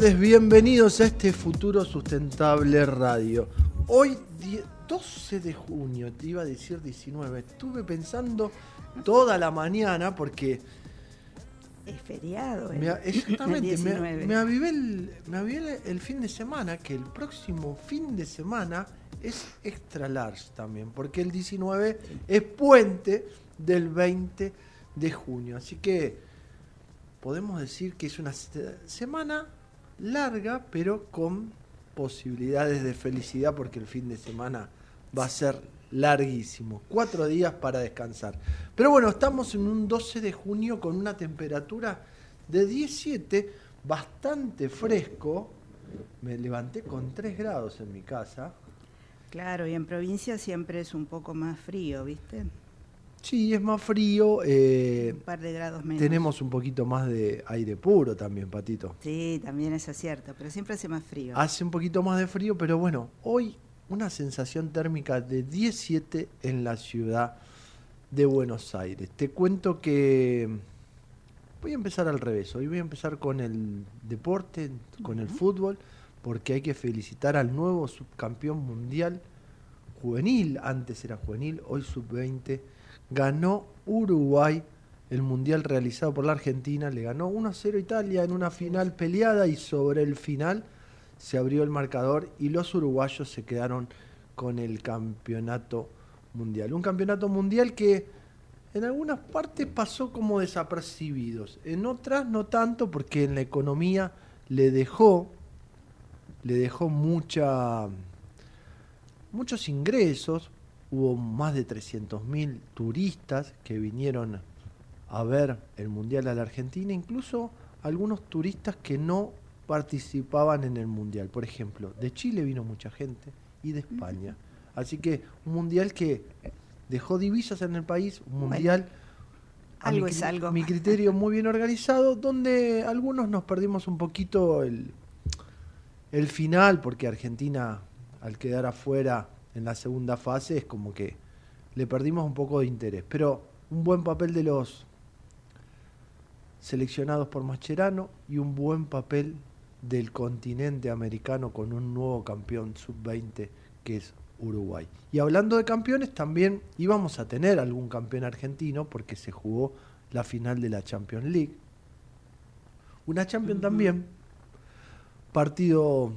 Tardes, bienvenidos a este Futuro Sustentable Radio. Hoy, 12 de junio, te iba a decir 19, estuve pensando toda la mañana porque... Es feriado. Me, exactamente, me, avivé el, el, fin de semana, que el próximo fin de semana es extra large también, porque el 19 es puente del 20 de junio. Así que podemos decir que es una semana larga, pero con posibilidades de felicidad porque el fin de semana va a ser larguísimo. Cuatro días para descansar. Pero bueno, estamos en un 12 de junio con una temperatura de 17, bastante fresco. Me levanté con 3 grados en mi casa. Claro, y en provincia siempre es un poco más frío, ¿viste? Sí, es más frío. Eh, un par de grados menos. Tenemos un poquito más de aire puro también, Patito. Sí, también eso es cierto, pero siempre hace más frío. Hace un poquito más de frío, pero bueno, hoy una sensación térmica de 17 en la ciudad de Buenos Aires. Te cuento que voy a empezar al revés. Hoy voy a empezar con el deporte, con el fútbol, porque hay que felicitar al nuevo subcampeón mundial juvenil. Antes era juvenil, hoy sub-20 ganó Uruguay el mundial realizado por la Argentina, le ganó 1-0 Italia en una final peleada y sobre el final se abrió el marcador y los uruguayos se quedaron con el campeonato mundial. Un campeonato mundial que en algunas partes pasó como desapercibidos, en otras no tanto porque en la economía le dejó le dejó muchos ingresos hubo más de 300.000 turistas que vinieron a ver el Mundial a la Argentina, incluso algunos turistas que no participaban en el Mundial. Por ejemplo, de Chile vino mucha gente y de España. Así que un Mundial que dejó divisas en el país, un Mundial... algo es algo. Mi criterio muy bien organizado, donde algunos nos perdimos un poquito el, el final, porque Argentina, al quedar afuera, en la segunda fase es como que le perdimos un poco de interés. Pero un buen papel de los seleccionados por Mascherano y un buen papel del continente americano con un nuevo campeón sub-20 que es Uruguay. Y hablando de campeones, también íbamos a tener algún campeón argentino porque se jugó la final de la Champions League. Una Champions también, partido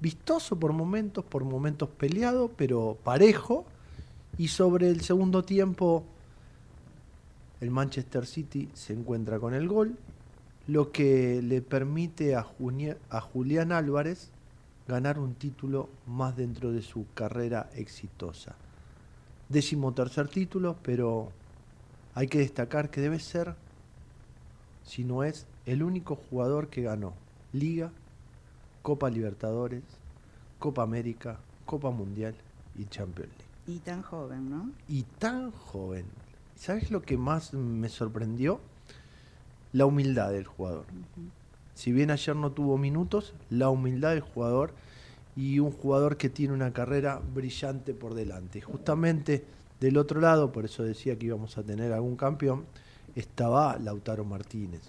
vistoso por momentos, por momentos peleado, pero parejo. Y sobre el segundo tiempo, el Manchester City se encuentra con el gol, lo que le permite a, a Julián Álvarez ganar un título más dentro de su carrera exitosa. Décimo tercer título, pero hay que destacar que debe ser, si no es, el único jugador que ganó Liga, Copa Libertadores, Copa América, Copa Mundial y Champions League. Y tan joven, ¿no? Y tan joven. ¿Sabes lo que más me sorprendió? La humildad del jugador. Si bien ayer no tuvo minutos, la humildad del jugador y un jugador que tiene una carrera brillante por delante. Justamente del otro lado, por eso decía que íbamos a tener algún campeón, estaba Lautaro Martínez,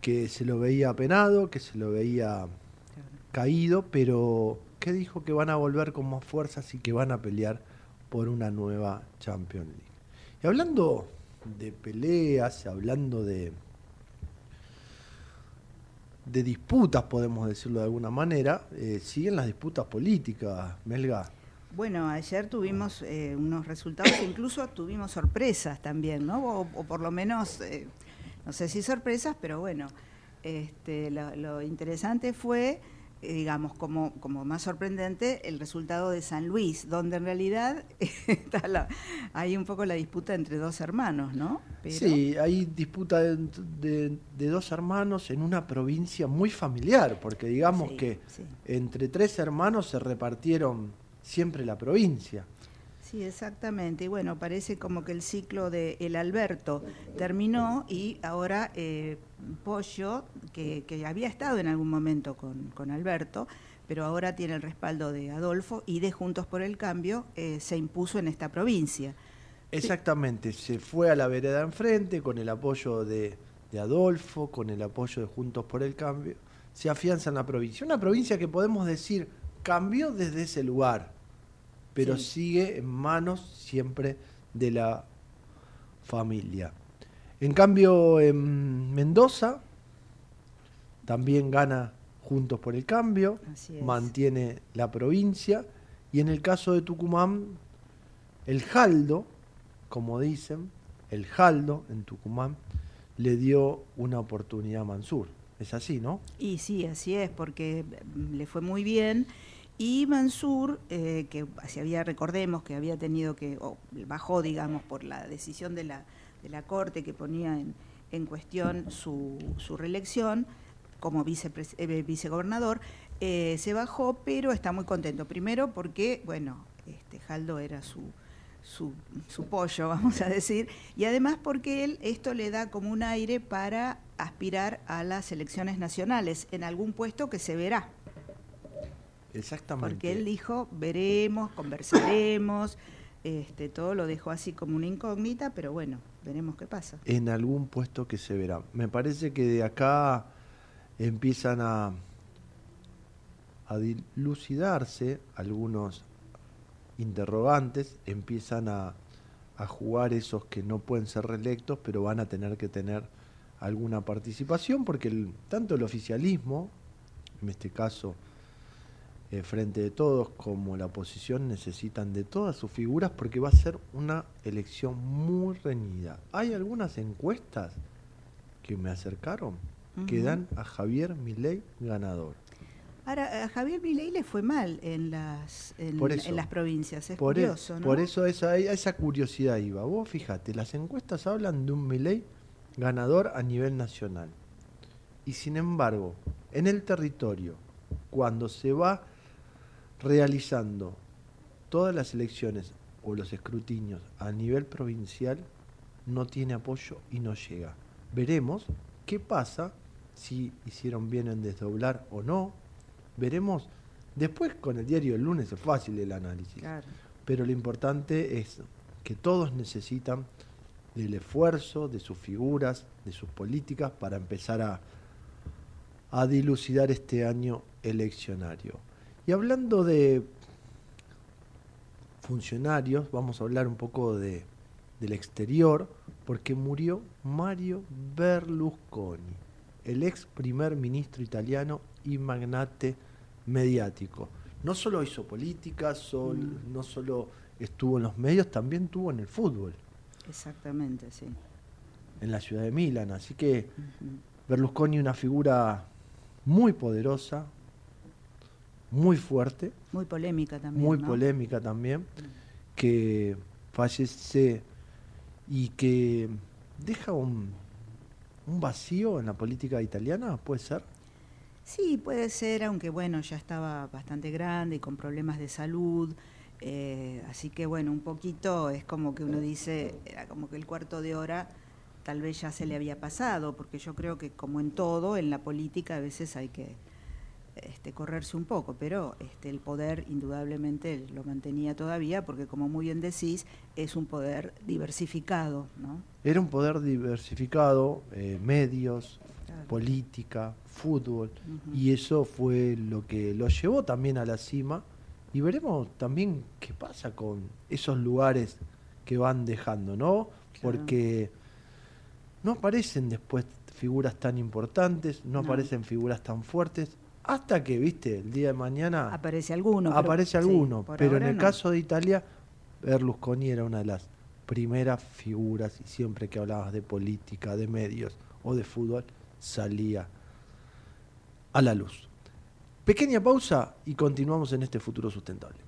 que se lo veía apenado, que se lo veía caído, pero que dijo que van a volver con más fuerzas y que van a pelear por una nueva Champions League. Y hablando de peleas, hablando de, de disputas, podemos decirlo de alguna manera, eh, siguen las disputas políticas, Melga. Bueno, ayer tuvimos eh, unos resultados, incluso tuvimos sorpresas también, ¿no? O, por lo menos, eh, no sé si sorpresas, pero bueno, este, lo, interesante fue, digamos, como, como más sorprendente, el resultado de San Luis, donde en realidad hay un poco la disputa entre dos hermanos, ¿no? Sí, hay disputa de, dos hermanos en una provincia muy familiar, porque digamos que entre tres hermanos se repartieron siempre la provincia. Sí, exactamente. Y bueno, parece como que el ciclo de El Alberto terminó y ahora eh, Pollo, que, había estado en algún momento con, con, Alberto, pero ahora tiene el respaldo de Adolfo y de Juntos por el Cambio, eh, se impuso en esta provincia. Exactamente, se fue a la vereda enfrente con el apoyo de, de Adolfo, con el apoyo de Juntos por el Cambio, se afianza en la provincia. Una provincia que podemos decir cambió desde ese lugar pero sigue en manos siempre de la familia. En cambio, en Mendoza también gana Juntos por el Cambio, mantiene la provincia, y en el caso de Tucumán, el Jaldo, como dicen, el Jaldo en Tucumán, le dio una oportunidad a Mansur. Es así, ¿no? Y sí, así es, porque le fue muy bien y Mansur, eh, que recordemos que había tenido que, o bajó, digamos, por la decisión de la, Corte que ponía en, cuestión su, reelección como eh, vicegobernador, eh, se bajó, pero está muy contento. Primero porque, bueno, este Jaldo era su, su, su, pollo, vamos a decir, y además porque él esto le da como un aire para aspirar a las elecciones nacionales en algún puesto que se verá. Exactamente. Porque él dijo, veremos, conversaremos, este, todo lo dejó así como una incógnita, pero bueno, veremos qué pasa. En algún puesto que se verá. Me parece que de acá empiezan a, a dilucidarse algunos interrogantes, empiezan a, a jugar esos que no pueden ser reelectos, pero van a tener que tener alguna participación, porque el, tanto el oficialismo, en este caso eh, frente de todos como la oposición necesitan de todas sus figuras porque va a ser una elección muy reñida. Hay algunas encuestas que me acercaron que dan a Javier Milei ganador. Ahora, a Javier Milei le fue mal en las, en, las provincias, es por e-, curioso, ¿no? Por eso esa, esa curiosidad iba. Vos fíjate, las encuestas hablan de un Milei ganador a nivel nacional. Y sin embargo, en el territorio, cuando se va realizando todas las elecciones o los escrutinios a nivel provincial, no tiene apoyo y no llega. Veremos qué pasa, si hicieron bien en desdoblar o no. Veremos después con el diario el lunes es fácil el análisis. Pero lo importante es que todos necesitan del esfuerzo, de sus figuras, de sus políticas para empezar a, a dilucidar este año eleccionario. Y hablando de funcionarios, vamos a hablar un poco de, del exterior, porque murió Mario Berlusconi, el ex primer ministro italiano y magnate mediático. No solo hizo política, mm. no solo estuvo en los medios, también estuvo en el fútbol. Exactamente, sí. en la ciudad de Milán. Así que Berlusconi una figura muy poderosa, muy fuerte. Muy polémica también. Muy polémica también, que fallece y que deja un, un vacío en la política italiana, ¿puede ser? Sí, puede ser, aunque bueno, ya estaba bastante grande y con problemas de salud. Eh, así que bueno, un poquito es como que uno dice, era como que el cuarto de hora tal vez ya se le había pasado, porque yo creo que como en todo, en la política a veces hay que este, correrse un poco, pero este, el poder indudablemente lo mantenía todavía, porque como muy bien decís, es un poder diversificado. ¿no? Era un poder diversificado, eh, medios, política, fútbol, y eso fue lo que lo llevó también a la cima. Y veremos también qué pasa con esos lugares que van dejando, ¿no? Porque no aparecen después figuras tan importantes, no, aparecen figuras tan fuertes, hasta que, viste, el día de mañana... Aparece alguno. Aparece alguno, pero en el caso de Italia, Berlusconi era una de las primeras figuras, y siempre que hablabas de política, de medios o de fútbol, salía a la luz. Pequeña pausa y continuamos en este futuro sustentable.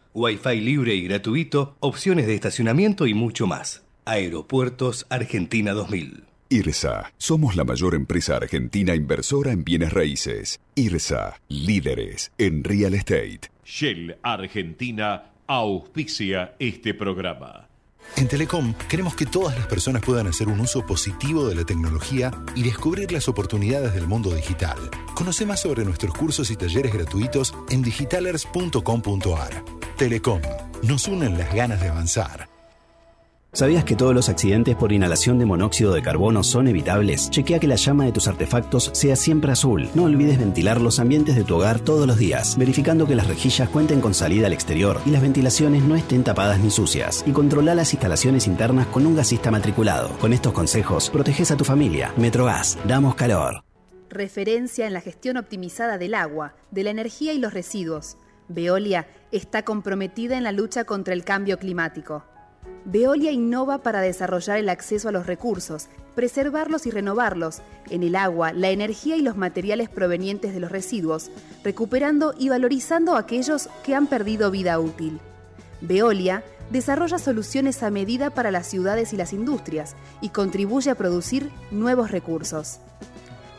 Wi-Fi libre y gratuito, opciones de estacionamiento y mucho más. Aeropuertos Argentina 2000. IRSA. Somos la mayor empresa argentina inversora en bienes raíces. IRSA. Líderes en real estate. Shell Argentina auspicia este programa. En Telecom queremos que todas las personas puedan hacer un uso positivo de la tecnología y descubrir las oportunidades del mundo digital. Conoce más sobre nuestros cursos y talleres gratuitos en digitalers.com.ar. Telecom. Nos unen las ganas de avanzar. ¿Sabías que todos los accidentes por inhalación de monóxido de carbono son evitables? Chequea que la llama de tus artefactos sea siempre azul. No olvides ventilar los ambientes de tu hogar todos los días, verificando que las rejillas cuenten con salida al exterior y las ventilaciones no estén tapadas ni sucias. Y controla las instalaciones internas con un gasista matriculado. Con estos consejos, proteges a tu familia. Metrogas, damos calor. Referencia en la gestión optimizada del agua, de la energía y los residuos Veolia está comprometida en la lucha contra el cambio climático. Veolia innova para desarrollar el acceso a los recursos, preservarlos y renovarlos, en el agua, la energía y los materiales provenientes de los residuos, recuperando y valorizando aquellos que han perdido vida útil. Veolia desarrolla soluciones a medida para las ciudades y las industrias y contribuye a producir nuevos recursos.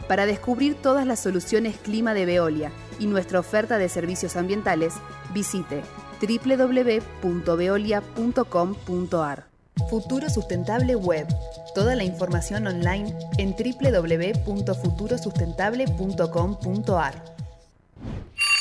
Para descubrir todas las soluciones clima de Veolia y nuestra oferta de servicios ambientales, visite www.veolia.com.ar. Futuro Sustentable Web. Toda la información online en www.futurosustentable.com.ar.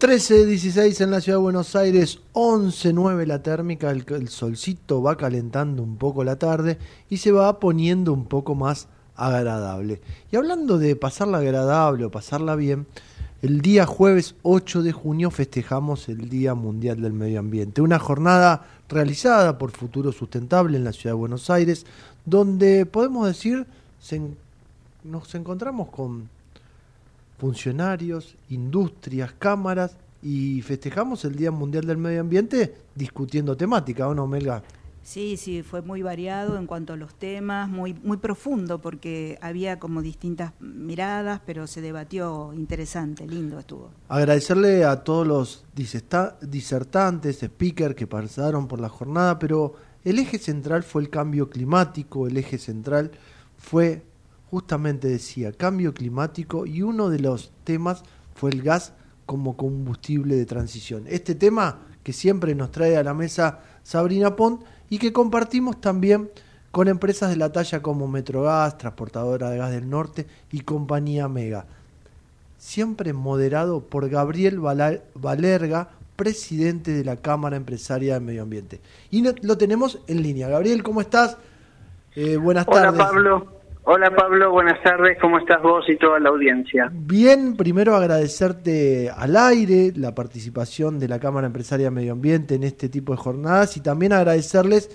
13.16 en la ciudad de Buenos Aires, 11.9 la térmica, el, solcito va calentando un poco la tarde y se va poniendo un poco más agradable. Y hablando de pasarla agradable o pasarla bien, el día jueves 8 de junio festejamos el Día Mundial del Medio Ambiente, una jornada realizada por Futuro Sustentable en la ciudad de Buenos Aires, donde podemos decir nos encontramos con funcionarios, industrias, cámaras y festejamos el Día Mundial del Medio Ambiente discutiendo temática, ¿o no, Melga? Sí, sí, fue muy variado en cuanto a los temas, muy, muy profundo, porque había como distintas miradas, pero se debatió interesante, lindo estuvo. Agradecerle a todos los disertantes, speakers que pasaron por la jornada, pero el eje central fue el cambio climático, el eje central fue, justamente decía, cambio climático y uno de los temas fue el gas como combustible de transición. Este tema que siempre nos trae a la mesa Sabrina Pont, y que compartimos también con empresas de la talla como Metrogas, Transportadora de Gas del Norte y Compañía Mega. Siempre moderado por Gabriel Valerga, presidente de la Cámara Empresaria de Medio Ambiente. Y lo tenemos en línea. Gabriel, ¿cómo estás? Eh, buenas tardes. Hola Pablo. Hola Pablo, buenas tardes, ¿cómo estás vos y toda la audiencia? Bien, primero agradecerte al aire la participación de la Cámara Empresaria Medio Ambiente en este tipo de jornadas y también agradecerles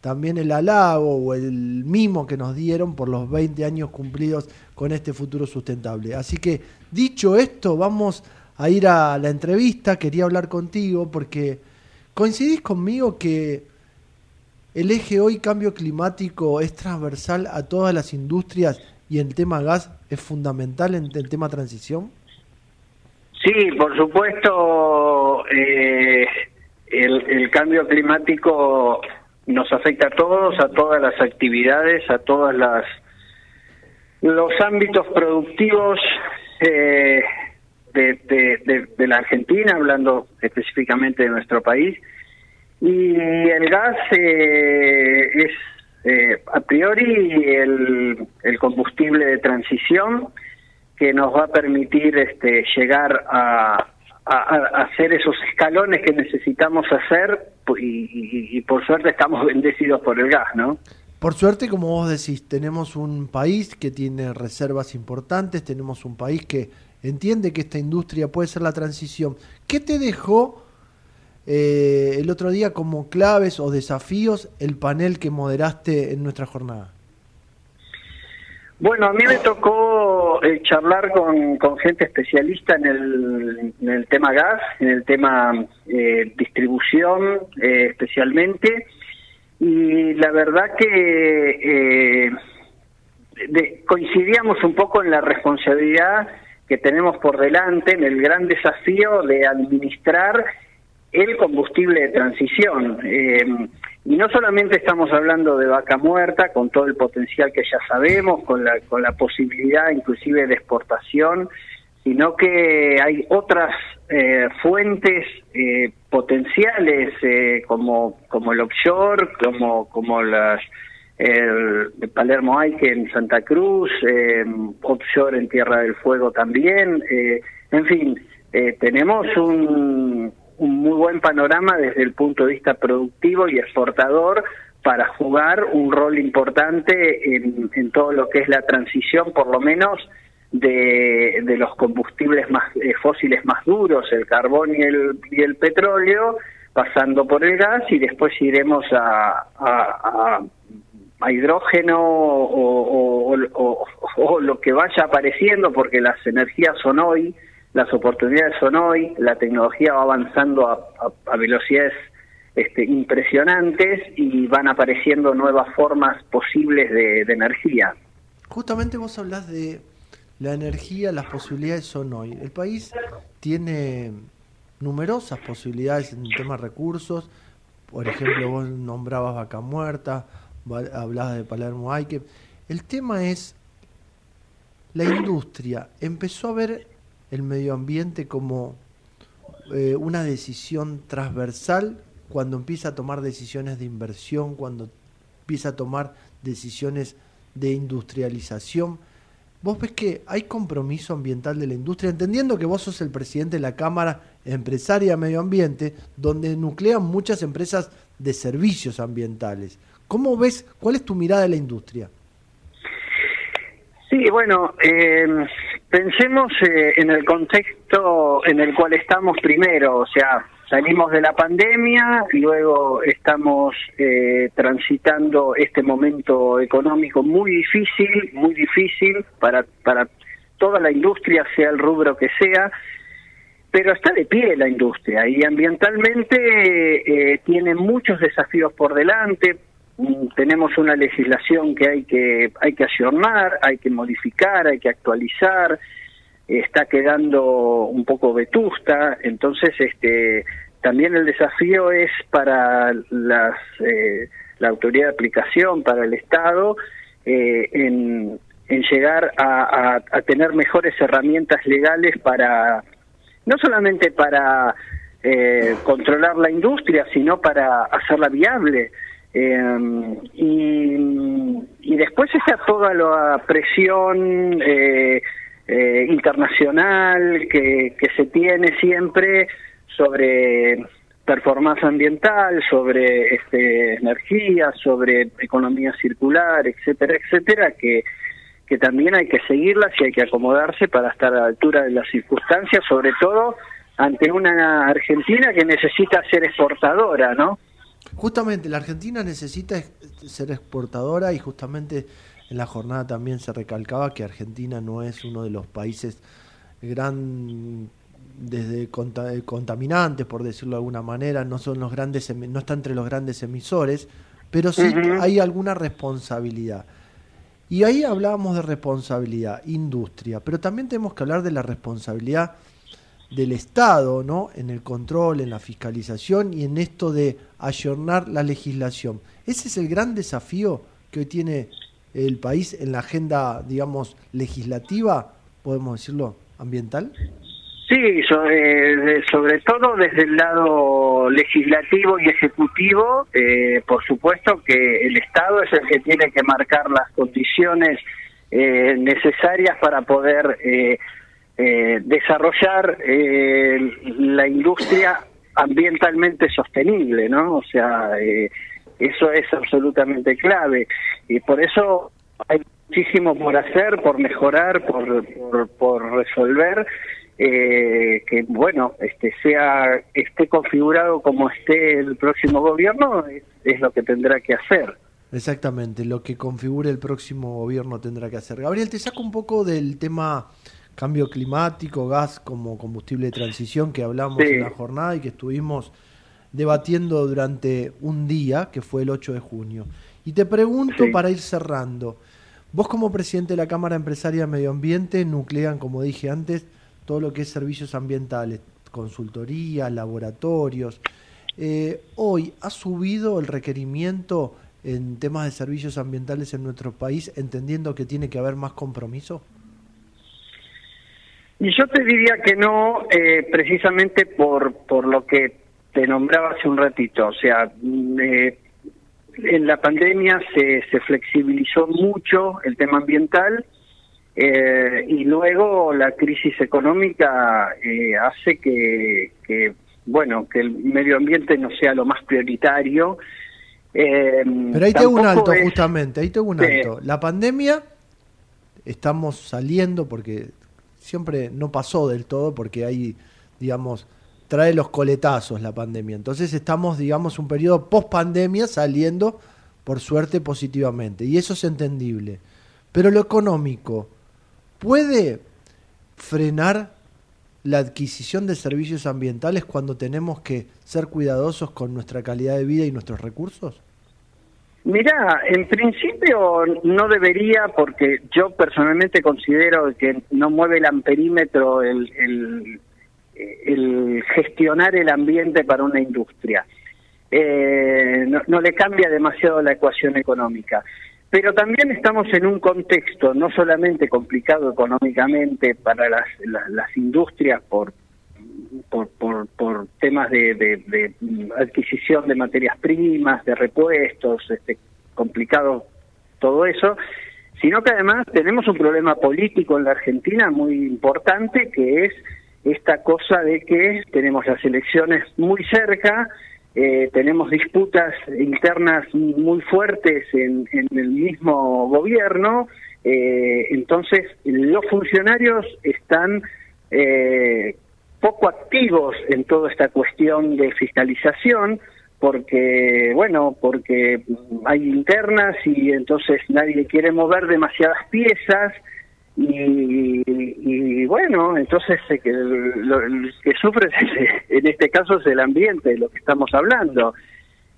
también el halago o el mimo que nos dieron por los 20 años cumplidos con este futuro sustentable. Así que dicho esto, vamos a ir a la entrevista, quería hablar contigo porque coincidís conmigo que el eje hoy cambio climático es transversal a todas las industrias y el tema gas es fundamental en el tema transición. Sí, por supuesto, eh, el, cambio climático nos afecta a todos, a todas las actividades, a todas las los ámbitos productivos eh, de, la Argentina, hablando específicamente de nuestro país, y el gas eh, es eh, a priori el, combustible de transición que nos va a permitir este, llegar a, hacer esos escalones que necesitamos hacer y, y, por suerte estamos bendecidos por el gas, ¿no? Por suerte, como vos decís, tenemos un país que tiene reservas importantes, tenemos un país que entiende que esta industria puede ser la transición. ¿Qué te dejó eh, el otro día como claves o desafíos el panel que moderaste en nuestra jornada? Bueno, a mí me tocó eh, charlar con, gente especialista en el, tema gas, en el tema eh, distribución especialmente, y la verdad que coincidíamos un poco en la responsabilidad que tenemos por delante, en el gran desafío de administrar el combustible de transición. Eh, y no solamente estamos hablando de vaca muerta, con todo el potencial que ya sabemos, con la, con la posibilidad inclusive de exportación, sino que hay otras eh, fuentes eh, potenciales como, como el offshore, como, como las el de Palermo hay que en Santa Cruz, offshore en Tierra del Fuego también, en fin, tenemos un, un muy buen panorama desde el punto de vista productivo y exportador para jugar un rol importante en, todo lo que es la transición, por lo menos, de, los combustibles más eh, fósiles más duros, el carbón y el, y el petróleo, pasando por el gas y después iremos a, hidrógeno o, lo que vaya apareciendo, porque las energías son hoy las oportunidades son hoy, la tecnología va avanzando a, velocidades este, impresionantes y van apareciendo nuevas formas posibles de, energía. Justamente vos hablas de la energía, las posibilidades son hoy. El país tiene numerosas posibilidades en el tema de recursos. Por ejemplo, vos nombrabas Vaca Muerta, hablabas de Palermo Aike. El tema es, la industria empezó a ver el medio ambiente como eh, una decisión transversal cuando empieza a tomar decisiones de inversión, cuando empieza a tomar decisiones de industrialización. ¿Vos ves que hay compromiso ambiental de la industria? Entendiendo que vos sos el presidente de la Cámara Empresaria Medio Ambiente, donde nuclean muchas empresas de servicios ambientales. ¿Cómo ves, cuál es tu mirada de la industria? Sí, bueno, eh, pensemos eh, en el contexto en el cual estamos primero, o sea, salimos de la pandemia, luego estamos eh, transitando este momento económico muy difícil, muy difícil para, para toda la industria, sea el rubro que sea, pero está de pie la industria y ambientalmente eh, tiene muchos desafíos por delante. Mm, tenemos una legislación que hay que hay que ayornar, hay que modificar, hay que actualizar está quedando un poco vetusta, entonces este también el desafío es para las eh, la autoridad de aplicación, para el Estado, eh, en, llegar a, a, tener mejores herramientas legales para no solamente para eh, controlar la industria, sino para hacerla viable. Y, y después está toda la presión eh, eh, internacional que, que se tiene siempre sobre performance ambiental, sobre este, energía, sobre economía circular, etcétera, etcétera, que, que también hay que seguirlas y hay que acomodarse para estar a la altura de las circunstancias, sobre todo ante una Argentina que necesita ser exportadora, ¿no? Justamente, la Argentina necesita ser exportadora y justamente en la jornada también se recalcaba que Argentina no es uno de los países gran desde contaminantes, por decirlo de alguna manera, no son los grandes no está entre los grandes emisores, pero sí hay alguna responsabilidad. Y ahí hablábamos de responsabilidad, industria, pero también tenemos que hablar de la responsabilidad del Estado, ¿no? En el control, en la fiscalización y en esto de ayornar la legislación. Ese es el gran desafío que hoy tiene el país en la agenda, digamos, legislativa, podemos decirlo, ambiental? Sí, sobre, sobre todo desde el lado legislativo y ejecutivo, eh, por supuesto que el Estado es el que tiene que marcar las condiciones eh, necesarias para poder eh, desarrollar la industria ambientalmente sostenible, ¿no? O sea, eso es absolutamente clave y por eso hay muchísimo por hacer, por mejorar, por, por, resolver. Eh, que bueno este sea esté configurado como esté el próximo gobierno es, lo que tendrá que hacer exactamente lo que configure el próximo gobierno tendrá que hacer Gabriel te saco un poco del tema cambio climático gas como combustible de transición que hablamos en la jornada y que estuvimos debatiendo durante un día, que fue el 8 de junio. Y te pregunto para ir cerrando, vos como presidente de la Cámara Empresaria de Medio Ambiente nuclean, como dije antes, todo lo que es servicios ambientales, consultoría, laboratorios. Eh, hoy, ¿ha subido el requerimiento en temas de servicios ambientales en nuestro país, entendiendo que tiene que haber más compromiso? Y yo te diría que no, eh, precisamente por, por lo que te nombraba hace un ratito, o sea, mm, eh, en la pandemia se, se flexibilizó mucho el tema ambiental eh, y luego la crisis económica eh, hace que, que, bueno, que el medio ambiente no sea lo más prioritario. Pero ahí tengo un alto, justamente, ahí tengo un alto. La pandemia, estamos saliendo porque siempre no pasó del todo porque hay, digamos, trae los coletazos la pandemia. Entonces estamos, digamos, un periodo post pandemia saliendo, por suerte, positivamente. Y eso es entendible. Pero lo económico, ¿puede frenar la adquisición de servicios ambientales cuando tenemos que ser cuidadosos con nuestra calidad de vida y nuestros recursos? Mira, en principio no debería porque yo personalmente considero que no mueve el amperímetro el, el, el gestionar el ambiente para una industria. Eh, no, le cambia demasiado la ecuación económica. Pero también estamos en un contexto no solamente complicado económicamente para las, las, industrias por, por, por, temas de, adquisición de materias primas, de repuestos, este, complicado todo eso, sino que además tenemos un problema político en la Argentina muy importante, que es esta cosa de que tenemos las elecciones muy cerca, eh, tenemos disputas internas muy fuertes en, el mismo gobierno, eh, entonces los funcionarios están eh, poco activos en toda esta cuestión de fiscalización, porque, bueno, porque hay internas y entonces nadie quiere mover demasiadas piezas, y, bueno, entonces eh, que, lo, que sufre en este caso es el ambiente, de lo que estamos hablando.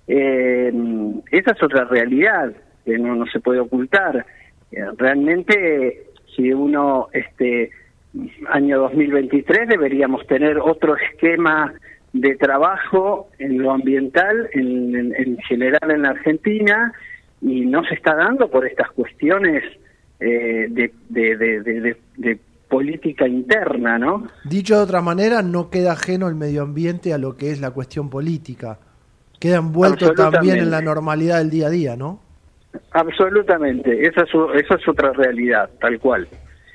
Eh, esa es otra realidad que no, no se puede ocultar. Eh, realmente, si uno, este año 2023, deberíamos tener otro esquema de trabajo en lo ambiental, en, en general en la Argentina, y no se está dando por estas cuestiones eh, de, de, de, política interna, ¿no? Dicho de otra manera, no queda ajeno el medio ambiente a lo que es la cuestión política. Queda envuelto también en la normalidad del día a día, ¿no? Absolutamente, esa es, esa es otra realidad, tal cual.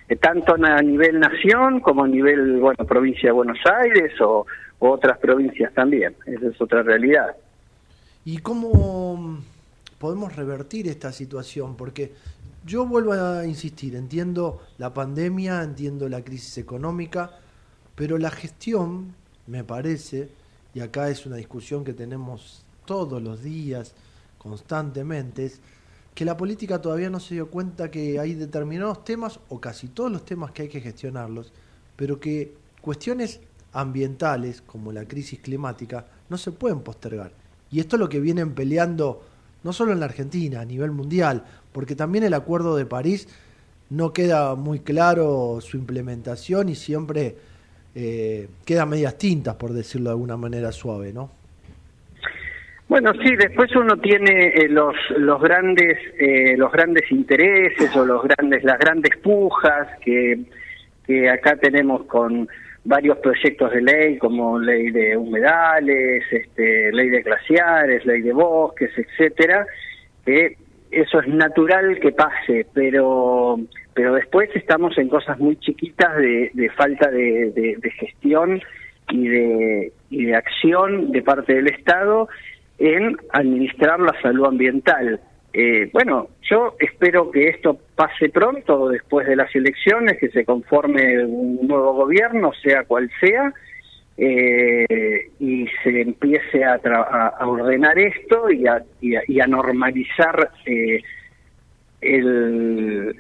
Eh, tanto a nivel nación como a nivel, bueno, provincia de Buenos Aires o, o otras provincias también. Esa es otra realidad. ¿Y cómo podemos revertir esta situación? Porque yo vuelvo a insistir, entiendo la pandemia, entiendo la crisis económica, pero la gestión, me parece, y acá es una discusión que tenemos todos los días, constantemente, es que la política todavía no se dio cuenta que hay determinados temas, o casi todos los temas que hay que gestionarlos, pero que cuestiones ambientales, como la crisis climática, no se pueden postergar. Y esto es lo que vienen peleando no solo en la Argentina, a nivel mundial, porque también el Acuerdo de París no queda muy claro su implementación y siempre eh, queda medias tintas, por decirlo de alguna manera suave, ¿no? Bueno, sí, después uno tiene eh, los los grandes eh, los grandes intereses o los grandes las grandes pujas que que acá tenemos con varios proyectos de ley como ley de humedales, este, ley de glaciares, ley de bosques, etcétera, que eso es natural que pase, pero pero después estamos en cosas muy chiquitas de, de falta de, de, gestión y de, y de acción de parte del Estado en administrar la salud ambiental. Eh, bueno, yo espero que esto pase pronto después de las elecciones, que se conforme un nuevo gobierno, sea cual sea, eh, y se empiece a, a, ordenar esto y a, y a, normalizar eh, el,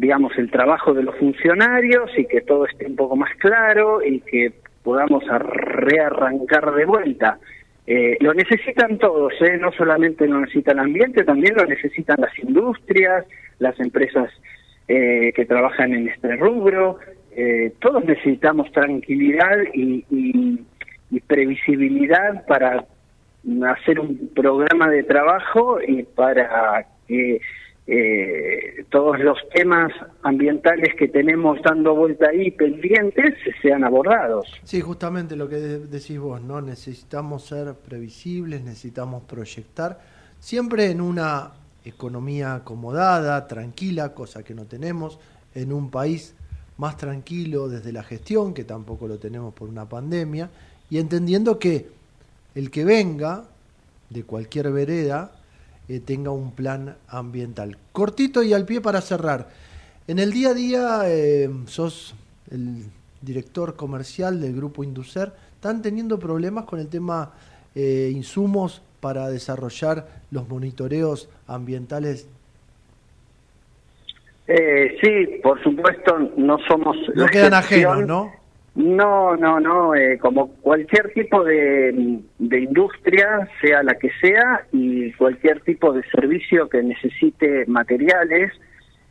digamos, el trabajo de los funcionarios y que todo esté un poco más claro y que podamos rearrancar de vuelta. Eh, lo necesitan todos, ¿eh? no solamente lo necesita el ambiente, también lo necesitan las industrias, las empresas eh, que trabajan en este rubro. Eh, todos necesitamos tranquilidad y, y previsibilidad para hacer un programa de trabajo y para que eh, todos los temas ambientales que tenemos dando vuelta ahí pendientes sean abordados. Sí, justamente lo que decís vos, ¿no? Necesitamos ser previsibles, necesitamos proyectar, siempre en una economía acomodada, tranquila, cosa que no tenemos, en un país más tranquilo desde la gestión, que tampoco lo tenemos por una pandemia, y entendiendo que el que venga de cualquier vereda eh, tenga un plan ambiental. Cortito y al pie para cerrar. En el día a día eh, sos el director comercial del grupo Inducer. ¿Están teniendo problemas con el tema eh, insumos para desarrollar los monitoreos ambientales? sí, por supuesto, no somos... No quedan ajenos, ¿no? No, no, no, eh, como cualquier tipo de, industria, sea la que sea, y cualquier tipo de servicio que necesite materiales,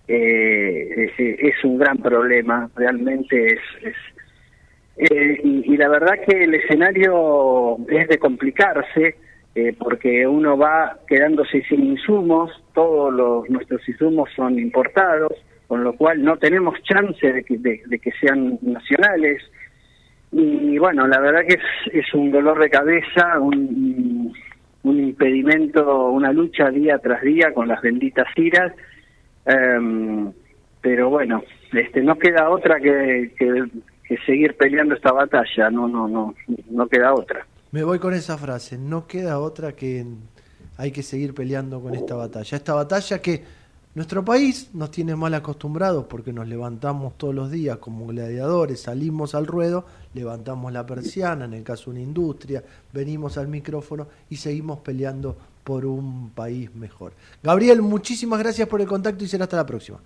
eh, es, un gran problema, realmente es... Eh, y, la verdad que el escenario es de complicarse, porque uno va quedándose sin insumos, todos los, nuestros insumos son importados, con lo cual no tenemos chance de que, de que sean nacionales, y bueno, la verdad que es, es un dolor de cabeza, un, un impedimento, una lucha día tras día con las benditas iras, Em, pero bueno, este, no queda otra que, que, que seguir peleando esta batalla, no, no, no, no queda otra. Me voy con esa frase, no queda otra que hay que seguir peleando con esta batalla. Esta batalla que nuestro país nos tiene mal acostumbrados porque nos levantamos todos los días como gladiadores, salimos al ruedo, levantamos la persiana, en el caso de una industria, venimos al micrófono y seguimos peleando por un país mejor. Gabriel, muchísimas gracias por el contacto y será hasta la próxima.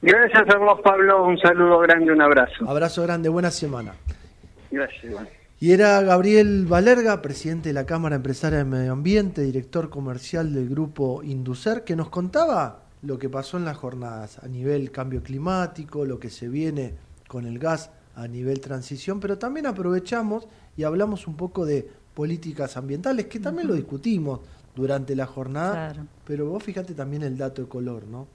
Gracias a vos, Pablo. Un saludo grande, un abrazo. Abrazo grande, buena semana. Gracias. Y era Gabriel Valerga, presidente de la Cámara Empresaria de Medio Ambiente, director comercial del grupo Inducer, que nos contaba lo que pasó en las jornadas a nivel cambio climático, lo que se viene con el gas a nivel transición, pero también aprovechamos y hablamos un poco de políticas ambientales, que también lo discutimos durante la jornada, pero vos fíjate también el dato de color, ¿no?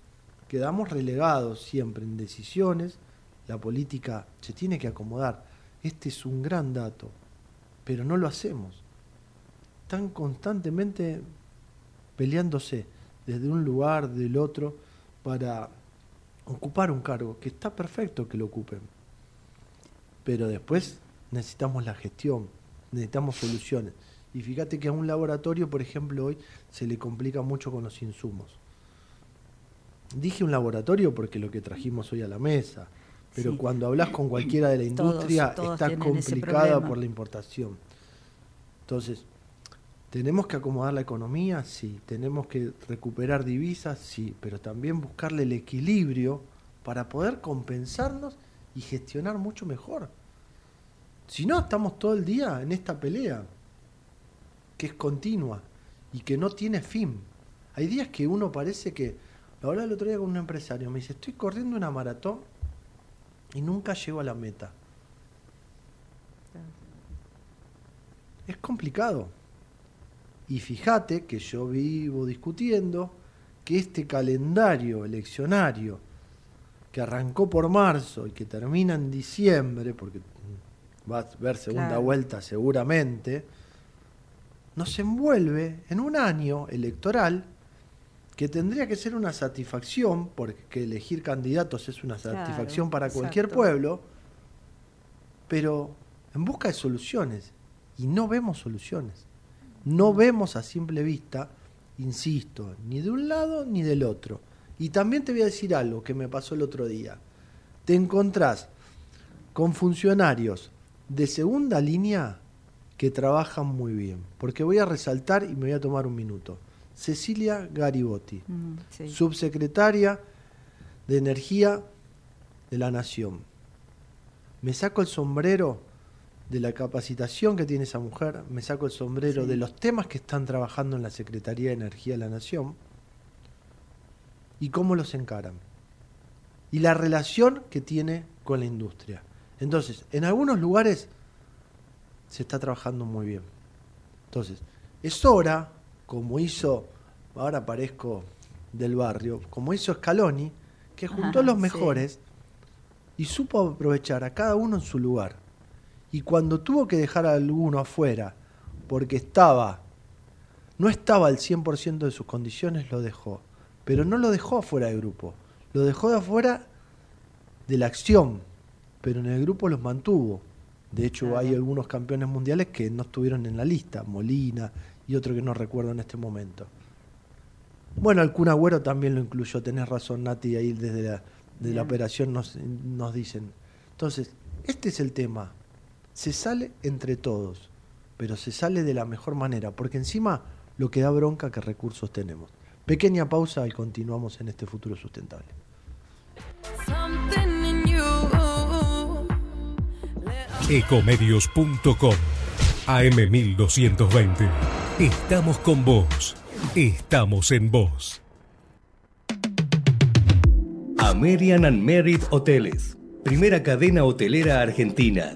Quedamos relegados siempre en decisiones, la política se tiene que acomodar este es un gran dato, pero no lo hacemos. Están constantemente peleándose desde un lugar, del otro, para ocupar un cargo, que está perfecto que lo ocupen. Pero después necesitamos la gestión, necesitamos soluciones. Y fíjate que a un laboratorio, por ejemplo, hoy se le complica mucho con los insumos. Dije un laboratorio porque lo que trajimos hoy a la mesa, pero cuando hablas con cualquiera de la industria está complicada por la importación. Entonces, ¿tenemos que acomodar la economía? Sí. ¿Tenemos que recuperar divisas? Sí. Pero también buscarle el equilibrio para poder compensarnos y gestionar mucho mejor. Si no, estamos todo el día en esta pelea, que es continua y que no tiene fin. Hay días que uno parece que, lo hablaba el otro día con un empresario, me dice, estoy corriendo una maratón y nunca llego a la meta. Es complicado. Y fíjate que yo vivo discutiendo que este calendario eleccionario que arrancó por marzo y que termina en diciembre, porque va a haber segunda vuelta seguramente, nos envuelve en un año electoral que tendría que ser una satisfacción, porque elegir candidatos es una satisfacción para cualquier pueblo, pero en busca de soluciones. Y no vemos soluciones. No vemos a simple vista, insisto, ni de un lado ni del otro. Y también te voy a decir algo que me pasó el otro día. Te encontrás con funcionarios de segunda línea que trabajan muy bien. Porque voy a resaltar y me voy a tomar un minuto. Cecilia Garibotti, mm, subsecretaria de Energía de la Nación. Me saco el sombrero de la capacitación que tiene esa mujer, me saco el sombrero de los temas que están trabajando en la Secretaría de Energía de la Nación y cómo los encaran. Y la relación que tiene con la industria. Entonces, en algunos lugares se está trabajando muy bien. Entonces, es hora como hizo, ahora parezco del barrio, como hizo Scaloni, que juntó a los mejores y supo aprovechar a cada uno en su lugar. Y cuando tuvo que dejar a alguno afuera, porque estaba, no estaba al 100% de sus condiciones, lo dejó. Pero no lo dejó afuera del grupo, lo dejó de afuera de la acción, pero en el grupo los mantuvo. De hecho, hay algunos campeones mundiales que no estuvieron en la lista, Molina, y otro que no recuerdo en este momento. Bueno, el Kun Agüero también lo incluyó, tenés razón Nati, ahí desde la, de la operación nos, nos dicen. Entonces, este es el tema. Se sale entre todos, pero se sale de la mejor manera, porque encima lo que da bronca que recursos tenemos. Pequeña pausa y continuamos en este futuro sustentable. Ecomedios.com AM1220 Estamos con vos. Estamos en vos. American and Merit Hoteles. Primera cadena hotelera argentina.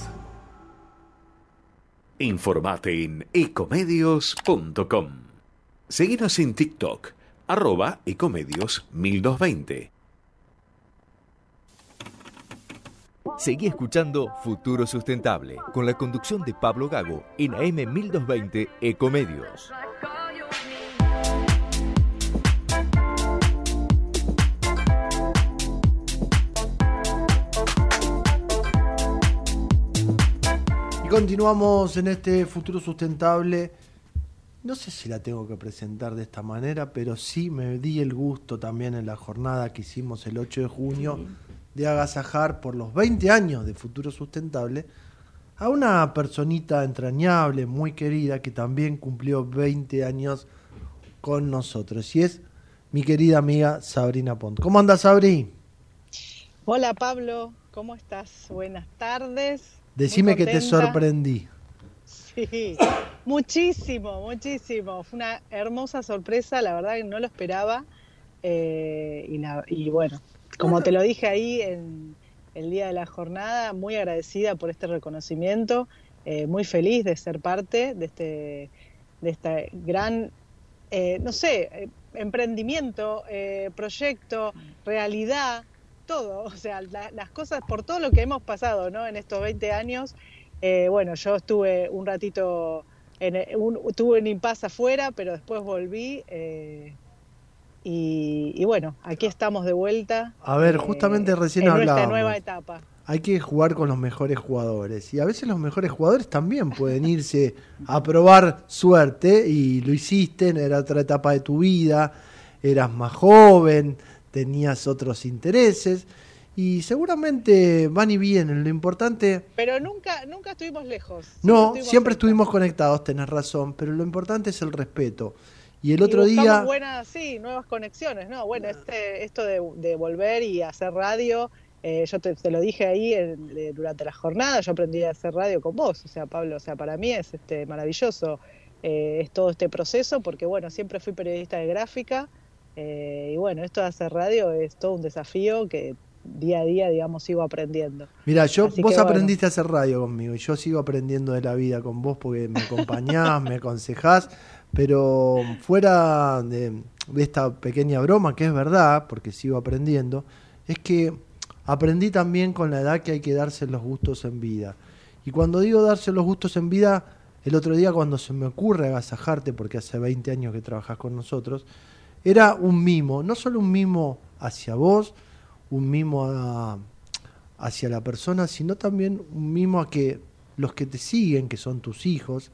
Informate en ecomedios.com. Seguinos en TikTok, arroba ecomedios 1220. Seguí escuchando Futuro Sustentable con la conducción de Pablo Gago en AM 1220 Ecomedios. Continuamos en este futuro sustentable. No sé si la tengo que presentar de esta manera, pero sí me di el gusto también en la jornada que hicimos el 8 de junio de agasajar por los 20 años de futuro sustentable a una personita entrañable, muy querida, que también cumplió 20 años con nosotros. Y es mi querida amiga Sabrina Pont. ¿Cómo andas, Sabri? Hola, Pablo. ¿Cómo estás? Buenas tardes. Decime que te sorprendí. Sí, muchísimo, muchísimo. Fue una hermosa sorpresa, la verdad que no lo esperaba. Eh, y, la- y bueno, como te lo dije ahí en el día de la jornada, muy agradecida por este reconocimiento, eh, muy feliz de ser parte de este, de este gran, eh, no sé, eh, emprendimiento, eh, proyecto, realidad, todo, o sea, la- las cosas, por todo lo que hemos pasado ¿no? en estos 20 años, eh, bueno, yo estuve un ratito, en, un, tuve un impasse afuera, pero después volví eh, y, y bueno, aquí estamos de vuelta. A ver, eh, justamente recién en nuestra hablábamos. nueva etapa. Hay que jugar con los mejores jugadores. Y a veces los mejores jugadores también pueden irse a probar suerte. Y lo hiciste, era otra etapa de tu vida. Eras más joven, tenías otros intereses. Y seguramente van y vienen. Lo importante. Pero nunca, nunca estuvimos lejos. No, estuvimos siempre cerca. estuvimos conectados, tenés razón. Pero lo importante es el respeto. Y el otro día. buenas, sí, nuevas conexiones, ¿no? Bueno, este, esto de, de volver y hacer radio, eh, yo te, te lo dije ahí en- de- durante la jornada, yo aprendí a hacer radio con vos, o sea, Pablo, o sea, para mí es este maravilloso eh, es todo este proceso, porque bueno, siempre fui periodista de gráfica, eh, y bueno, esto de hacer radio es todo un desafío que día a día, digamos, sigo aprendiendo. Mira, yo, Así vos que, bueno. aprendiste a hacer radio conmigo y yo sigo aprendiendo de la vida con vos porque me acompañás, me aconsejás, pero fuera de, de esta pequeña broma, que es verdad, porque sigo aprendiendo, es que aprendí también con la edad que hay que darse los gustos en vida. Y cuando digo darse los gustos en vida, el otro día cuando se me ocurre agasajarte, porque hace 20 años que trabajás con nosotros, era un mimo, no solo un mimo hacia vos, un mimo hacia la persona, sino también un mimo a que los que te siguen, que son tus hijos,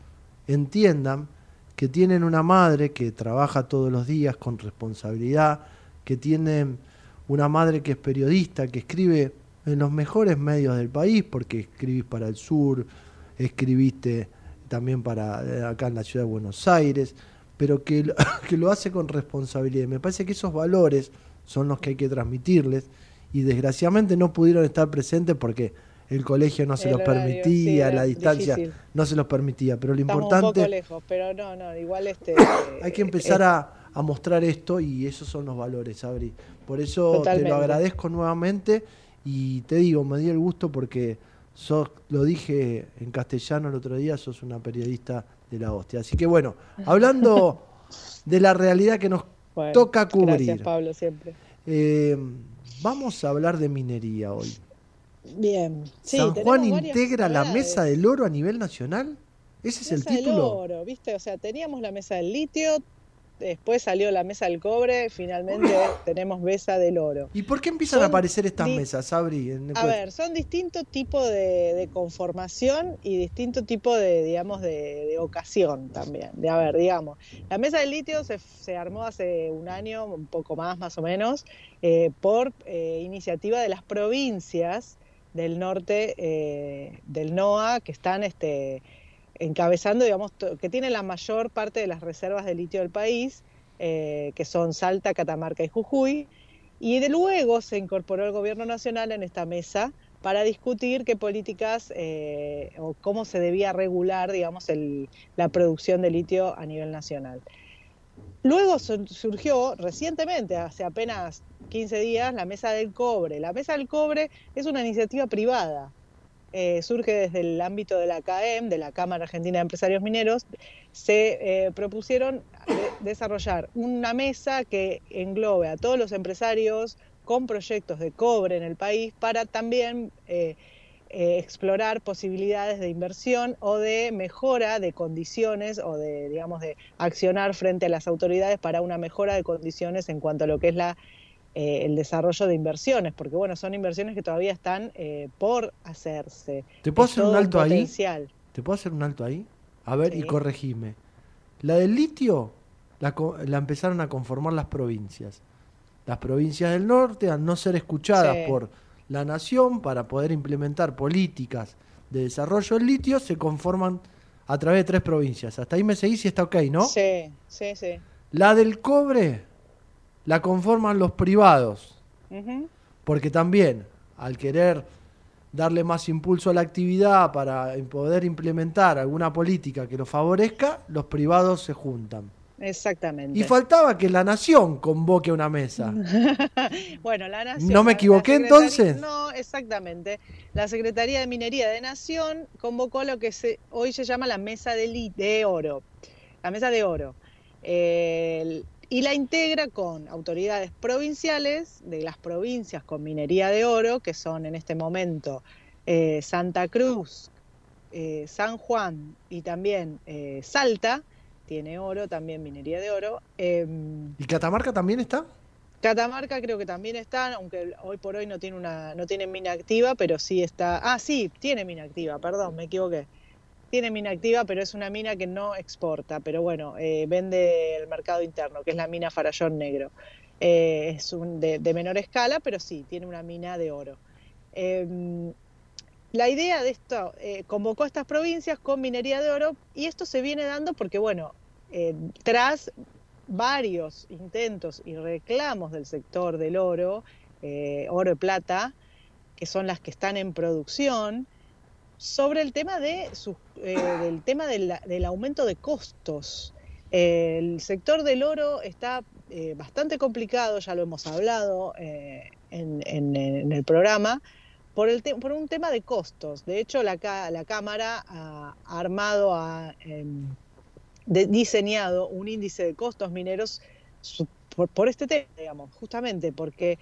entiendan que tienen una madre que trabaja todos los días con responsabilidad, que tienen una madre que es periodista, que escribe en los mejores medios del país, porque escribís para el sur, escribiste también para eh, acá en la ciudad de Buenos Aires, pero que, lo- que lo hace con responsabilidad. Me parece que esos valores son los que hay que transmitirles y desgraciadamente no pudieron estar presentes porque el colegio no se El los horario, permitía, la distancia difícil. no se los permitía, pero lo Estamos un importante poco lejos, pero no, no, igual este... hay que empezar a, a mostrar esto y esos son los valores, Abri. Por eso te lo agradezco nuevamente y te digo, me di el gusto porque sos, lo dije en castellano el otro día, sos una periodista de la hostia. Así que bueno, hablando de la realidad que nos Bueno, toca cubrir, Gracias, Pablo, siempre. eh, vamos a hablar de minería hoy. Bien. Sí, ¿San Juan integra la mesa del oro a nivel nacional? ¿Ese es el Mesa del título? oro, ¿viste? O sea, teníamos la mesa del litio, después salió la mesa del cobre, finalmente tenemos mesa del oro. ¿Y por qué empiezan a aparecer estas mesas, el A ver, son distintos tipos de, de conformación y distinto tipo de, digamos, de, de ocasión también. De, a ver, digamos, la mesa del litio se, se armó hace un año, un poco más más o menos, eh, por eh, iniciativa de las provincias del norte eh, del NOA que están este, encabezando, digamos, que tienen la mayor parte de las reservas de litio del país, eh, que son Salta, Catamarca y Jujuy. Y de luego se incorporó el gobierno nacional en esta mesa para discutir qué políticas eh, o cómo se debía regular, digamos, la producción de litio a nivel nacional. Luego sur- surgió recientemente, hace apenas 15 días, la Mesa del Cobre. La Mesa del Cobre es una iniciativa privada. Eh, surge desde el ámbito de la CAEM, de la Cámara Argentina de Empresarios Mineros. Se eh, propusieron de- desarrollar una mesa que englobe a todos los empresarios con proyectos de cobre en el país para también eh, explorar posibilidades de inversión o de mejora de condiciones o de, digamos, de accionar frente a las autoridades para una mejora de condiciones en cuanto a lo que es la, eh, el desarrollo de inversiones, porque bueno, son inversiones que todavía están eh, por hacerse. ¿Te puedo Es hacer un alto ahí? ¿Te puedo hacer un alto ahí? A ver, y corregime. La del litio la, la empezaron a conformar las provincias. Las provincias del norte, al no ser escuchadas Sí. por la nación para poder implementar políticas de desarrollo del litio, se conforman a través de tres provincias. Hasta ahí me seguís y está ok, ¿no? Sí, sí, sí. La del cobre la conforman los privados. Porque también, al querer darle más impulso a la actividad para poder implementar alguna política que lo favorezca, los privados se juntan. Exactamente. Y faltaba que la nación convoque una mesa. bueno, la nación. ¿No me equivoqué entonces? No, exactamente. La Secretaría de Minería de Nación convocó lo que se, hoy se llama la Mesa de, Oro. La Mesa de Oro. Y la integra con autoridades provinciales de las provincias con minería de oro, que son en este momento eh, Santa Cruz, eh, San Juan y también eh, Salta, tiene oro, también minería de oro. em, ¿Y Catamarca también está? Catamarca creo que también está, aunque hoy por hoy no tiene una, no tiene mina activa, pero sí está. Ah, sí, tiene mina activa, perdón, me equivoqué. Tiene mina activa, pero es una mina que no exporta, pero bueno, eh, vende el mercado interno, que es la mina Farallón Negro. Eh, es un, de, menor escala, pero sí, tiene una mina de oro. Em, la idea de esto, eh, convocó a estas provincias con minería de oro y esto se viene dando porque, bueno, tras varios intentos y reclamos del sector del oro, oro y plata, que son las que están en producción, sobre el tema de sus- eh, del tema de la- del aumento de costos. El sector del oro está eh, bastante complicado, ya lo hemos hablado eh, en, en- el programa, por, el por un tema de costos. De hecho, la, la Cámara ha, armado, ha em, diseñado un índice de costos mineros por, por este tema, digamos, justamente porque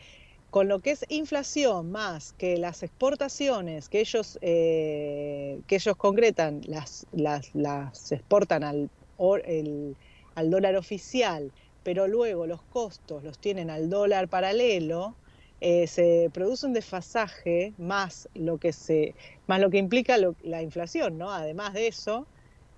con lo que es inflación más que las exportaciones que ellos, eh, que ellos concretan, las, las, exportan al, al dólar oficial, pero luego los costos los tienen al dólar paralelo, eh, se produce un desfasaje más lo que se más lo que implica la inflación, ¿no? Además de eso,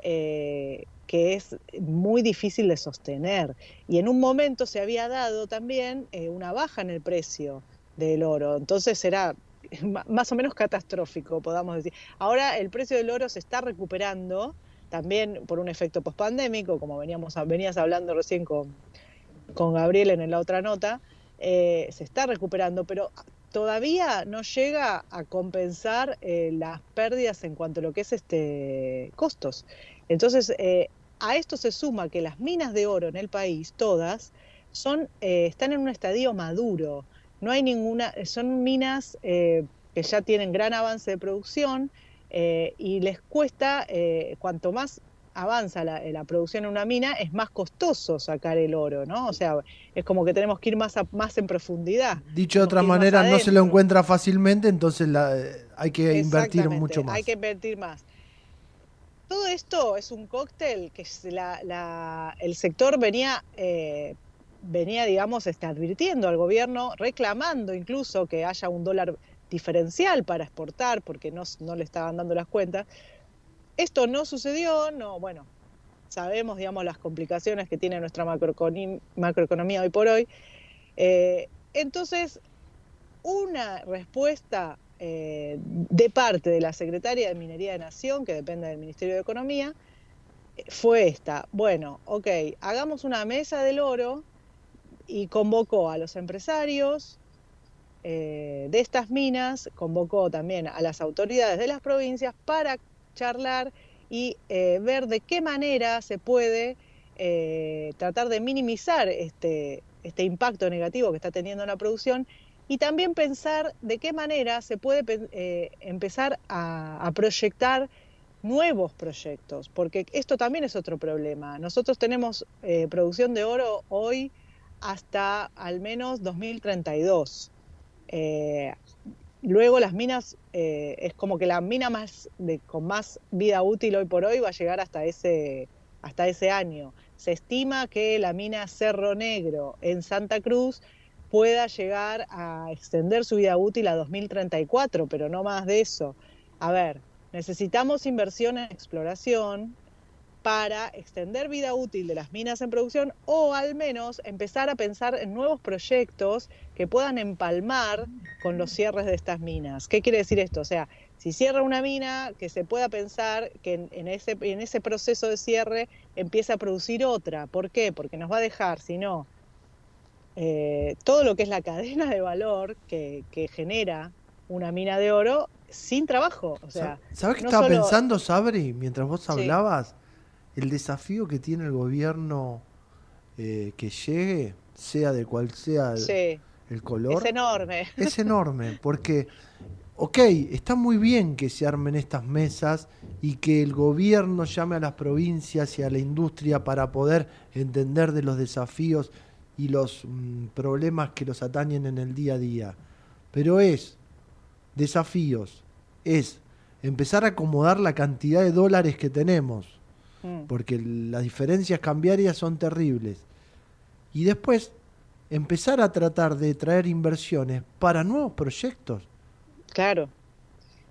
eh, que es muy difícil de sostener. Y en un momento se había dado también eh, una baja en el precio del oro, entonces era más o menos catastrófico, podamos decir. Ahora el precio del oro se está recuperando, también por un efecto pospandémico, como veníamos, venías hablando recién con, con Gabriel en la otra nota, eh, se está recuperando, pero todavía no llega a compensar eh, las pérdidas en cuanto a lo que es este costos. Entonces, a esto se suma que las minas de oro en el país, todas, son, eh, están en un estadio maduro. No hay ninguna, son minas eh, que ya tienen gran avance de producción eh, y les cuesta, eh, cuanto más avanza la, la producción en una mina, es más costoso sacar el oro, ¿no? O sea, es como que tenemos que ir más, a- más en profundidad. Dicho de otra manera, no se lo encuentra fácilmente, entonces la- eh, hay que invertir mucho más. Hay que invertir más. Todo esto es un cóctel que el sector venía, eh, venía, digamos, este, advirtiendo al gobierno, reclamando incluso que haya un dólar diferencial para exportar, porque no, no le estaban dando las cuentas. Esto no sucedió, no, bueno, sabemos, digamos, las complicaciones que tiene nuestra macroeconomía hoy por hoy. Eh, entonces, una respuesta eh, de parte de la Secretaria de Minería de Nación, que depende del Ministerio de Economía, fue esta. Bueno, ok, hagamos una mesa del oro y convocó a los empresarios eh, de estas minas, convocó también a las autoridades de las provincias para charlar y eh, ver de qué manera se puede tratar de minimizar este, este impacto negativo que está teniendo en la producción y también pensar de qué manera se puede eh, empezar a, proyectar nuevos proyectos, porque esto también es otro problema. Nosotros tenemos eh, producción de oro hoy hasta al menos 2032. Eh, luego las minas, es como que la mina más de, con más vida útil hoy por hoy va a llegar hasta ese, hasta ese año. Se estima que la mina Cerro Negro en Santa Cruz pueda llegar a extender su vida útil a 2034, pero no más de eso. A ver, Necesitamos inversión en exploración para extender vida útil de las minas en producción o al menos empezar a pensar en nuevos proyectos que puedan empalmar con los cierres de estas minas. ¿Qué quiere decir esto? O sea, si cierra una mina, que se pueda pensar que en, ese, en ese proceso de cierre empieza a producir otra. ¿Por qué? Porque nos va a dejar, si no, eh, todo lo que es la cadena de valor que, que genera una mina de oro sin trabajo. O sea, ¿Sabes qué estaba pensando, Sabri, mientras vos hablabas? El desafío que tiene el gobierno eh, que llegue, sea de cual sea el, color. Es enorme. Es enorme, porque, ok, está muy bien que se armen estas mesas y que el gobierno llame a las provincias y a la industria para poder entender de los desafíos y los mm, problemas que los atañen en el día a día. Pero es desafíos es empezar a acomodar la cantidad de dólares que tenemos, mm. porque las diferencias cambiarias son terribles. Y después empezar a tratar de traer inversiones para nuevos proyectos. Claro.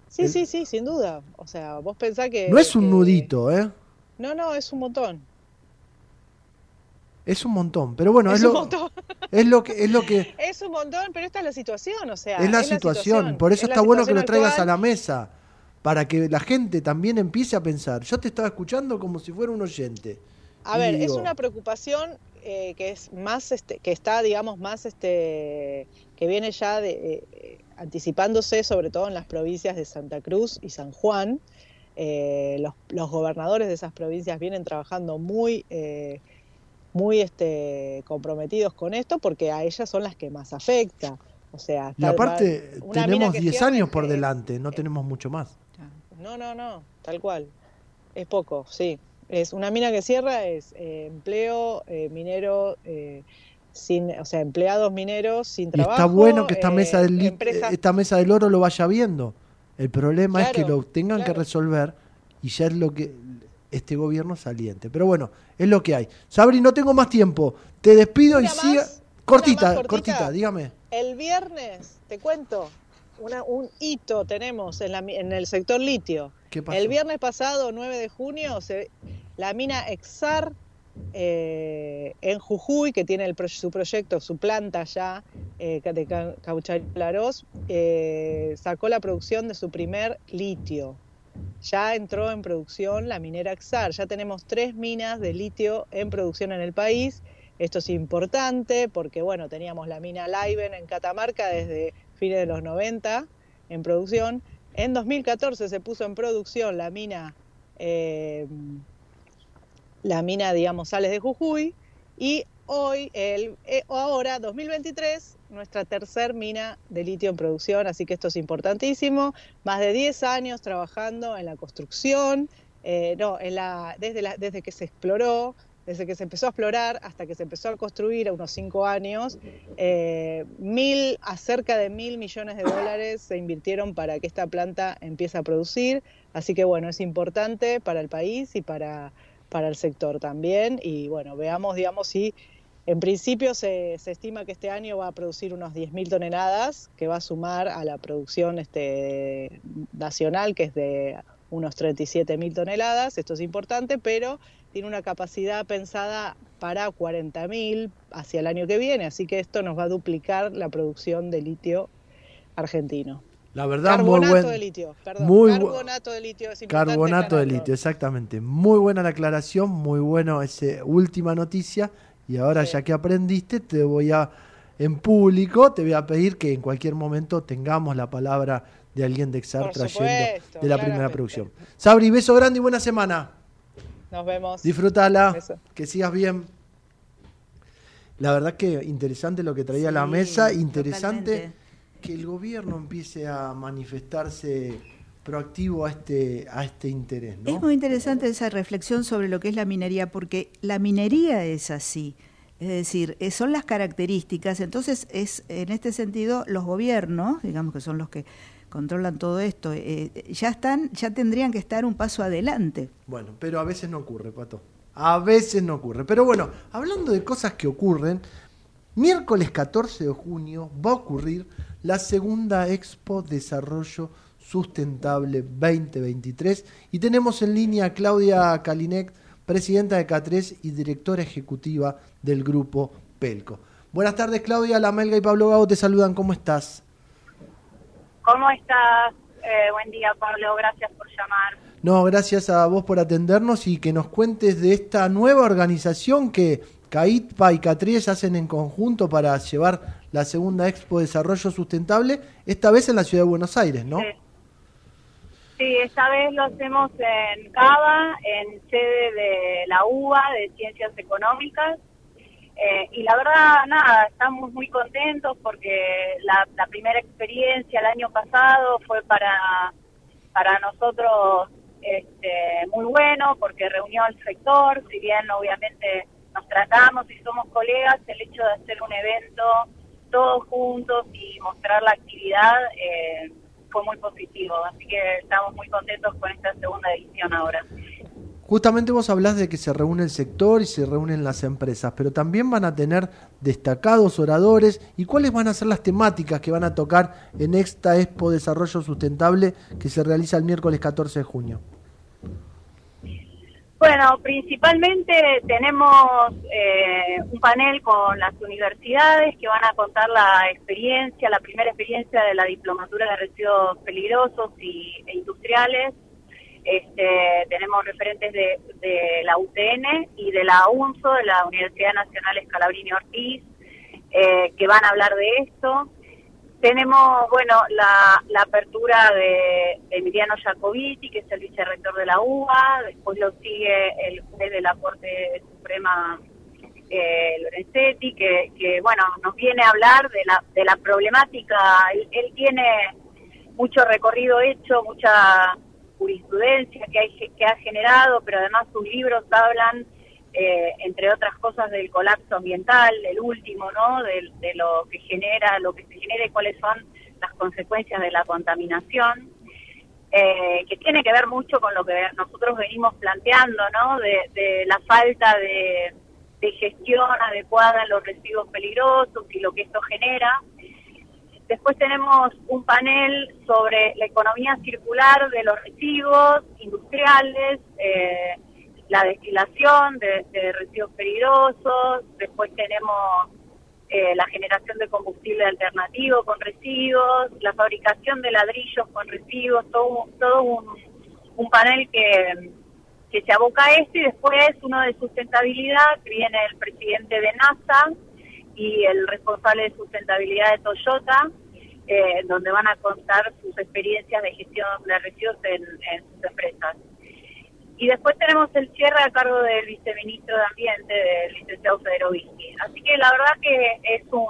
Sí, sí, sí, sin duda. O sea, vos pensás que... No es un nudito, ¿eh? No, no, es un montón. Es un montón, pero bueno, es, lo, es lo que es lo que es un montón, pero esta es la situación, o sea, es la, situación. por eso está bueno que lo traigas a la mesa para que la gente también empiece a pensar. Yo te estaba escuchando como si fuera un oyente. A ver, es una preocupación eh, que es más este, que está digamos más este que viene ya de eh, anticipándose sobre todo en las provincias de Santa Cruz y San Juan. Eh, los, los, gobernadores de esas provincias vienen trabajando muy muy este, comprometidos con esto porque a ellas son las que más afecta. O sea, y aparte tenemos 10 años por delante, no tenemos mucho más. No, no, no, tal cual. Es poco, sí. Es una mina que cierra es eh, empleo eh, minero eh, sin, o sea, empleados mineros sin trabajo. está bueno que esta mesa del esta mesa del oro lo vaya viendo. El problema es que lo tengan que resolver y ya es lo que este gobierno saliente. Pero bueno, es lo que hay. Sabri, no tengo más tiempo. Te despido y siga. Cortita, cortita, dígame. El viernes, te cuento, un hito tenemos en, la, en, el sector litio. ¿Qué pasó? El viernes pasado, 9 de junio, se, la mina Exar eh, en Jujuy, que tiene el, su proyecto, su planta ya eh, de Cauchalaros, eh, sacó la producción de su primer litio ya entró en producción la minera Axar. Ya tenemos tres minas de litio en producción en el país. Esto es importante porque, bueno, teníamos la mina Laiven en Catamarca desde fines de los 90 en producción. En 2014 se puso en producción la mina, eh, la mina, digamos, Sales de Jujuy. Y hoy, el, eh, ahora, 2023, nuestra tercer mina de litio en producción, así que esto es importantísimo. Más de 10 años trabajando en la construcción, eh, no, en la, desde, desde que se exploró, desde que se empezó a explorar hasta que se empezó a construir a unos 5 años, eh, mil, a cerca de mil millones de dólares se invirtieron para que esta planta empiece a producir. Así que bueno, es importante para el país y para, para el sector también. Y bueno, veamos, digamos, si en principio se, estima que este año va a producir unos 10.000 toneladas, que va a sumar a la producción este, nacional, que es de unos 37.000 toneladas. Esto es importante, pero tiene una capacidad pensada para 40.000 hacia el año que viene, así que esto nos va a duplicar la producción de litio argentino. La verdad, carbonato muy buen, de litio, perdón, muy carbonato de litio. Es carbonato de litio, exactamente. Muy buena la aclaración, muy bueno esa última noticia y ahora ya que aprendiste, te voy a, en público, te voy a pedir que en cualquier momento tengamos la palabra de alguien de Exar trayendo de la primera producción. Sabri, beso grande y buena semana. Nos vemos. Disfrútala, Beso. que sigas bien. La verdad que interesante lo que traía a la Sí, mesa, interesante totalmente. que el gobierno empiece a manifestarse proactivo a este a este interés, ¿no? Es muy interesante esa reflexión sobre lo que es la minería, porque la minería es así. Es decir, eh, son las características. Entonces, es en este sentido, los gobiernos, digamos que son los que controlan todo esto, eh, ya están, ya tendrían que estar un paso adelante. Bueno, pero a veces no ocurre, Pato. A veces no ocurre. Pero bueno, hablando de cosas que ocurren, miércoles 14 de junio va a ocurrir la segunda Expo Desarrollo Sustentable 2023 y tenemos en línea a Claudia Kalinek, presidenta de K3 y directora ejecutiva del grupo Pelco. Buenas tardes, Claudia, La Melga y Pablo Gago te saludan. ¿Cómo estás? ¿Cómo estás? Eh, buen día, Pablo. Gracias por llamar. No, gracias a vos por atendernos y que nos cuentes de esta nueva organización que CAITPA y CATRIES hacen en conjunto para llevar la segunda Expo Desarrollo Sustentable, esta vez en la ciudad de Buenos Aires, ¿no? Sí. Sí, esta vez lo hacemos en Cava, en sede de la UBA de Ciencias Económicas. Eh, y la verdad, nada, estamos muy contentos porque la, la primera experiencia el año pasado fue para, para nosotros este, muy bueno porque reunió al sector, si bien obviamente nos tratamos y somos colegas, el hecho de hacer un evento todos juntos y mostrar la actividad eh, fue muy positivo, así que estamos muy contentos con esta segunda edición ahora. Justamente vos hablás de que se reúne el sector y se reúnen las empresas, pero también van a tener destacados oradores y cuáles van a ser las temáticas que van a tocar en esta Expo Desarrollo Sustentable que se realiza el miércoles 14 de junio. Bueno, principalmente tenemos eh, un panel con las universidades que van a contar la experiencia, la primera experiencia de la diplomatura de residuos peligrosos y, e industriales. Este, tenemos referentes de, de la UTN y de la UNSO, de la Universidad Nacional Escalabrini Ortiz, eh, que van a hablar de esto. Tenemos, bueno, la, la apertura de, Emiliano Jacobiti, que es el vicerrector de la UBA, después lo sigue el juez de la Corte Suprema eh, Lorenzetti, que, que, bueno, nos viene a hablar de la, de la problemática. Él, él tiene mucho recorrido hecho, mucha jurisprudencia que, hay, que ha generado, pero además sus libros hablan eh, entre otras cosas del colapso ambiental, el último, ¿no? De, lo que genera, lo que se genera y cuáles son las consecuencias de la contaminación, eh, que tiene que ver mucho con lo que nosotros venimos planteando, ¿no? De, la falta de, de, gestión adecuada en los residuos peligrosos y lo que esto genera. Después tenemos un panel sobre la economía circular de los residuos industriales, eh, la destilación de, residuos peligrosos, después tenemos eh, la generación de combustible alternativo con residuos, la fabricación de ladrillos con residuos, todo, todo un, un panel que, que se aboca a esto y después uno de sustentabilidad, que viene el presidente de NASA y el responsable de sustentabilidad de Toyota, eh, donde van a contar sus experiencias de gestión de residuos en, en sus empresas. Y después tenemos el cierre a cargo del viceministro de Ambiente, del licenciado Federovici. Así que la verdad que es un,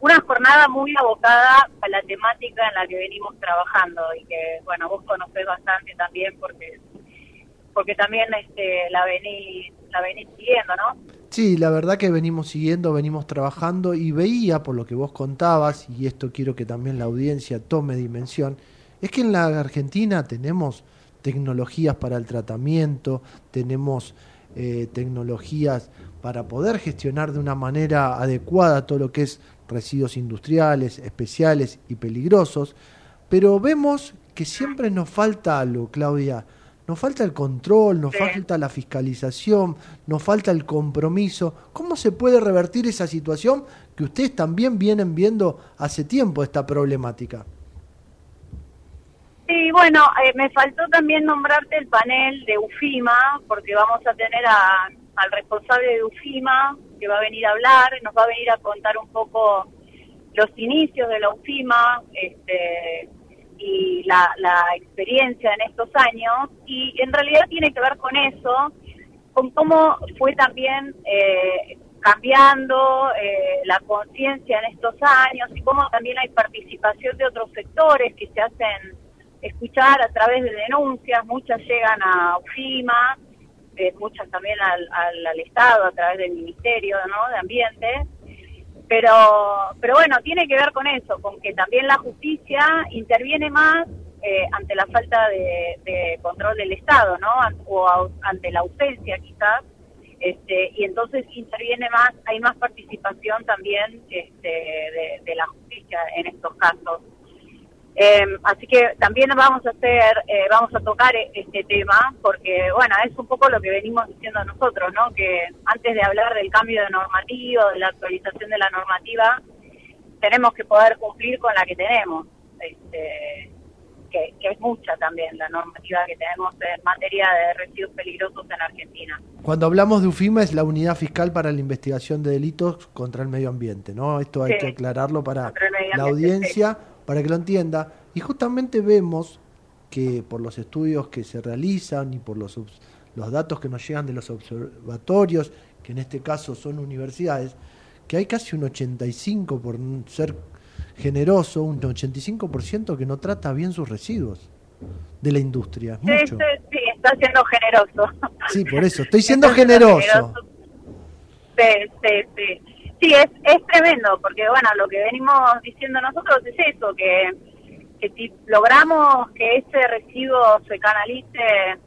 una jornada muy abocada a la temática en la que venimos trabajando y que, bueno, vos conocés bastante también porque porque también este, la venís la venís siguiendo, ¿no? Sí, la verdad que venimos siguiendo, venimos trabajando y veía por lo que vos contabas, y esto quiero que también la audiencia tome dimensión, es que en la Argentina tenemos tecnologías para el tratamiento, tenemos eh, tecnologías para poder gestionar de una manera adecuada todo lo que es residuos industriales, especiales y peligrosos, pero vemos que siempre nos falta algo, Claudia, nos falta el control, nos sí. falta la fiscalización, nos falta el compromiso. ¿Cómo se puede revertir esa situación que ustedes también vienen viendo hace tiempo esta problemática? Sí, bueno, eh, me faltó también nombrarte el panel de UFIMA, porque vamos a tener a, al responsable de UFIMA que va a venir a hablar, nos va a venir a contar un poco los inicios de la UFIMA este, y la, la experiencia en estos años, y en realidad tiene que ver con eso, con cómo fue también eh, cambiando eh, la conciencia en estos años y cómo también hay participación de otros sectores que se hacen escuchar a través de denuncias, muchas llegan a UFIMA, eh, muchas también al, al, Estado a través del Ministerio de Ambiente, pero, pero bueno, tiene que ver con eso, con que también la justicia interviene más eh, ante la falta de, control del Estado, ¿no? O ante la ausencia quizás, este, y entonces interviene más, hay más participación también este, de, la justicia en estos casos. Em, así que también vamos a hacer, eh, vamos a tocar e-, este tema, porque bueno, es un poco lo que venimos diciendo nosotros, ¿no? Que antes de hablar del cambio de normativo, de la actualización de la normativa, tenemos que poder cumplir con la que tenemos. Este, que, es mucha también la normativa que tenemos en materia de residuos peligrosos en Argentina. Cuando hablamos de UFIMA es la Unidad Fiscal para la Investigación de Delitos contra el Medio Ambiente, ¿no? Esto hay que aclararlo para la audiencia, para que lo entienda. Y justamente vemos que por los estudios que se realizan y por los, los datos que nos llegan de los observatorios, que en este caso son universidades, que hay casi un 85 por ser generoso, un 85% que no trata bien sus residuos de la industria. Sí, sí, sí, está siendo generoso. Sí, por eso, estoy siendo generoso. Sí, sí, sí. Sí, es, es tremendo, porque bueno, lo que venimos diciendo nosotros es eso, que, que si logramos que ese residuo se canalice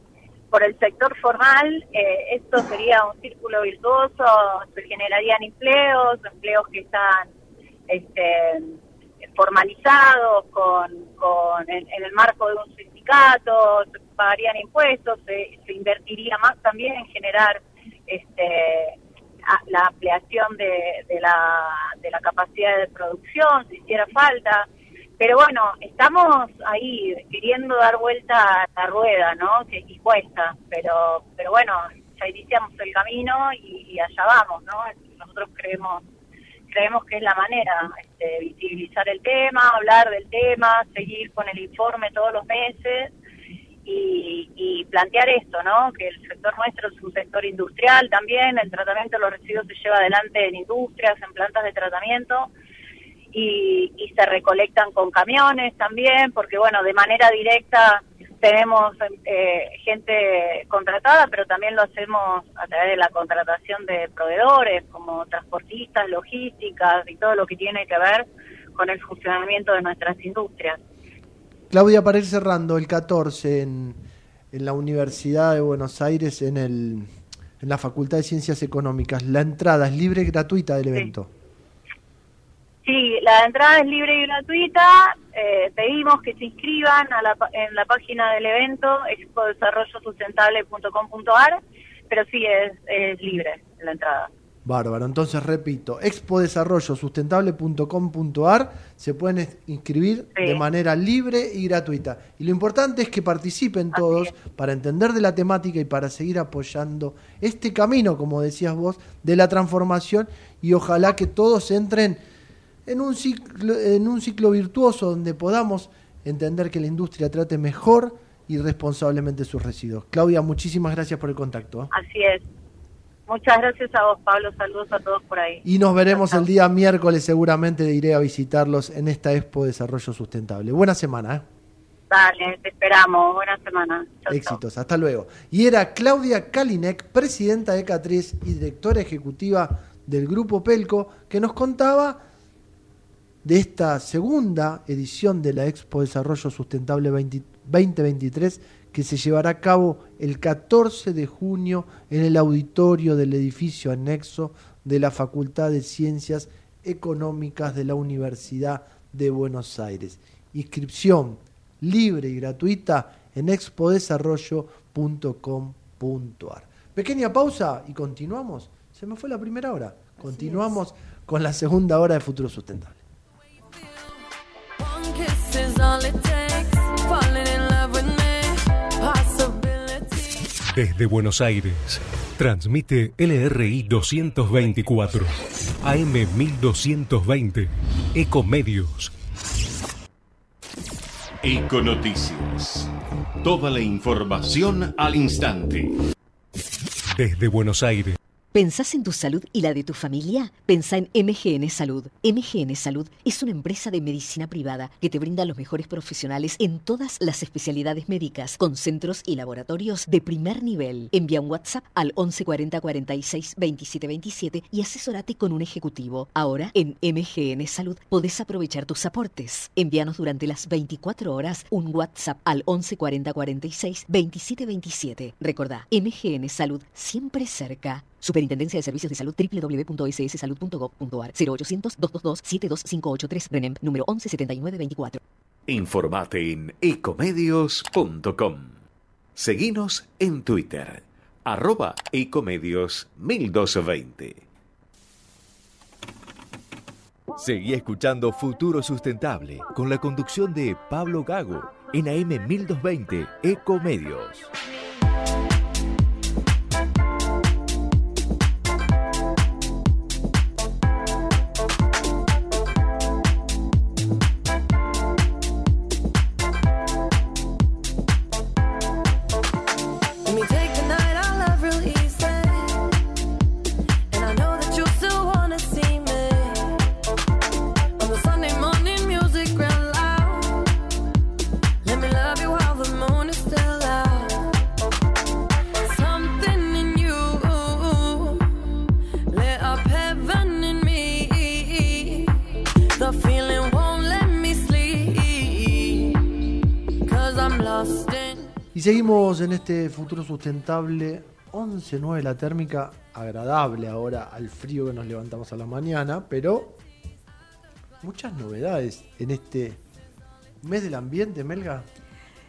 por el sector formal, eh, esto sería un círculo virtuoso, se generarían empleos, empleos que están este, formalizados con, con en, el marco de un sindicato, se pagarían impuestos, se, invertiría más también en generar este la ampliación de, de, la, de la capacidad de producción, si hiciera falta. Pero bueno, estamos ahí queriendo dar vuelta a la rueda, ¿no? Que, y cuesta, pero, pero bueno, ya iniciamos el camino y, y allá vamos, ¿no? Nosotros creemos creemos que es la manera, este, visibilizar el tema, hablar del tema, seguir con el informe todos los meses y, y, plantear esto, ¿no? Que el sector nuestro es un sector industrial también, el tratamiento de los residuos se lleva adelante en industrias, en plantas de tratamiento y, y se recolectan con camiones también, porque bueno, de manera directa tenemos eh, gente contratada, pero también lo hacemos a través de la contratación de proveedores como transportistas, logísticas y todo lo que tiene que ver con el funcionamiento de nuestras industrias. Claudia, para ir cerrando, el 14 en, en la Universidad de Buenos Aires, en, el, en la Facultad de Ciencias Económicas, la entrada es libre y gratuita del evento. Sí, la entrada es libre y gratuita. Eh, pedimos que se inscriban a la, en la página del evento expodesarrollosustentable.com.ar, pero sí es, es libre la entrada. Bárbaro, entonces repito, expodesarrollosustentable.com.ar se pueden inscribir de manera libre y gratuita. Y lo importante es que participen todos para entender de la temática y para seguir apoyando este camino, como decías vos, de la transformación y ojalá que todos entren en un ciclo, en un ciclo virtuoso donde podamos entender que la industria trate mejor y responsablemente sus residuos. Claudia, muchísimas gracias por el contacto. ¿eh? Así es. Muchas gracias a vos, Pablo. Saludos a todos por ahí. Y nos veremos el día miércoles, seguramente iré a visitarlos en esta Expo Desarrollo Sustentable. Buena semana. ¿eh? Dale, te esperamos. Buena semana. Éxitos. Hasta luego. Y era Claudia Kalinek, presidenta de Catriz y directora ejecutiva del Grupo Pelco, que nos contaba de esta segunda edición de la Expo Desarrollo Sustentable 2023 que se llevará a cabo el 14 de junio en el auditorio del edificio anexo de la Facultad de Ciencias Económicas de la Universidad de Buenos Aires. Inscripción libre y gratuita en expodesarrollo.com.ar. Pequeña pausa y continuamos. Se me fue la primera hora. Continuamos con la segunda hora de Futuro Sustentable. Desde Buenos Aires, transmite LRI 224, AM 1220, Ecomedios. Econoticias. Toda la información al instante. desde Buenos Aires. ¿Pensás en tu salud y la de tu familia? Pensá en MGN Salud. MGN Salud es una empresa de medicina privada que te brinda los mejores profesionales en todas las especialidades médicas, con centros y laboratorios de primer nivel. Envía un WhatsApp al 1140 46 27 27 y asesórate con un ejecutivo. Ahora, en MGN Salud, podés aprovechar tus aportes. Envíanos durante las 24 horas un WhatsApp al 1140 46 27 27. Recordá, MGN Salud, siempre cerca. Superintendencia de Servicios de Salud www.sssalud.gov.ar 0800-222-72583 RENEM número 117924. Informate en ecomedios.com. Seguinos en Twitter, arroba ecomedios 1220. Seguí escuchando Futuro Sustentable con la conducción de Pablo Gago en AM 1220 Ecomedios. Seguimos en este futuro sustentable. 11.9 la térmica, agradable ahora al frío que nos levantamos a la mañana, pero muchas novedades en este mes del ambiente, Melga.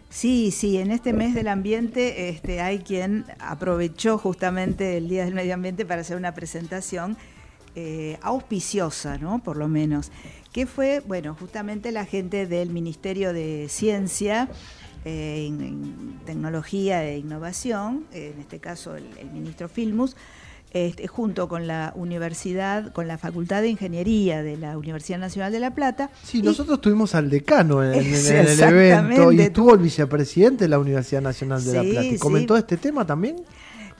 Sí, sí, en este mes del ambiente este, hay quien aprovechó justamente el Día del Medio Ambiente para hacer una presentación eh, auspiciosa, ¿no? Por lo menos, que fue, bueno, justamente la gente del Ministerio de Ciencia, eh, en- en Tecnología e Innovación, en este caso el, el ministro Filmus, este, junto con la universidad, con la Facultad de Ingeniería de la Universidad Nacional de La Plata. Sí, nosotros tuvimos al decano en, en- en Sí, el evento y estuvo el vicepresidente de la Universidad Nacional de La Plata. ¿Y sí. comentó este tema también?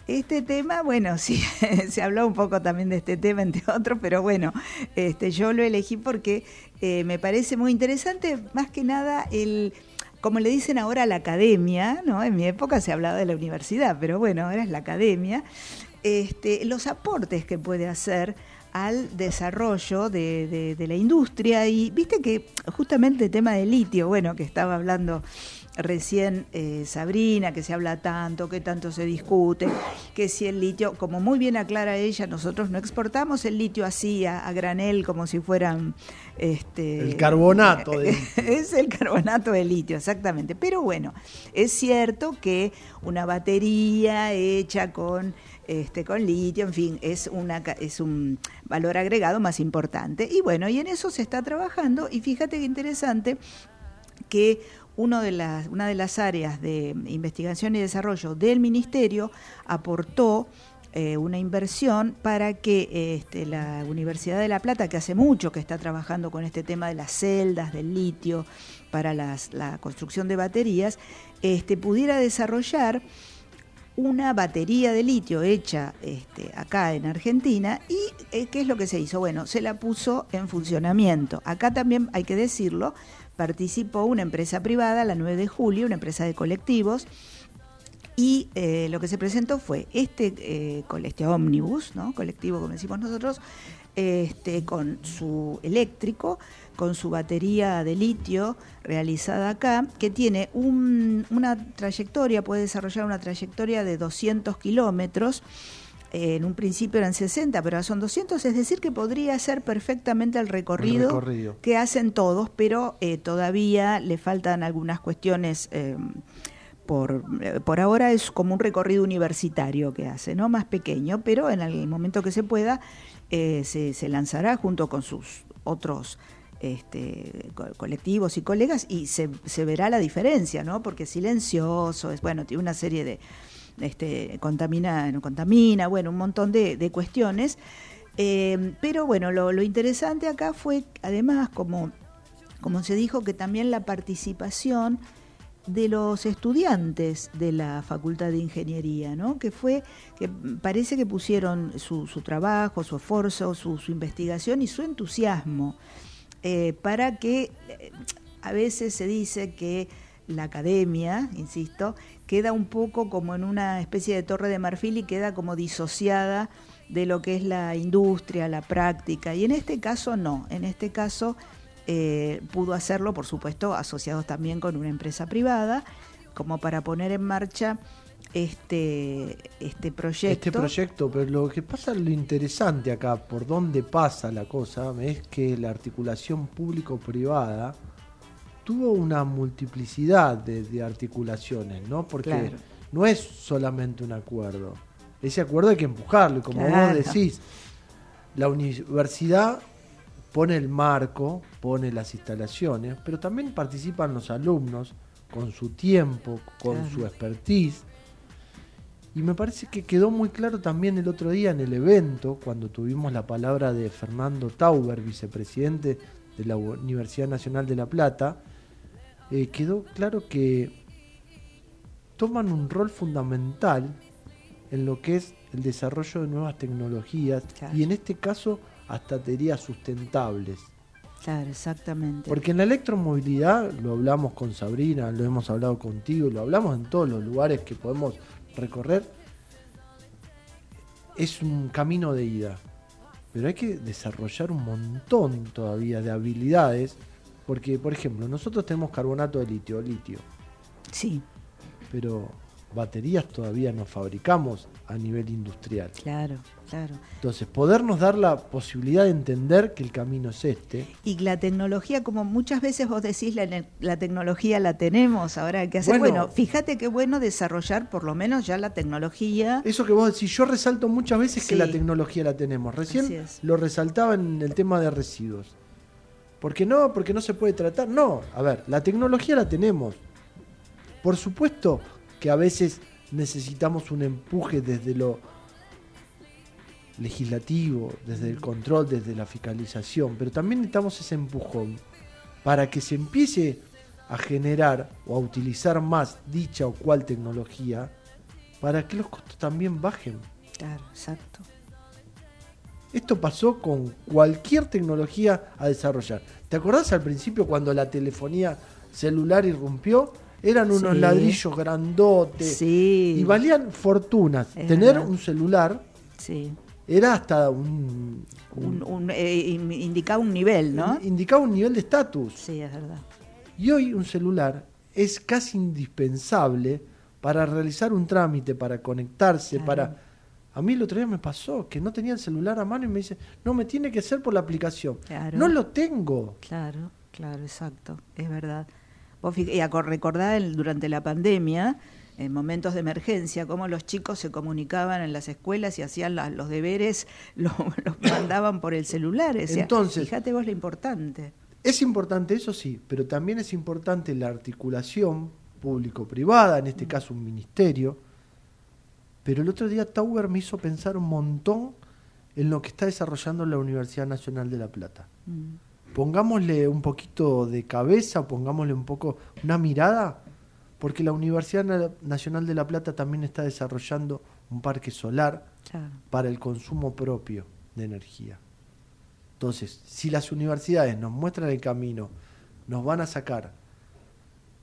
Este tema, bueno, sí, se habló un poco también de este tema, entre otros, pero bueno, este, yo lo elegí porque eh, me parece muy interesante, más que nada, el, como le dicen ahora la academia, ¿no? En mi época se hablaba de la universidad, pero bueno, ahora es la academia, este, los aportes que puede hacer al desarrollo de, de- de la industria y viste que justamente el tema del litio, bueno, que estaba hablando recién eh, Sabrina, que se habla tanto, que tanto se discute, que si el litio, como muy bien aclara ella, nosotros no exportamos el litio así a, a granel como si fueran... Este, El carbonato de es el carbonato de litio, exactamente. Pero bueno, es cierto que una batería hecha con este con litio, en fin, es una es un valor agregado más importante. Y bueno, y en eso se está trabajando y fíjate qué interesante que uno de las, una de las áreas de investigación y desarrollo del ministerio aportó eh, una inversión para que este, la Universidad de La Plata, que hace mucho que está trabajando con este tema de las celdas, del litio, para las- la construcción de baterías, este, pudiera desarrollar una batería de litio hecha este, acá en Argentina y eh, ¿qué es lo que se hizo? Bueno, se la puso en funcionamiento. Acá también hay que decirlo, participó una empresa privada, la 9 de julio, una empresa de colectivos, y eh, lo que se presentó fue este, eh, este ómnibus, ¿no? colectivo como decimos nosotros, este, con su eléctrico, con su batería de litio realizada acá, que tiene un- una trayectoria, puede desarrollar una trayectoria de 200 kilómetros. En un principio eran 60, pero ahora son 200, es decir, que podría ser perfectamente el recorrido, recorrido. que hacen todos, pero eh, todavía le faltan algunas cuestiones. eh, por, eh, por ahora es como un recorrido universitario que hace, ¿no? Más pequeño, pero en el momento que se pueda eh, se, se lanzará junto con sus otros este, co- colectivos y colegas y se, se verá la diferencia, ¿no? Porque es silencioso, es bueno, tiene una serie de este, contamina, no contamina, bueno, un montón de, cuestiones. Eh, pero bueno, lo, interesante acá fue, además, como, se dijo, que también la participación de los estudiantes de la Facultad de Ingeniería, ¿no? que fue, que parece que pusieron su, trabajo, su esfuerzo, su, su investigación y su entusiasmo eh, para que eh, a veces se dice que la academia, insisto, queda un poco como en una especie de torre de marfil y queda como disociada de lo que es la industria, la práctica. Y en este caso no, en este caso eh, pudo hacerlo, por supuesto, asociados también con una empresa privada, como para poner en marcha este, este proyecto. Este proyecto, pero lo que pasa, lo interesante acá, por dónde pasa la cosa, es que la articulación público-privada tuvo una multiplicidad de, de articulaciones, ¿no? Porque Claro. no es solamente un acuerdo. Ese acuerdo hay que empujarlo, y como Claro. vos decís, la universidad pone el marco, pone las instalaciones, pero también participan los alumnos con su tiempo, con Claro. su expertise. Y me parece que quedó muy claro también el otro día en el evento, cuando tuvimos la palabra de Fernando Tauber, vicepresidente de la Universidad Nacional de La Plata, eh, quedó claro que toman un rol fundamental en lo que es el desarrollo de nuevas tecnologías Claro. y en este caso hasta teorías sustentables. Claro, exactamente. Porque en la electromovilidad, lo hablamos con Sabrina, lo hemos hablado contigo, lo hablamos en todos los lugares que podemos recorrer, es un camino de ida. Pero hay que desarrollar un montón todavía de habilidades, porque, por ejemplo, nosotros tenemos carbonato de litio, litio. Sí. Pero baterías todavía no fabricamos a nivel industrial. Claro, claro. Entonces, podernos dar la posibilidad de entender que el camino es este. Y la tecnología, como muchas veces vos decís, la, tecnología la tenemos, ahora hay que hacer. Bueno. Bueno, fíjate qué bueno desarrollar por lo menos ya la tecnología. Eso que vos decís, yo resalto muchas veces que la tecnología la tenemos. Recién lo resaltaba en el tema de residuos. ¿Por qué no? Porque no se puede tratar. No, a ver, la tecnología la tenemos. Por supuesto que a veces necesitamos un empuje desde lo legislativo, desde el control, desde la fiscalización, pero también necesitamos ese empujón para que se empiece a generar o a utilizar más dicha o cual tecnología para que los costos también bajen. Claro, exacto. Esto pasó con cualquier tecnología a desarrollar. ¿Te acordás al principio cuando la telefonía celular irrumpió? Eran unos Sí. ladrillos grandotes Sí. y valían fortunas. Es Tener verdad. un celular Sí. era hasta un, Un, un, eh, in- indicaba un nivel, ¿no? indicaba un nivel de estatus. Sí, es verdad. Y hoy un celular es casi indispensable para realizar un trámite, para conectarse, para... A mí el otro día me pasó que no tenía el celular a mano y me dice, no, me tiene que ser por la aplicación. Claro. No lo tengo. Claro, claro, exacto, es verdad. Vos y recordá el- durante la pandemia, en momentos de emergencia, cómo los chicos se comunicaban en las escuelas y hacían la- los deberes, lo- los mandaban por el celular. O sea, Entonces- fíjate vos lo importante. Es importante, eso sí, pero también es importante la articulación público-privada, en este caso un ministerio. Pero el otro día Tauber me hizo pensar un montón en lo que está desarrollando la Universidad Nacional de La Plata. Mm. Pongámosle un poquito de cabeza, pongámosle un poco una mirada, porque la Universidad Na- Nacional de La Plata también está desarrollando un parque solar Claro. para el consumo propio de energía. Entonces, si las universidades nos muestran el camino, nos van a sacar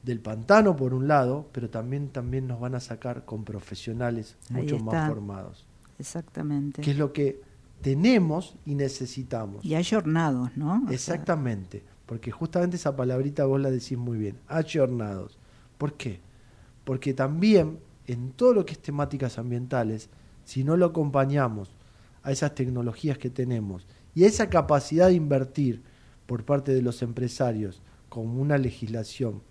del pantano por un lado, pero también, también nos van a sacar con profesionales mucho más formados, Exactamente. que es lo que tenemos y necesitamos. Y ayornados, ¿no? O sea, Exactamente, porque justamente esa palabrita vos la decís muy bien, ayornados. ¿Por qué? Porque también en todo lo que es temáticas ambientales, si no lo acompañamos a esas tecnologías que tenemos y a esa capacidad de invertir por parte de los empresarios con una legislación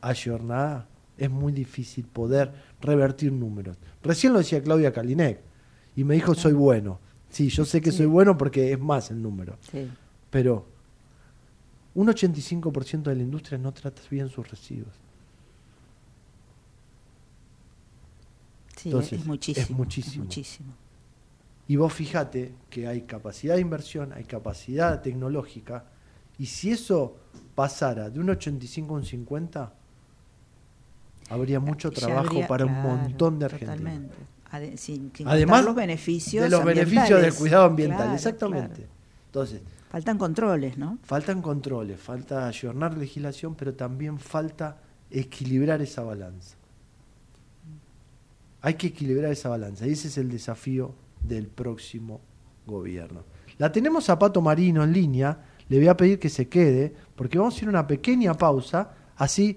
ayornada, es muy difícil poder revertir números. Recién lo decía Claudia Kalinek y me dijo soy bueno. Sí, yo sé que soy bueno porque es más el número. Sí. Pero un 85% de la industria no trata bien sus residuos. sí, Entonces, es muchísimo. es muchísimo. muchísimo. Y vos fíjate que hay capacidad de inversión, hay capacidad tecnológica, y si eso pasara de un 85 a un 50, habría mucho trabajo habría- para un montón de argentinos. Totalmente. Ade- sin- sin Además los beneficios de los beneficios del cuidado ambiental, Claro, exactamente. claro. Entonces, Faltan controles, ¿no? faltan controles, falta ayornar legislación, pero también falta equilibrar esa balanza. Hay que equilibrar esa balanza y ese es el desafío del próximo gobierno. La tenemos a Pato Marino en línea, le voy a pedir que se quede porque vamos a ir a una pequeña pausa, así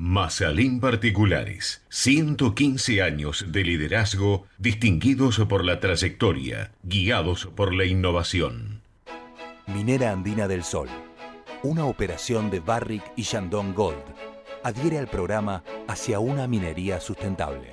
Mazalín Particulares, 115 años de liderazgo distinguidos por la trayectoria, guiados por la innovación. Minera Andina del Sol, una operación de Barrick y Shandong Gold, adhiere al programa Hacia una minería sustentable.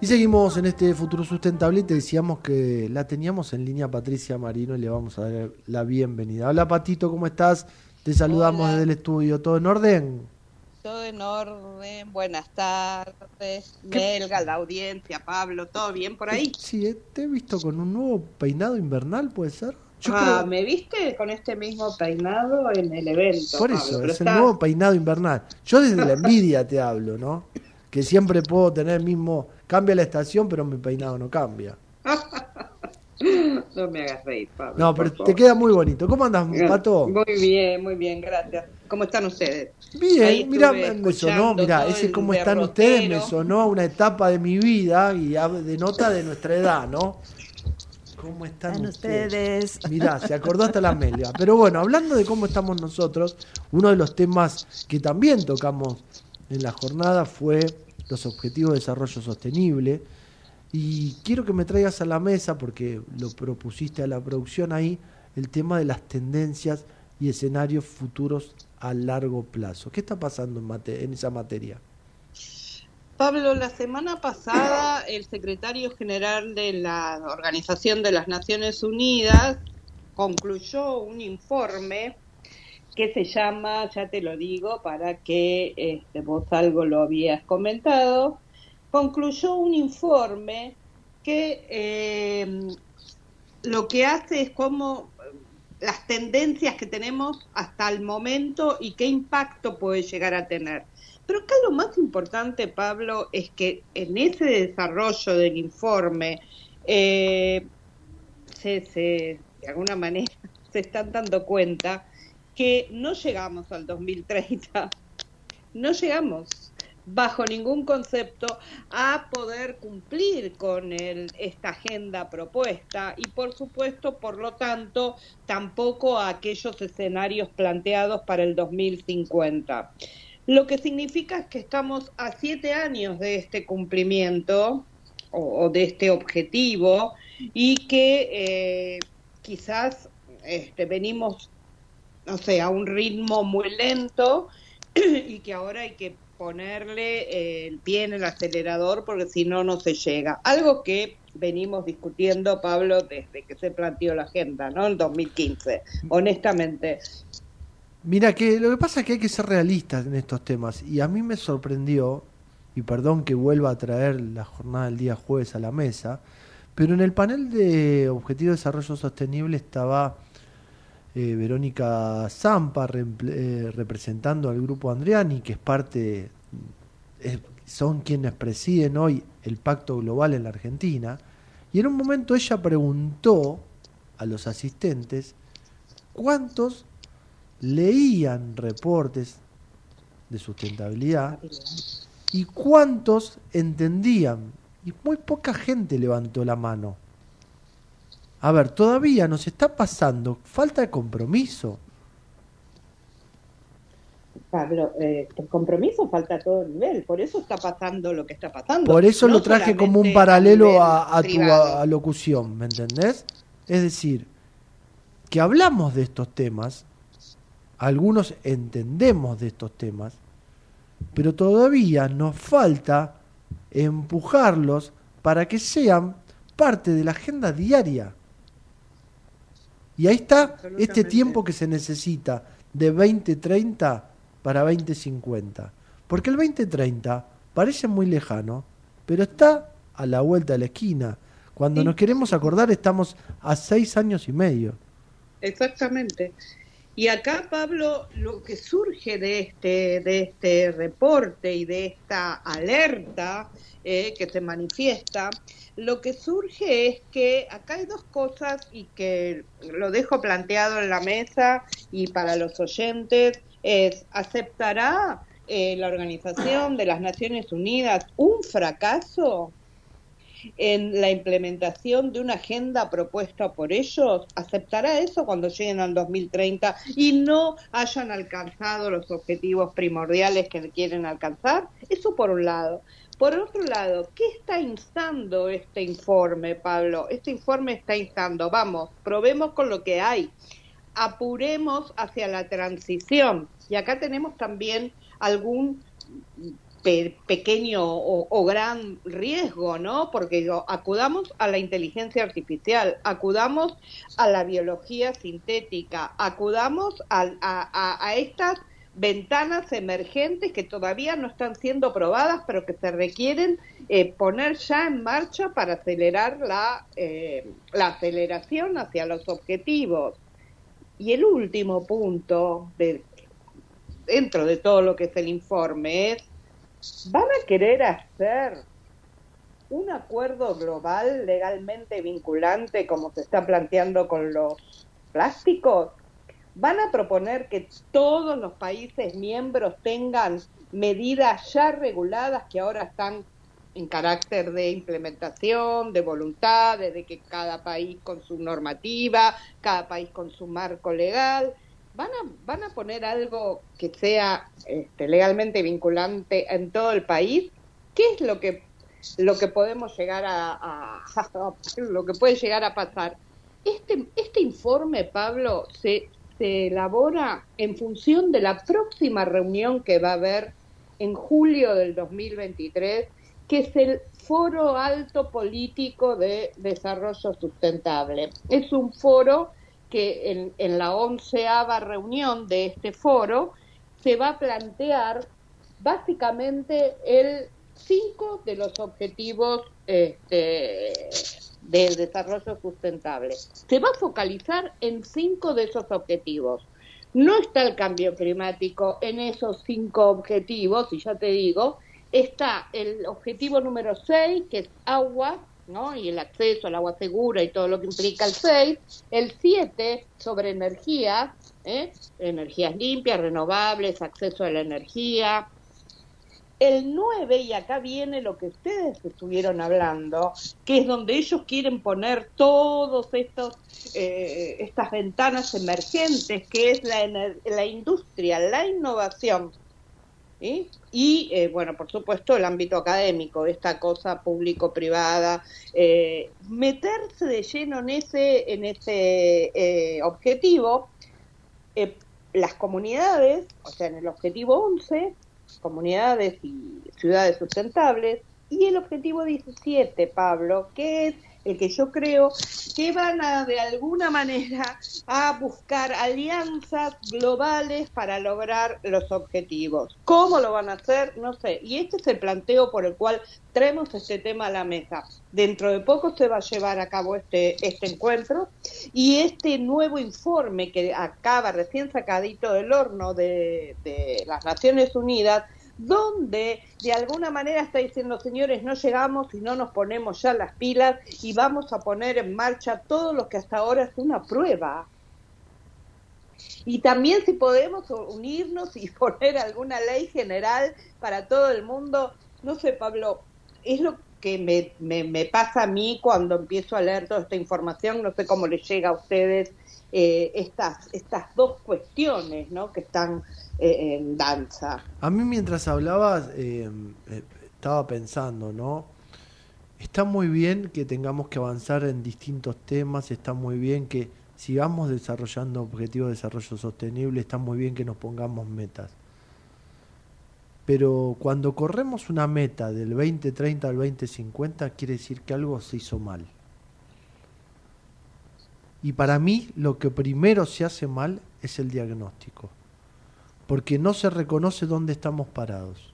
Y seguimos en este futuro sustentable y te decíamos que la teníamos en línea Patricia Marino y le vamos a dar la bienvenida. Hola Patito, ¿cómo estás? Te saludamos desde el estudio, ¿todo en orden? Todo en orden, buenas tardes, Melga, la audiencia, Pablo, ¿todo bien por ahí? Sí, eh, te he visto con un nuevo peinado invernal, ¿puede ser? Yo ah, creo- me viste con este mismo peinado en el evento. Por eso, es el está- nuevo peinado invernal. Yo desde la envidia te hablo, ¿no? Que siempre puedo tener el mismo, cambia la estación, pero mi peinado no cambia. no me hagas reír, Pablo. No, pero te queda muy bonito. ¿Cómo andas, Pato? Muy bien, muy bien, gracias. ¿Cómo están ustedes? Bien, mira, me sonó, mira, ese cómo están ustedes me sonó a una etapa de mi vida y denota de nuestra edad, ¿no? ¿Cómo están Están ustedes? ustedes. Mirá, se acordó hasta la Amelia. Pero bueno, hablando de cómo estamos nosotros, uno de los temas que también tocamos en la jornada fue los objetivos de desarrollo sostenible. Y quiero que me traigas a la mesa, porque lo propusiste a la producción ahí, el tema de las tendencias y escenarios futuros a largo plazo. ¿Qué está pasando en, esa materia? Pablo, la semana pasada el secretario general de la Organización de las Naciones Unidas concluyó un informe que se llama, ya te lo digo, para que este, vos algo lo habías comentado, concluyó un informe que eh, lo que hace es como las tendencias que tenemos hasta el momento y qué impacto puede llegar a tener. Pero acá lo más importante, Pablo, es que en ese desarrollo del informe eh, se- de alguna manera se están dando cuenta que no llegamos al 2030, no llegamos bajo ningún concepto a poder cumplir con el- esta agenda propuesta y por supuesto, por lo tanto, tampoco a aquellos escenarios planteados para el 2050. Lo que significa es que estamos a siete años de este cumplimiento o, de este objetivo y que eh, quizás este, venimos, no sé, a un ritmo muy lento y que ahora hay que ponerle eh, el pie en el acelerador porque si no, no se llega. Algo que venimos discutiendo, Pablo, desde que se planteó la agenda, ¿no? En 2015, honestamente. Mira, que lo que pasa es que hay que ser realistas en estos temas. Y a mí me sorprendió, y perdón que vuelva a traer la jornada del día jueves a la mesa, pero en el panel de Objetivo de Desarrollo Sostenible estaba eh, Verónica Zampa eh, representando al grupo Andriani, que es parte, son quienes presiden hoy el Pacto Global en la Argentina. Y en un momento ella preguntó a los asistentes cuántos leían reportes de sustentabilidad y cuántos entendían. Y muy poca gente levantó la mano. A ver, todavía nos está pasando falta de compromiso. Pablo, eh, el compromiso falta a todo nivel, por eso está pasando lo que está pasando. Por eso No lo traje como un paralelo a, a tu alocución, ¿me entendés? Es decir, que hablamos de estos temas, algunos entendemos de estos temas, pero todavía nos falta empujarlos para que sean parte de la agenda diaria. Y ahí está este tiempo que se necesita de 2030 para 2050. Porque el 2030 parece muy lejano, pero está a la vuelta de la esquina. Cuando Sí. nos queremos acordar estamos a seis años y medio. Exactamente. Y acá, Pablo, lo que surge de este, de este reporte y de esta alerta eh, que se manifiesta, lo que surge es que acá hay dos cosas y que lo dejo planteado en la mesa y para los oyentes es, ¿aceptará eh, la Organización de las Naciones Unidas un fracaso en la implementación de una agenda propuesta por ellos, ¿aceptará eso cuando lleguen al 2030 y no hayan alcanzado los objetivos primordiales que quieren alcanzar? Eso por un lado. Por otro lado, ¿qué está instando este informe, Pablo? Este informe está instando, vamos, probemos con lo que hay, apuremos hacia la transición. Y acá tenemos también algún pe- pequeño o, gran riesgo, ¿no? Porque acudamos a la inteligencia artificial, acudamos a la biología sintética, acudamos al- a, a- a estas ventanas emergentes que todavía no están siendo probadas, pero que se requieren eh, poner ya en marcha para acelerar la, eh, la aceleración hacia los objetivos. Y el último punto de, dentro de todo lo que es el informe es ¿Van a querer hacer un acuerdo global legalmente vinculante como se está planteando con los plásticos? ¿Van a proponer que todos los países miembros tengan medidas ya reguladas que ahora están en carácter de implementación, de voluntad, de que cada país con su normativa, cada país con su marco legal? ¿Van a, van a poner algo que sea este, legalmente vinculante en todo el país? ¿Qué es lo que lo que podemos llegar a, a- lo que puede llegar a pasar? Este este informe, Pablo, se se elabora en función de la próxima reunión que va a haber en julio del 2023, que es el Foro Alto Político de Desarrollo Sustentable. Es un foro que en, la onceava reunión de este foro se va a plantear básicamente el cinco de los objetivos este, de desarrollo sustentable. Se va a focalizar en cinco de esos objetivos. No está el cambio climático en esos cinco objetivos, y ya te digo, está el objetivo número 6, que es agua, ¿no? y el acceso al agua segura y todo lo que implica el 6, el 7 sobre energía, ¿eh? energías limpias, renovables, acceso a la energía, el 9, y acá viene lo que ustedes estuvieron hablando, que es donde ellos quieren poner todos estos eh, estas ventanas emergentes, que es la, la industria, la innovación. Y, eh, bueno, por supuesto, el ámbito académico, esta cosa público-privada, eh, meterse de lleno en ese, en ese eh, objetivo. Las comunidades, o sea, en el objetivo 11, comunidades y ciudades sustentables, y el objetivo 17, Pablo, que es el que yo creo que van a de alguna manera a buscar alianzas globales para lograr los objetivos. ¿Cómo lo van a hacer? No sé. Y este es el planteo por el cual traemos este tema a la mesa. Dentro de poco se va a llevar a cabo este, este encuentro y este nuevo informe que acaba recién sacadito del horno de, de las Naciones Unidas donde de alguna manera está diciendo, señores, no llegamos y no nos ponemos ya las pilas y vamos a poner en marcha todo lo que hasta ahora es una prueba. Y también si podemos unirnos y poner alguna ley general para todo el mundo, no sé, Pablo, es lo que me, me, me pasa a mí cuando empiezo a leer toda esta información, no sé cómo les llega a ustedes eh, estas, estas dos cuestiones ¿no? que están eh, en danza. A mí mientras hablabas eh, eh, estaba pensando, ¿no? Está muy bien que tengamos que avanzar en distintos temas, está muy bien que sigamos desarrollando objetivos de desarrollo sostenible, está muy bien que nos pongamos metas. Pero cuando corremos una meta del 2030 al 2050, quiere decir que algo se hizo mal. Y para mí lo que primero se hace mal es el diagnóstico, porque no se reconoce dónde estamos parados.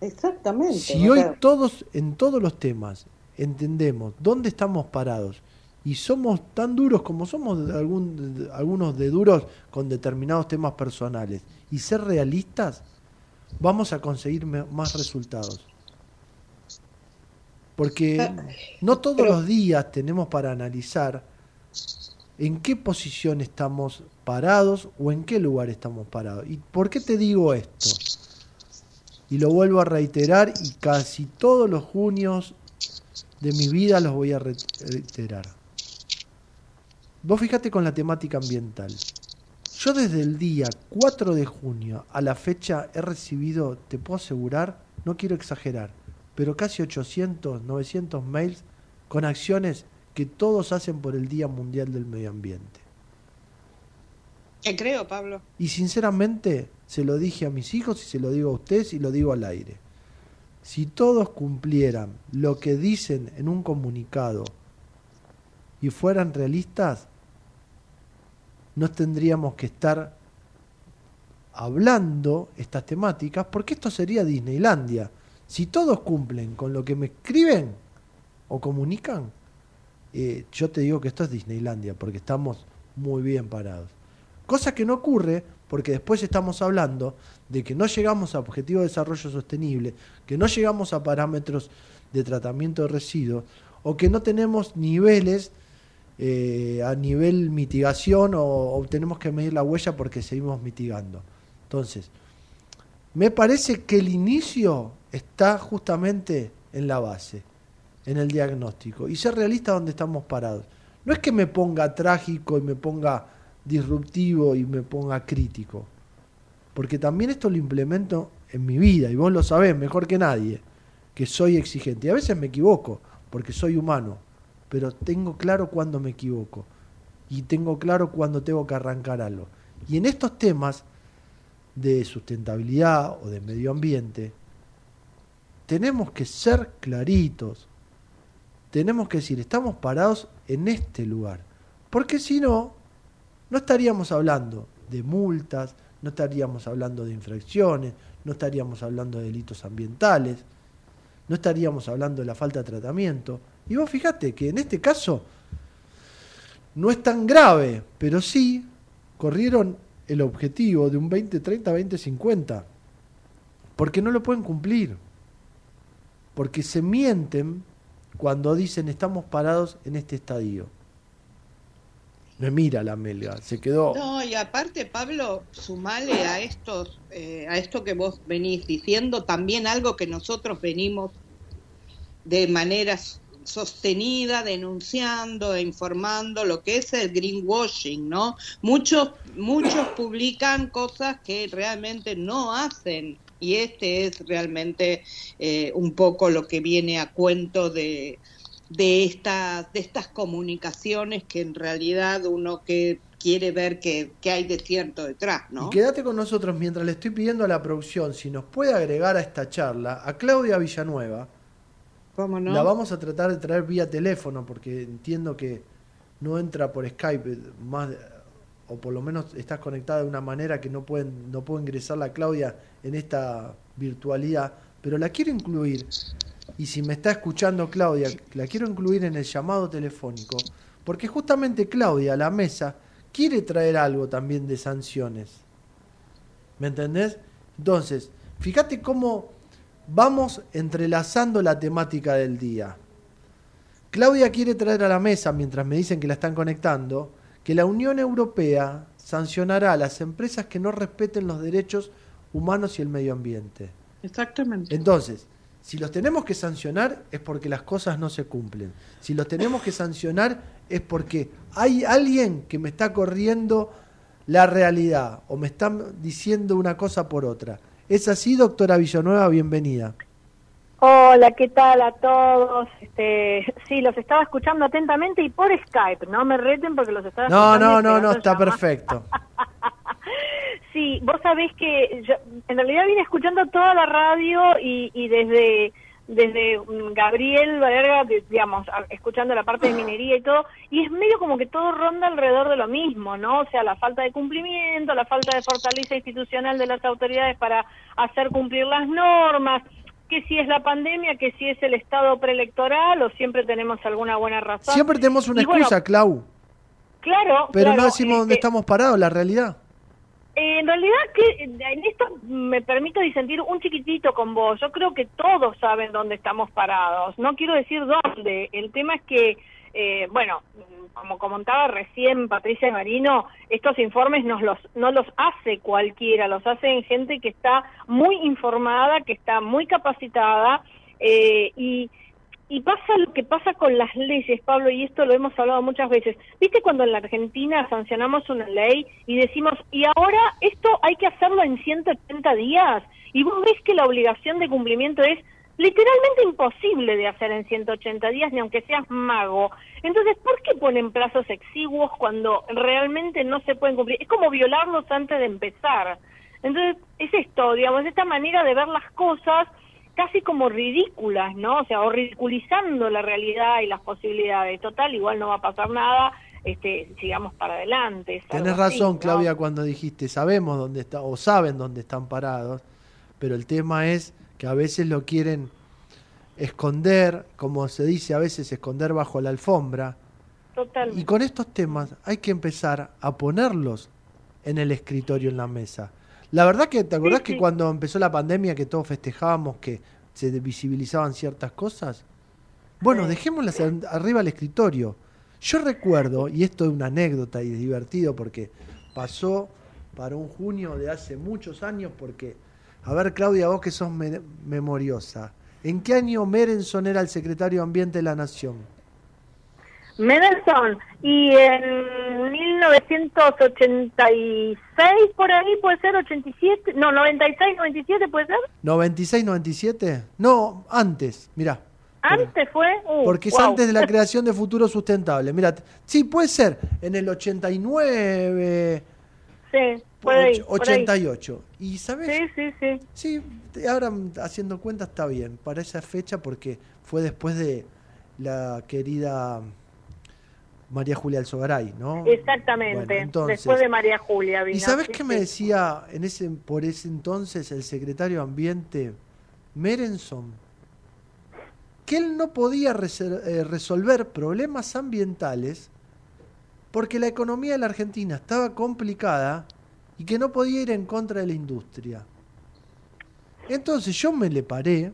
Exactamente. Si hoy sea, todos, en todos los temas, entendemos dónde estamos parados y somos tan duros como somos de algún- de- algunos de duros con determinados temas personales y ser realistas, vamos a conseguir me- más resultados. Porque no todos los días tenemos para analizar en qué posición estamos parados o en qué lugar estamos parados. ¿Y por qué te digo esto? Y lo vuelvo a reiterar y casi todos los junios de mi vida los voy a re- reiterar. Vos fíjate con la temática ambiental. Yo desde el día 4 de junio a la fecha he recibido, te puedo asegurar, no quiero exagerar, pero casi 800, 900 mails con acciones que todos hacen por el Día Mundial del Medio Ambiente. Te creo, Pablo. Y sinceramente se lo dije a mis hijos y se lo digo a ustedes y lo digo al aire. Si todos cumplieran lo que dicen en un comunicado y fueran realistas, no tendríamos que estar hablando estas temáticas porque esto sería Disneylandia. Si todos cumplen con lo que me escriben o comunican, eh, yo te digo que esto es Disneylandia porque estamos muy bien parados. Cosa que no ocurre porque después estamos hablando de que no llegamos a objetivos de desarrollo sostenible, que no llegamos a parámetros de tratamiento de residuos o que no tenemos niveles eh, a nivel mitigación o, o tenemos que medir la huella porque seguimos mitigando. Entonces, me parece que el inicio está justamente en la base, en el diagnóstico, y ser realista donde estamos parados. No es que me ponga trágico y me ponga disruptivo y me ponga crítico, porque también esto lo implemento en mi vida, y vos lo sabés mejor que nadie, que soy exigente. Y a veces me equivoco, porque soy humano, pero tengo claro cuándo me equivoco, y tengo claro cuándo tengo que arrancar algo. Y en estos temas de sustentabilidad o de medio ambiente, tenemos que ser claritos. Tenemos que decir, estamos parados en este lugar. Porque si no, no estaríamos hablando de multas, no estaríamos hablando de infracciones, no estaríamos hablando de delitos ambientales, no estaríamos hablando de la falta de tratamiento. Y vos fíjate que en este caso no es tan grave, pero sí corrieron el objetivo de un 2030, 2050, porque no lo pueden cumplir, porque se mienten cuando dicen estamos parados en este estadio. Me mira la melga, se quedó. No, y aparte, Pablo, sumale a estos, eh, a esto que vos venís diciendo, también algo que nosotros venimos de manera sostenida, denunciando e informando lo que es el greenwashing, ¿no? Muchos, muchos publican cosas que realmente no hacen y este es realmente eh, un poco lo que viene a cuento de, de estas de estas comunicaciones que en realidad uno que quiere ver qué, qué hay de cierto detrás, ¿no? Y quédate con nosotros mientras le estoy pidiendo a la producción si nos puede agregar a esta charla a Claudia Villanueva. ¿Cómo no? La vamos a tratar de traer vía teléfono porque entiendo que no entra por Skype más o por lo menos estás conectada de una manera que no pueden no puedo ingresar la Claudia en esta virtualidad, pero la quiero incluir y si me está escuchando Claudia, la quiero incluir en el llamado telefónico porque justamente Claudia a la mesa quiere traer algo también de sanciones. ¿Me entendés? Entonces, fíjate cómo vamos entrelazando la temática del día. Claudia quiere traer a la mesa, mientras me dicen que la están conectando, que la Unión Europea sancionará a las empresas que no respeten los derechos humanos y el medio ambiente. Exactamente. Entonces, si los tenemos que sancionar es porque las cosas no se cumplen. Si los tenemos que sancionar es porque hay alguien que me está corriendo la realidad o me está diciendo una cosa por otra. ¿Es así, doctora Villanueva? Bienvenida. Hola, ¿qué tal a todos? Este, sí, los estaba escuchando atentamente y por Skype, no me reten porque los estaba No, escuchando. no, no, no, está perfecto. Sí, vos sabés que yo, en realidad vine escuchando toda la radio y, y desde desde mm, Gabriel Verga, de- digamos, escuchando la parte de minería y todo, y es medio como que todo ronda alrededor de lo mismo, ¿no? O sea, la falta de cumplimiento, la falta de fortaleza institucional de las autoridades para hacer cumplir las normas, que si es la pandemia, que si es el estado preelectoral o siempre tenemos alguna buena razón. Siempre tenemos una Y bueno, excusa, Clau, claro, pero claro, no decimos dónde este, estamos parados, la realidad. en realidad que en esto me permito disentir un chiquitito con vos. Yo creo que todos saben dónde estamos parados. No quiero decir dónde. El tema es que, eh, bueno, como comentaba recién Patricia Marino, estos informes nos los, no los hace cualquiera, los hacen gente que está muy informada, que está muy capacitada eh, y y pasa lo que pasa con las leyes, Pablo, y esto lo hemos hablado muchas veces. ¿Viste cuando en la Argentina sancionamos una ley y decimos, y ahora esto hay que hacerlo en 180 días? Y vos ves que la obligación de cumplimiento es literalmente imposible de hacer en 180 días, ni aunque seas mago. Entonces, ¿por qué ponen plazos exiguos cuando realmente no se pueden cumplir? Es como violarlos antes de empezar. Entonces, es esto, digamos, esta manera de ver las cosas casi como ridículas, ¿no? O sea, o ridiculizando la realidad y las posibilidades. Total, igual no va a pasar nada, este, sigamos para adelante. Tenés así, razón, ¿no? Claudia, cuando dijiste, sabemos dónde está, o saben dónde están parados, pero el tema es que a veces lo quieren esconder, como se dice a veces, esconder bajo la alfombra. Totalmente. Y con estos temas hay que empezar a ponerlos en el escritorio, en la mesa. La verdad que, ¿te acordás que cuando empezó la pandemia que todos festejábamos que se visibilizaban ciertas cosas? Bueno, dejémoslas arriba al escritorio. Yo recuerdo, y esto es una anécdota y es divertido porque pasó para un junio de hace muchos años porque, a ver Claudia, vos que sos me- memoriosa, ¿en qué año Merenson era el secretario de Ambiente de la Nación? Mendelssohn, y en 1986, por ahí puede ser, 87, no, 96, 97 puede ser, ¿96, 97? No, antes, mirá. antes fue, uh, Porque es wow. antes de la creación de Futuro Sustentable. Mira, sí, puede ser, en el 89, Sí, por ahí. 88. ¿Y sabes? Sí, sí, sí. Sí, ahora haciendo cuenta está bien, para esa fecha porque fue después de la querida María Julia Alzogaray, ¿no? Exactamente, Bueno, entonces- después de María Julia vino. ¿Y sabes qué me decía en ese por ese entonces el secretario de Ambiente Merenson? Que él no podía eh, resolver problemas ambientales porque la economía de la Argentina estaba complicada y que no podía ir en contra de la industria. Entonces yo me le paré,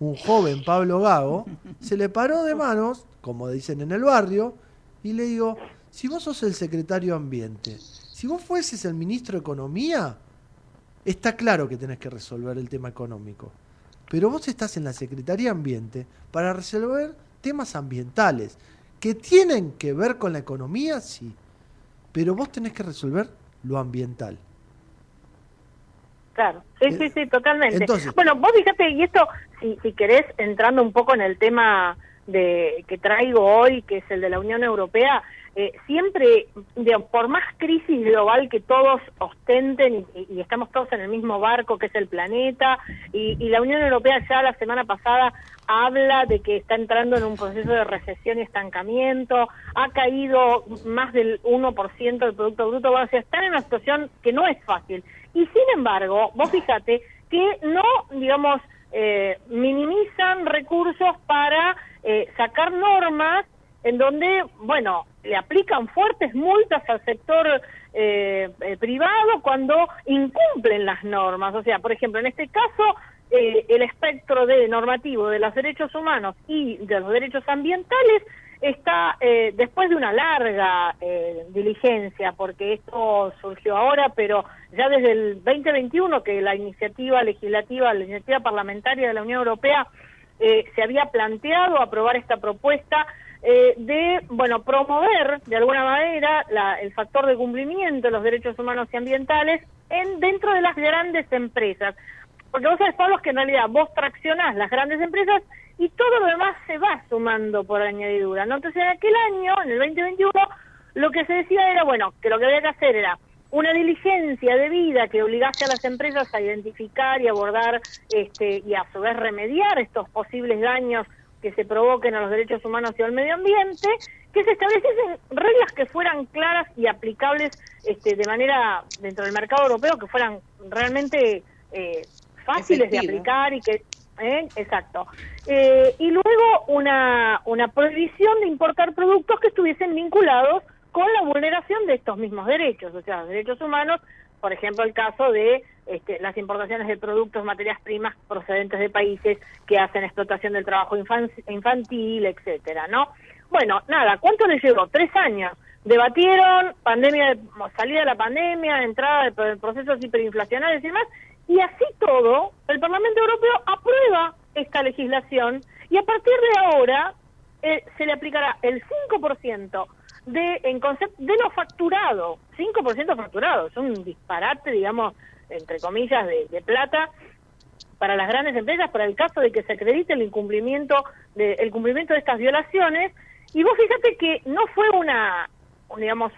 un joven Pablo Gago, se le paró de manos, como dicen en el barrio, y le digo, si vos sos el secretario de Ambiente, si vos fueses el ministro de Economía, está claro que tenés que resolver el tema económico. Pero vos estás en la Secretaría de Ambiente para resolver temas ambientales, que tienen que ver con la economía, sí, pero vos tenés que resolver lo ambiental. Claro, sí, sí, sí, totalmente. entonces- bueno, vos fíjate, y esto, si, si querés, entrando un poco en el tema de que traigo hoy, que es el de la Unión Europea, eh, siempre, digamos, por más crisis global que todos ostenten y, y estamos todos en el mismo barco que es el planeta, y, y la Unión Europea ya la semana pasada habla de que está entrando en un proceso de recesión y estancamiento, ha caído más del 1% del Producto Bruto, o sea, están en una situación que no es fácil. Y sin embargo, vos fíjate que no, digamos, eh, minimizan recursos para eh, sacar normas en donde, bueno, le aplican fuertes multas al sector eh, eh, privado cuando incumplen las normas. O sea, por ejemplo, en este caso, eh, el espectro de normativo de los derechos humanos y de los derechos ambientales está eh, después de una larga eh, diligencia, porque esto surgió ahora, pero ya desde el 2021 que la iniciativa legislativa, la iniciativa parlamentaria de la Unión Europea eh, se había planteado aprobar esta propuesta eh, de, bueno, promover de alguna manera la- el factor de cumplimiento de los derechos humanos y ambientales en dentro de las grandes empresas. Porque vos sabés, Pablo, que en realidad vos traccionás las grandes empresas y todo lo demás se va sumando por añadidura, ¿no? Entonces, en aquel año, en el 2021, lo que se decía era, bueno, que lo que había que hacer era una diligencia debida que obligase a las empresas a identificar y abordar este, y a su vez remediar estos posibles daños que se provoquen a los derechos humanos y al medio ambiente, que se estableciesen reglas que fueran claras y aplicables este, de manera dentro del mercado europeo, que fueran realmente eh, fáciles de aplicar y que ¿eh? exacto Eh, y luego una una prohibición de importar productos que estuviesen vinculados con la vulneración de estos mismos derechos, o sea, los derechos humanos, por ejemplo, el caso de este, las importaciones de productos, materias primas procedentes de países que hacen explotación del trabajo infan- infantil, etcétera, ¿no? Bueno, nada, ¿cuánto les llevó? Tres años. Debatieron, pandemia, salida de la pandemia, entrada de pro- procesos hiperinflacionarios y demás, y así todo, el Parlamento Europeo aprueba esta legislación y a partir de ahora eh, se le aplicará el 5% de, en concepto de lo facturado, 5% facturado, es un disparate, digamos, entre comillas, de, plata para las grandes empresas para el caso de que se acredite el incumplimiento de, el cumplimiento de estas violaciones. Y vos fíjate que no fue una un, digamos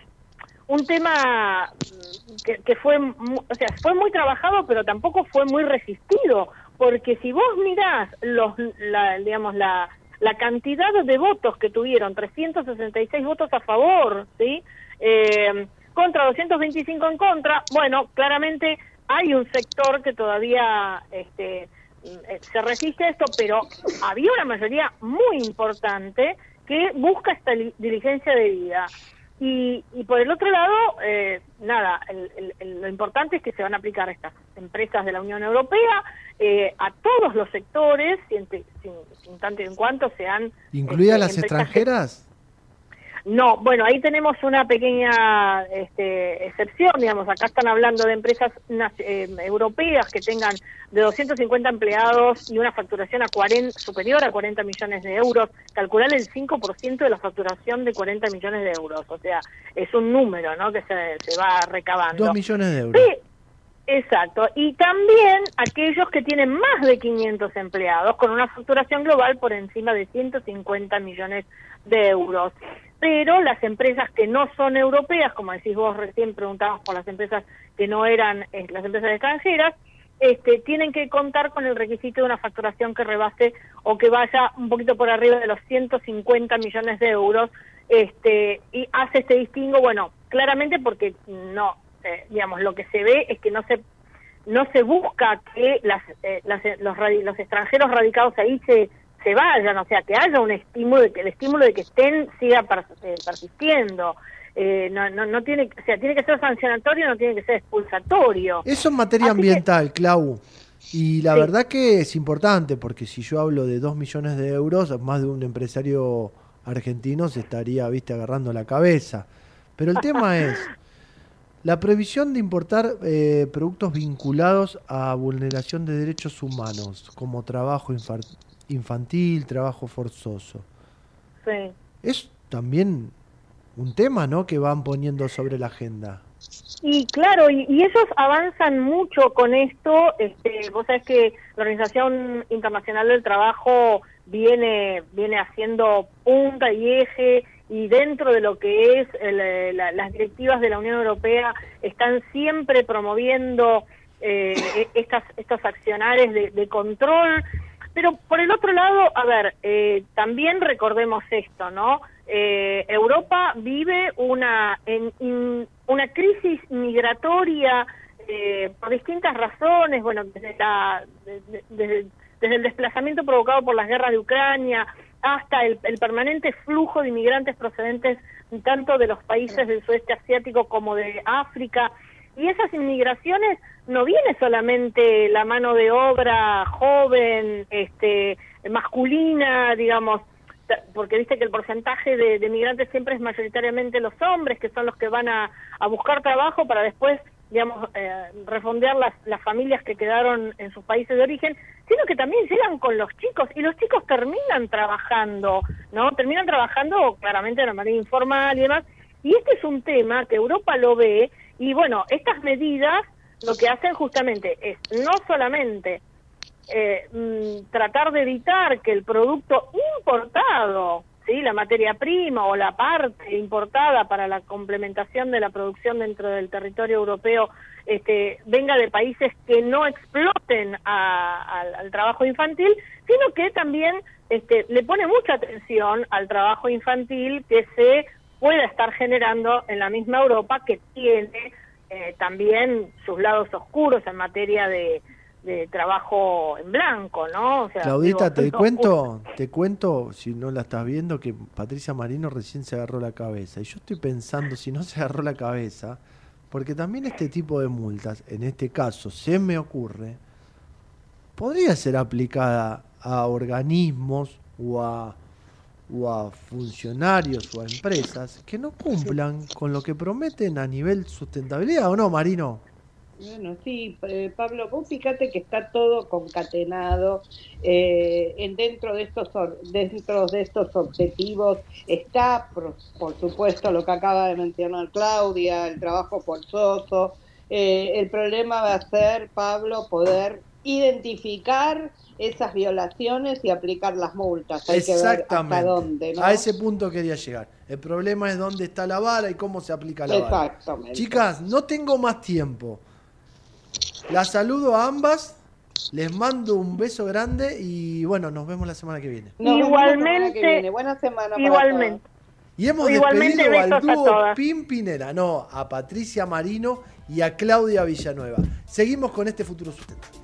un tema mm, que, que fue o sea fue muy trabajado pero tampoco fue muy resistido porque si vos mirás los la, digamos la la cantidad de votos que tuvieron 366 votos a favor sí eh, contra 225 en contra bueno claramente hay un sector que todavía este eh, se resiste a esto, pero había una mayoría muy importante que busca esta li- diligencia de vida. Y, y por el otro lado, eh, nada, el- el- el- lo importante es que se van a aplicar estas empresas de la Unión Europea eh, a todos los sectores, sin, sin, sin tanto en cuanto sean... ¿Incluidas este, las extranjeras? No, bueno, ahí tenemos una pequeña este, excepción, digamos, acá están hablando de empresas eh, europeas que tengan de 250 empleados y una facturación a 40, superior a 40 millones de euros, calcular el 5% de la facturación de 40 millones de euros, o sea, es un número, ¿no?, que se, se va recabando. Dos millones de euros. Sí, exacto. Y también aquellos que tienen más de 500 empleados con una facturación global por encima de 150 millones de euros. Pero las empresas que no son europeas, como decís vos recién preguntabas por las empresas que no eran eh, las empresas extranjeras, este, tienen que contar con el requisito de una facturación que rebase o que vaya un poquito por arriba de los 150 millones de euros. Este, y hace este distingo, bueno, claramente porque no, eh, digamos, lo que se ve es que no se no se busca que las, eh, las- los, radi- los extranjeros radicados ahí se, se vayan, o sea, que haya un estímulo, de que el estímulo de que estén siga eh, persistiendo. Eh, no, no, no tiene, o sea, tiene que ser sancionatorio, no tiene que ser expulsatorio. Eso en materia Así que- ambiental, Clau. Y la Sí. verdad que es importante, porque si yo hablo de 2 millones de euros, más de un empresario argentino se estaría, viste, agarrando la cabeza. Pero el tema es la prohibición de importar eh, productos vinculados a vulneración de derechos humanos, como trabajo infar- infantil, trabajo forzoso. Sí. Es también un tema, ¿no?, que van poniendo sobre la agenda. Y claro, y, y ellos avanzan mucho con esto. Este, vos sabés que la Organización Internacional del Trabajo viene viene haciendo punta y eje y dentro de lo que es el, eh, la- las directivas de la Unión Europea están siempre promoviendo eh, e- estas, estos accionares de, de control. Pero por el otro lado, a ver, eh, también recordemos esto, ¿no? Eh, Europa vive una, en- una crisis migratoria eh, por distintas razones, bueno, desde, la, de- de- desde, desde el desplazamiento provocado por las guerras de Ucrania hasta el, el permanente flujo de inmigrantes procedentes tanto de los países del sudeste asiático como de África. Y esas inmigraciones no viene solamente la mano de obra joven, este, masculina, digamos, porque viste que el porcentaje de, de migrantes siempre es mayoritariamente los hombres, que son los que van a, a buscar trabajo para después, digamos, eh, refondear las, las familias que quedaron en sus países de origen, sino que también llegan con los chicos y los chicos terminan trabajando, ¿no? Terminan trabajando claramente de una manera informal y demás. Y este es un tema que Europa lo ve y bueno, estas medidas lo que hacen justamente es no solamente eh, mm, tratar de evitar que el producto importado, ¿sí? la materia prima o la parte importada para la complementación de la producción dentro del territorio europeo este, venga de países que no exploten a- al, trabajo infantil, sino que también este, le pone mucha atención al trabajo infantil que se pueda estar generando en la misma Europa que tiene eh, también sus lados oscuros en materia de, de trabajo en blanco, ¿no? O sea, Claudita, digo, te cuento, te cuento, si no la estás viendo, que Patricia Marino recién se agarró la cabeza. Y yo estoy pensando, si no se agarró la cabeza, porque también este tipo de multas, en este caso, se me ocurre, podría ser aplicada a organismos o a, o a funcionarios o a empresas que no cumplan con lo que prometen a nivel sustentabilidad, ¿o no, Marino? Bueno, sí, eh, Pablo, vos fíjate que está todo concatenado eh, en dentro de estos dentro de estos objetivos está, por, por supuesto, lo que acaba de mencionar Claudia, el trabajo forzoso. Eh, el problema va a ser, Pablo, poder identificar esas violaciones y aplicar las multas. Hay que ver hasta Exactamente. dónde, ¿no? A ese punto quería llegar. El problema es dónde está la vara y cómo se aplica la vara. Exactamente. Chicas, no tengo más tiempo. Las saludo a ambas. Les mando un beso grande y bueno, nos vemos la semana que viene. Nos la semana que Igualmente- viene. Buena semana para igualmente. todos. Y hemos Igualmente, despedido al dúo. Pimpinera, no, a Patricia Marino y a Claudia Villanueva. Seguimos con este futuro sustentable.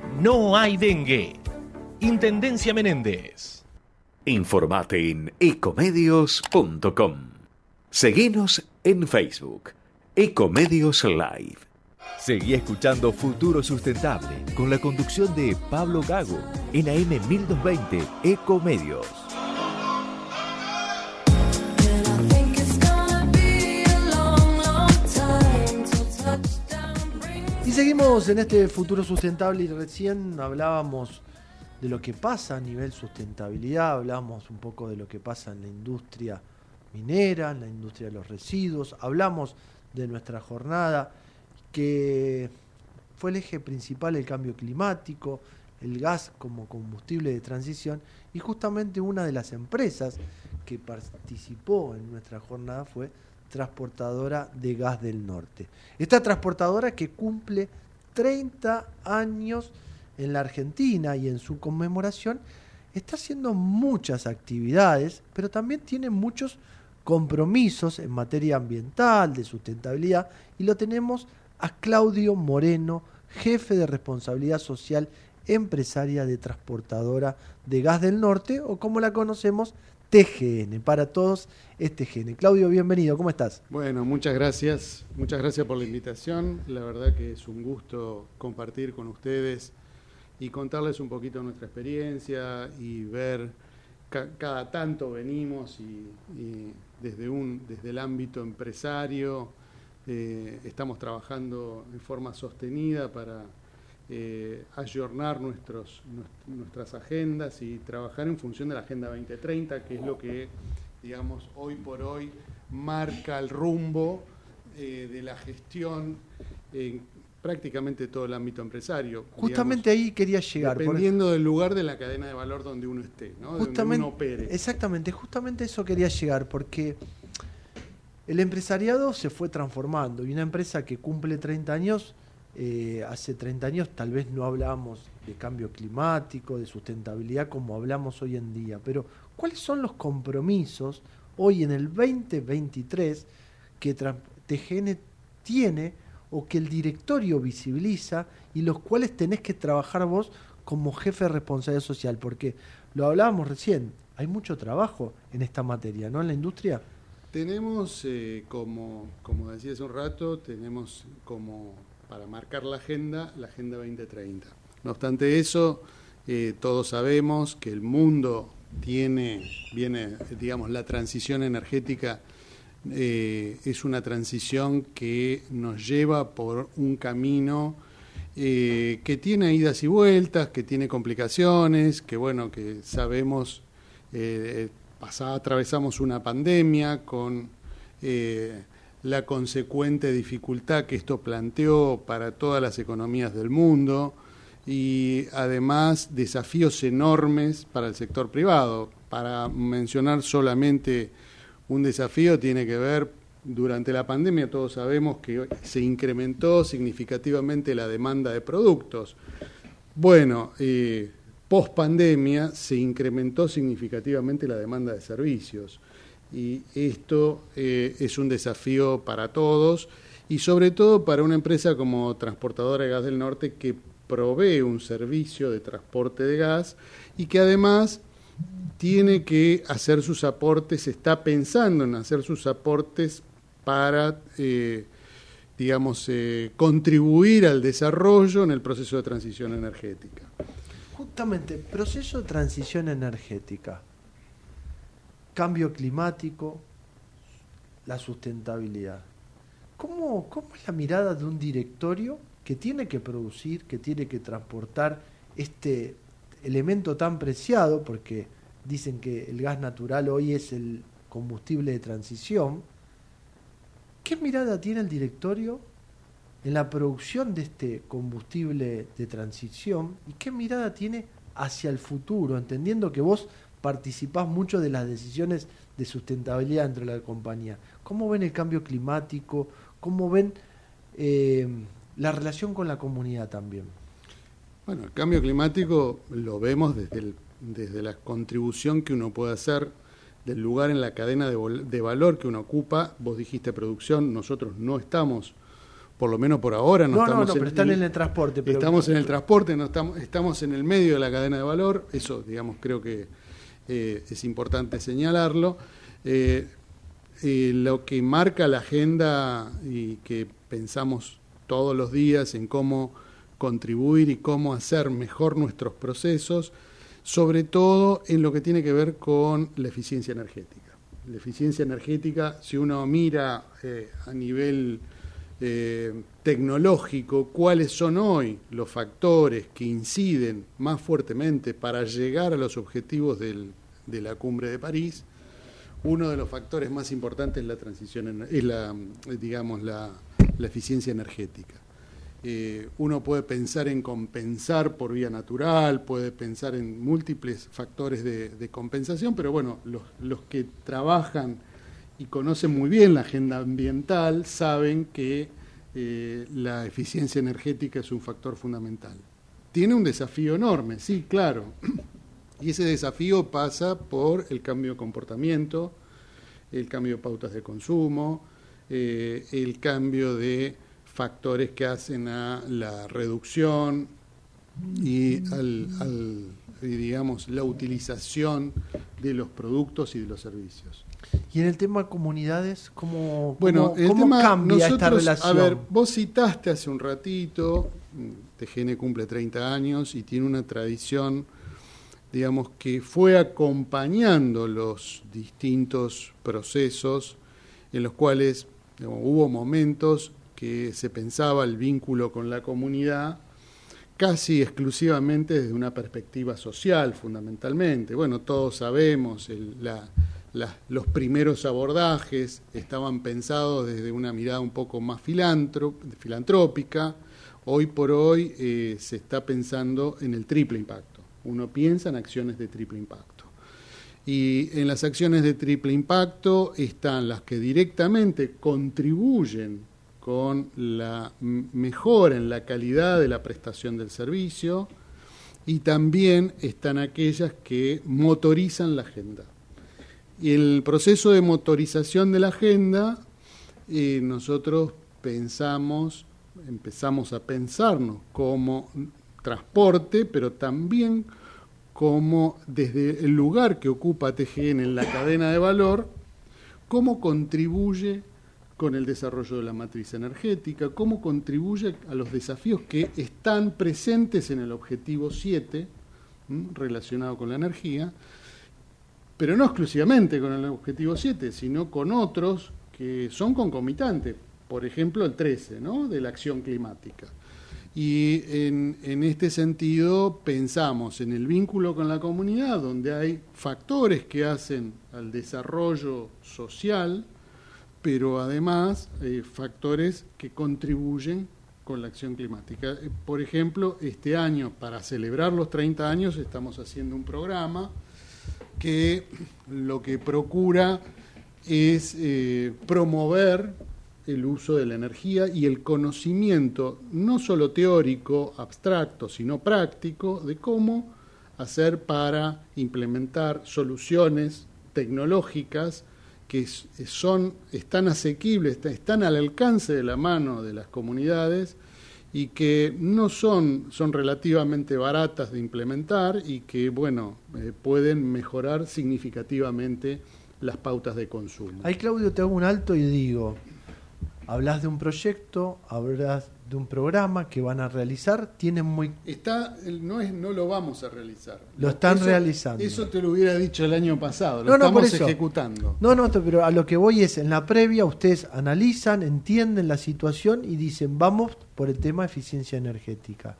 no hay dengue. Intendencia Menéndez. Informate en ecomedios.com. Seguinos en Facebook. Ecomedios Live. Seguí escuchando Futuro Sustentable con la conducción de Pablo Gago en AM 1220 Ecomedios. Y seguimos en este futuro sustentable y recién hablábamos de lo que pasa a nivel sustentabilidad, hablábamos un poco de lo que pasa en la industria minera, en la industria de los residuos, hablamos de nuestra jornada que fue el eje principal el cambio climático, el gas como combustible de transición y justamente una de las empresas que participó en nuestra jornada fue Transportadora de Gas del Norte. Esta transportadora que cumple 30 años en la Argentina y en su conmemoración está haciendo muchas actividades, pero también tiene muchos compromisos en materia ambiental, de sustentabilidad, y lo tenemos a Claudio Moreno, jefe de responsabilidad social empresaria de transportadora de gas del norte, o como la conocemos, TGN. Para todos es TGN. Claudio, bienvenido, ¿cómo estás? Bueno, muchas gracias. Muchas gracias por la invitación. La verdad que es un gusto compartir con ustedes y contarles un poquito nuestra experiencia y ver ca- cada tanto venimos y, y desde, un, desde el ámbito empresario eh, estamos trabajando en forma sostenida para eh, ayornar nuestros, nues- nuestras agendas y trabajar en función de la Agenda 2030, que es lo que, digamos, hoy por hoy marca el rumbo eh, de la gestión en prácticamente todo el ámbito empresario. Justamente ahí quería llegar. por- Dependiendo del lugar de la cadena de valor donde uno esté, ¿no? donde Justamente, uno opere. exactamente, justamente eso quería llegar, porque el empresariado se fue transformando y una empresa que cumple 30 años, eh, hace 30 años tal vez no hablábamos de cambio climático, de sustentabilidad como hablamos hoy en día, pero ¿cuáles son los compromisos hoy en el 2023 que TGN tiene o que el directorio visibiliza y los cuales tenés que trabajar vos como jefe de responsabilidad social? Porque lo hablábamos recién, hay mucho trabajo en esta materia, ¿no? En la industria. Tenemos, eh, como, como decía hace un rato, tenemos como para marcar la agenda, la Agenda 2030. No obstante eso, eh, todos sabemos que el mundo tiene, viene, digamos, la transición energética eh, es una transición que nos lleva por un camino eh, que tiene idas y vueltas, que tiene complicaciones, que bueno, que sabemos, pasá- atravesamos una pandemia con la consecuente dificultad que esto planteó para todas las economías del mundo y además desafíos enormes para el sector privado. Para mencionar solamente un desafío tiene que ver, durante la pandemia todos sabemos que se incrementó significativamente la demanda de productos. Bueno, eh, post pandemia se incrementó significativamente la demanda de servicios y esto eh, es un desafío para todos y sobre todo para una empresa como Transportadora de Gas del Norte que provee un servicio de transporte de gas y que además tiene que hacer sus aportes, está pensando en hacer sus aportes para, eh, digamos, eh, contribuir al desarrollo en el proceso de transición energética. Justamente, proceso de transición energética, cambio climático, la sustentabilidad. ¿Cómo, ¿Cómo es la mirada de un directorio que tiene que producir, que tiene que transportar este elemento tan preciado, porque dicen que el gas natural hoy es el combustible de transición? ¿Qué mirada tiene el directorio en la producción de este combustible de transición y qué mirada tiene hacia el futuro, entendiendo que vos participás mucho de las decisiones de sustentabilidad dentro de la compañía? ¿Cómo ven el cambio climático? ¿Cómo ven eh, la relación con la comunidad también? Bueno, el cambio climático lo vemos desde, el- desde la contribución que uno puede hacer del lugar en la cadena de, valor que uno ocupa. Vos dijiste producción, nosotros no estamos, por lo menos por ahora, no, No, no, estamos no, pero están en el transporte. Pero estamos en el transporte, no estamos, estamos en el medio de la cadena de valor, eso, digamos, creo que eh, es importante señalarlo. Eh, eh, lo que marca la agenda y que pensamos todos los días en cómo contribuir y cómo hacer mejor nuestros procesos, sobre todo en lo que tiene que ver con la eficiencia energética. La eficiencia energética, si uno mira a nivel tecnológico cuáles son hoy los factores que inciden más fuertemente para llegar a los objetivos del- de la cumbre de París, uno de los factores más importantes es la transición, es la, eh, digamos, la, la eficiencia energética. eh, uno puede pensar en compensar por vía natural, puede pensar en múltiples factores de, de compensación, pero bueno, los, los que trabajan y conocen muy bien la agenda ambiental saben que eh, la eficiencia energética es un factor fundamental. Tiene un desafío enorme, sí, claro. Y ese desafío pasa por el cambio de comportamiento, el cambio de pautas de consumo, eh, el cambio de factores que hacen a la reducción y al, digamos la utilización de los productos y de los servicios. Y en el tema comunidades, ¿cómo, Bueno, cómo, el cómo tema, cambia esta relación? A ver, vos citaste hace un ratito, mm, TGN cumple 30 años y tiene una tradición, digamos, que fue acompañando los distintos procesos en los cuales hubo momentos que se pensaba el vínculo con la comunidad casi exclusivamente desde una perspectiva social, fundamentalmente. Bueno, todos sabemos, los primeros abordajes estaban pensados desde una mirada un poco más filantrópica. Hoy por hoy eh, se está pensando en el triple impacto. Uno piensa en acciones de triple impacto. Y en las acciones de triple impacto están las que directamente contribuyen con la mejora en la calidad de la prestación del servicio y también están aquellas que motorizan la agenda. Y el proceso de motorización de la agenda, eh, nosotros pensamos, empezamos a pensarnos como transporte, pero también como desde el lugar que ocupa TGN en la cadena de valor, cómo contribuye con el desarrollo de la matriz energética, cómo contribuye a los desafíos que están presentes en el objetivo 7, ¿m? relacionado con la energía, pero no exclusivamente con el objetivo 7, sino con otros que son concomitantes, por ejemplo el 13, ¿no? de la acción climática. Y en, en este sentido pensamos en el vínculo con la comunidad, donde hay factores que hacen al desarrollo social, pero además eh, factores que contribuyen con la acción climática. Eh, Por ejemplo, este año, para celebrar los 30 años, estamos haciendo un programa que lo que procura es eh, promover el uso de la energía y el conocimiento, no solo teórico, abstracto, sino práctico, de cómo hacer para implementar soluciones tecnológicas que s- son, están asequibles, está- están al alcance de la mano de las comunidades y que no son, son relativamente baratas de implementar y que, bueno, eh, pueden mejorar significativamente las pautas de consumo. Ahí, Claudio, te hago un alto y digo, hablas de un proyecto, hablas de un programa que van a realizar, tienen muy... Está, no, es, no lo vamos a realizar. Lo están Eso- realizando. Eso te lo hubiera dicho el año pasado, lo No, no, por estamos eso. ejecutando. No, no, pero a lo que voy es, en la previa ustedes analizan, entienden la situación y dicen, vamos por el tema de eficiencia energética.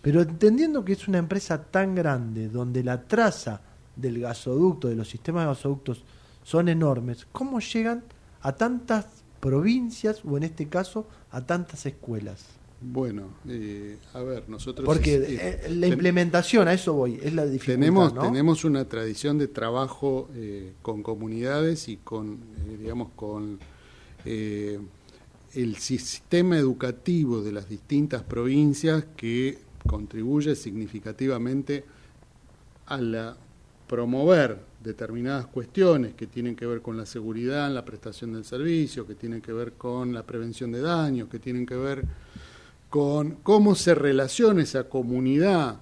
Pero entendiendo que es una empresa tan grande, donde la traza del gasoducto, de los sistemas de gasoductos, son enormes, ¿cómo llegan a tantas provincias o en este caso a tantas escuelas? Bueno, eh, a ver, nosotros... Porque eh, la implementación, a eso voy, es la dificultad, Tenemos, ¿no? tenemos una tradición de trabajo eh, con comunidades y con, eh, digamos, con el sistema educativo de las distintas provincias que contribuye significativamente a la promover determinadas cuestiones que tienen que ver con la seguridad en la prestación del servicio, que tienen que ver con la prevención de daños, que tienen que ver con cómo se relaciona esa comunidad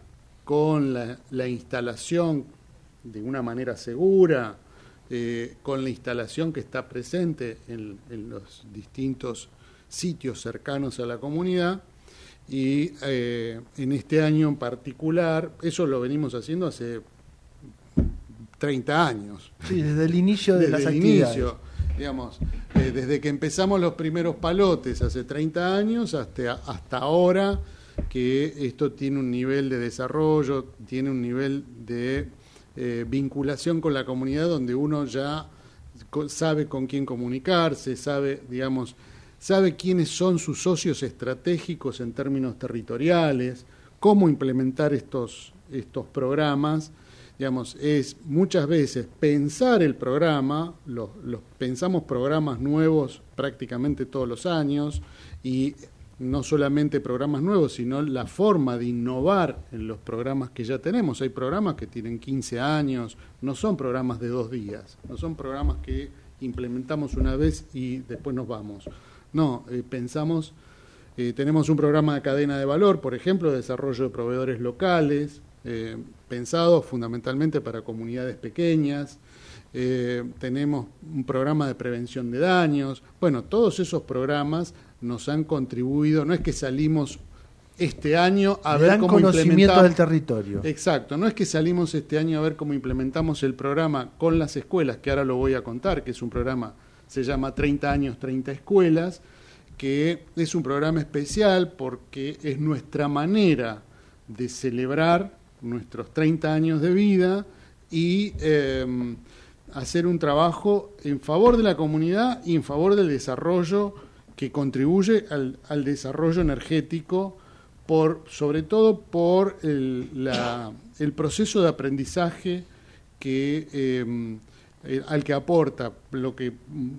con la, la instalación de una manera segura, eh, con la instalación que está presente en, en los distintos sitios cercanos a la comunidad. Y eh, en este año en particular, eso lo venimos haciendo hace 30 años. Sí, desde el inicio de Desde las el actividades. inicio, digamos, eh, desde que empezamos los primeros palotes hace 30 años hasta, hasta ahora, que esto tiene un nivel de desarrollo, tiene un nivel de eh, vinculación con la comunidad donde uno ya sabe con quién comunicarse, sabe, digamos, sabe quiénes son sus socios estratégicos en términos territoriales, cómo implementar estos, estos programas. Digamos, es muchas veces pensar el programa, los, pensamos programas nuevos prácticamente todos los años y no solamente programas nuevos, sino la forma de innovar en los programas que ya tenemos. Hay programas que tienen 15 años, no son programas de dos días, no son programas que implementamos una vez y después nos vamos. No, eh, pensamos, eh, tenemos un programa de cadena de valor, por ejemplo, de desarrollo de proveedores locales, eh, pensado fundamentalmente para comunidades pequeñas. Eh, tenemos un programa de prevención de daños. Bueno, todos esos programas nos han contribuido, no es que salimos este año a Le ver cómo conocimiento implementamos- del territorio. Exacto, no es que salimos este año a ver cómo implementamos el programa con las escuelas, que ahora lo voy a contar, que es un programa, se llama 30 años, 30 escuelas, que es un programa especial porque es nuestra manera de celebrar nuestros 30 años de vida y eh, hacer un trabajo en favor de la comunidad y en favor del desarrollo que contribuye al, al desarrollo energético, por, sobre todo por el, el proceso de aprendizaje que, eh, eh, al que aporta. Lo que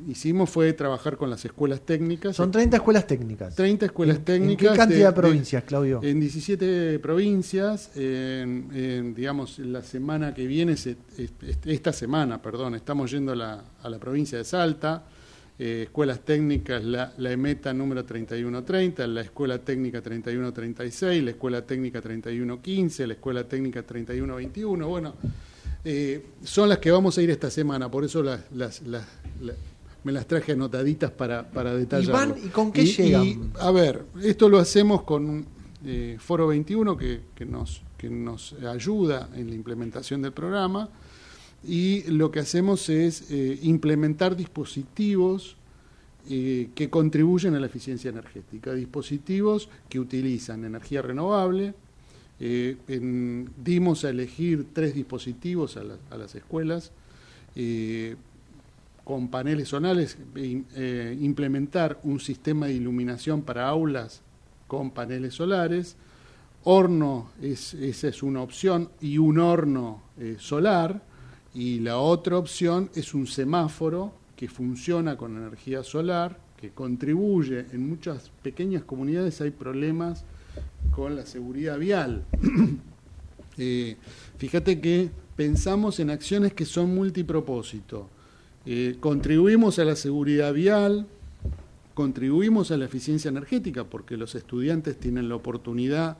hicimos fue trabajar con las escuelas técnicas. Son 30 escuelas técnicas. 30 escuelas ¿En- en técnicas. qué cantidad de provincias, Claudio? En 17 provincias. En, en, digamos, la semana que viene, se- est- esta semana, perdón, estamos yendo a la, a la provincia de Salta. eh, escuelas técnicas, la, la EMETA número 3130, la Escuela Técnica 3136, la Escuela Técnica 3115, la Escuela Técnica 3121. Bueno, eh, son las que vamos a ir esta semana, por eso las, las- las- la- me las traje anotaditas para, para detallar. van- ¿y con qué llegan? a ver, esto lo hacemos con eh, Foro 21 que, que nos, que nos ayuda en la implementación del programa y lo que hacemos es eh, implementar dispositivos eh, que contribuyen a la eficiencia energética, dispositivos que utilizan energía renovable. Eh, dimos a elegir tres dispositivos a, la- a las escuelas eh, con paneles solares, eh, eh, implementar un sistema de iluminación para aulas con paneles solares, horno, es, esa es una opción, y un horno eh, solar, y la otra opción es un semáforo que funciona con energía solar, que contribuye, en muchas pequeñas comunidades hay problemas con la seguridad vial. Eh, fíjate que pensamos en acciones que son multipropósito. Eh, contribuimos a la seguridad vial, contribuimos a la eficiencia energética porque los estudiantes tienen la oportunidad,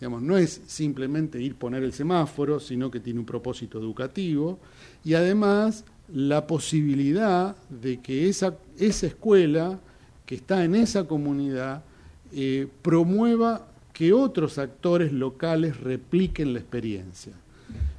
digamos, no es simplemente ir poner el semáforo, sino que tiene un propósito educativo y además la posibilidad de que esa, esa escuela que está en esa comunidad eh, promueva que otros actores locales repliquen la experiencia.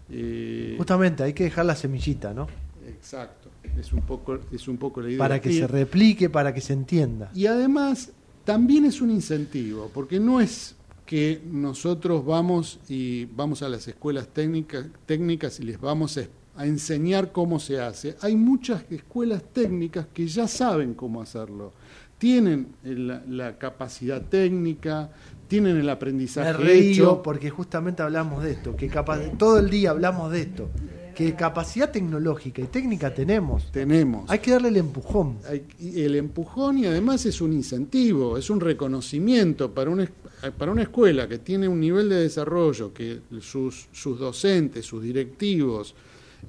Eh, Justamente, hay que dejar la semillita, ¿no? Exacto, es un poco, es un poco la idea. Para que Y- se replique, para que se entienda. y además también es un incentivo, porque no es que nosotros vamos y vamos a las escuelas técnicas, técnicas y les vamos a, a enseñar cómo se hace. Hay muchas escuelas técnicas que ya saben cómo hacerlo. Tienen la, capacidad técnica, tienen el Me aprendizaje reío hecho. porque justamente hablamos de esto, que capa- todo el día hablamos de esto, que capacidad tecnológica y técnica tenemos. Tenemos. Hay que darle el empujón. Hay- el empujón y además es un incentivo, es un reconocimiento para una, es- para una escuela que tiene un nivel de desarrollo, que sus, sus docentes, sus directivos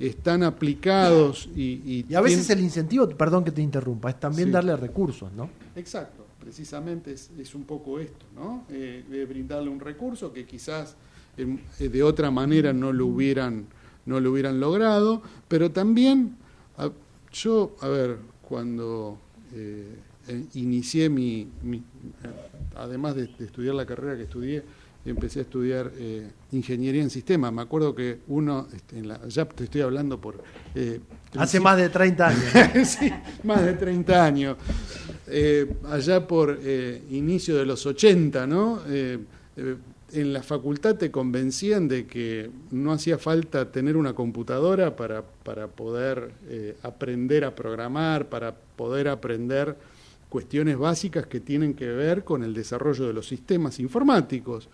están aplicados y... Y, Y a veces el incentivo, perdón que te interrumpa, es también Sí. darle recursos, ¿no? Exacto, precisamente es, es un poco esto, ¿no? Eh, de brindarle un recurso que quizás em, eh, de otra manera no lo hubieran, no lo hubieran logrado, pero también a- yo, a ver, cuando eh, inicié mi, mi- además de, de estudiar la carrera que estudié, empecé a estudiar eh, ingeniería en sistemas. Me acuerdo que uno, este, en la, ya te estoy hablando por... eh, Hace más de 30 años. sí, más de 30 años. Eh, allá por eh, inicio de los 80, ¿no? Eh, en la facultad te convencían de que no hacía falta tener una computadora para, para poder aprender a programar, para poder aprender cuestiones básicas que tienen que ver con el desarrollo de los sistemas informáticos.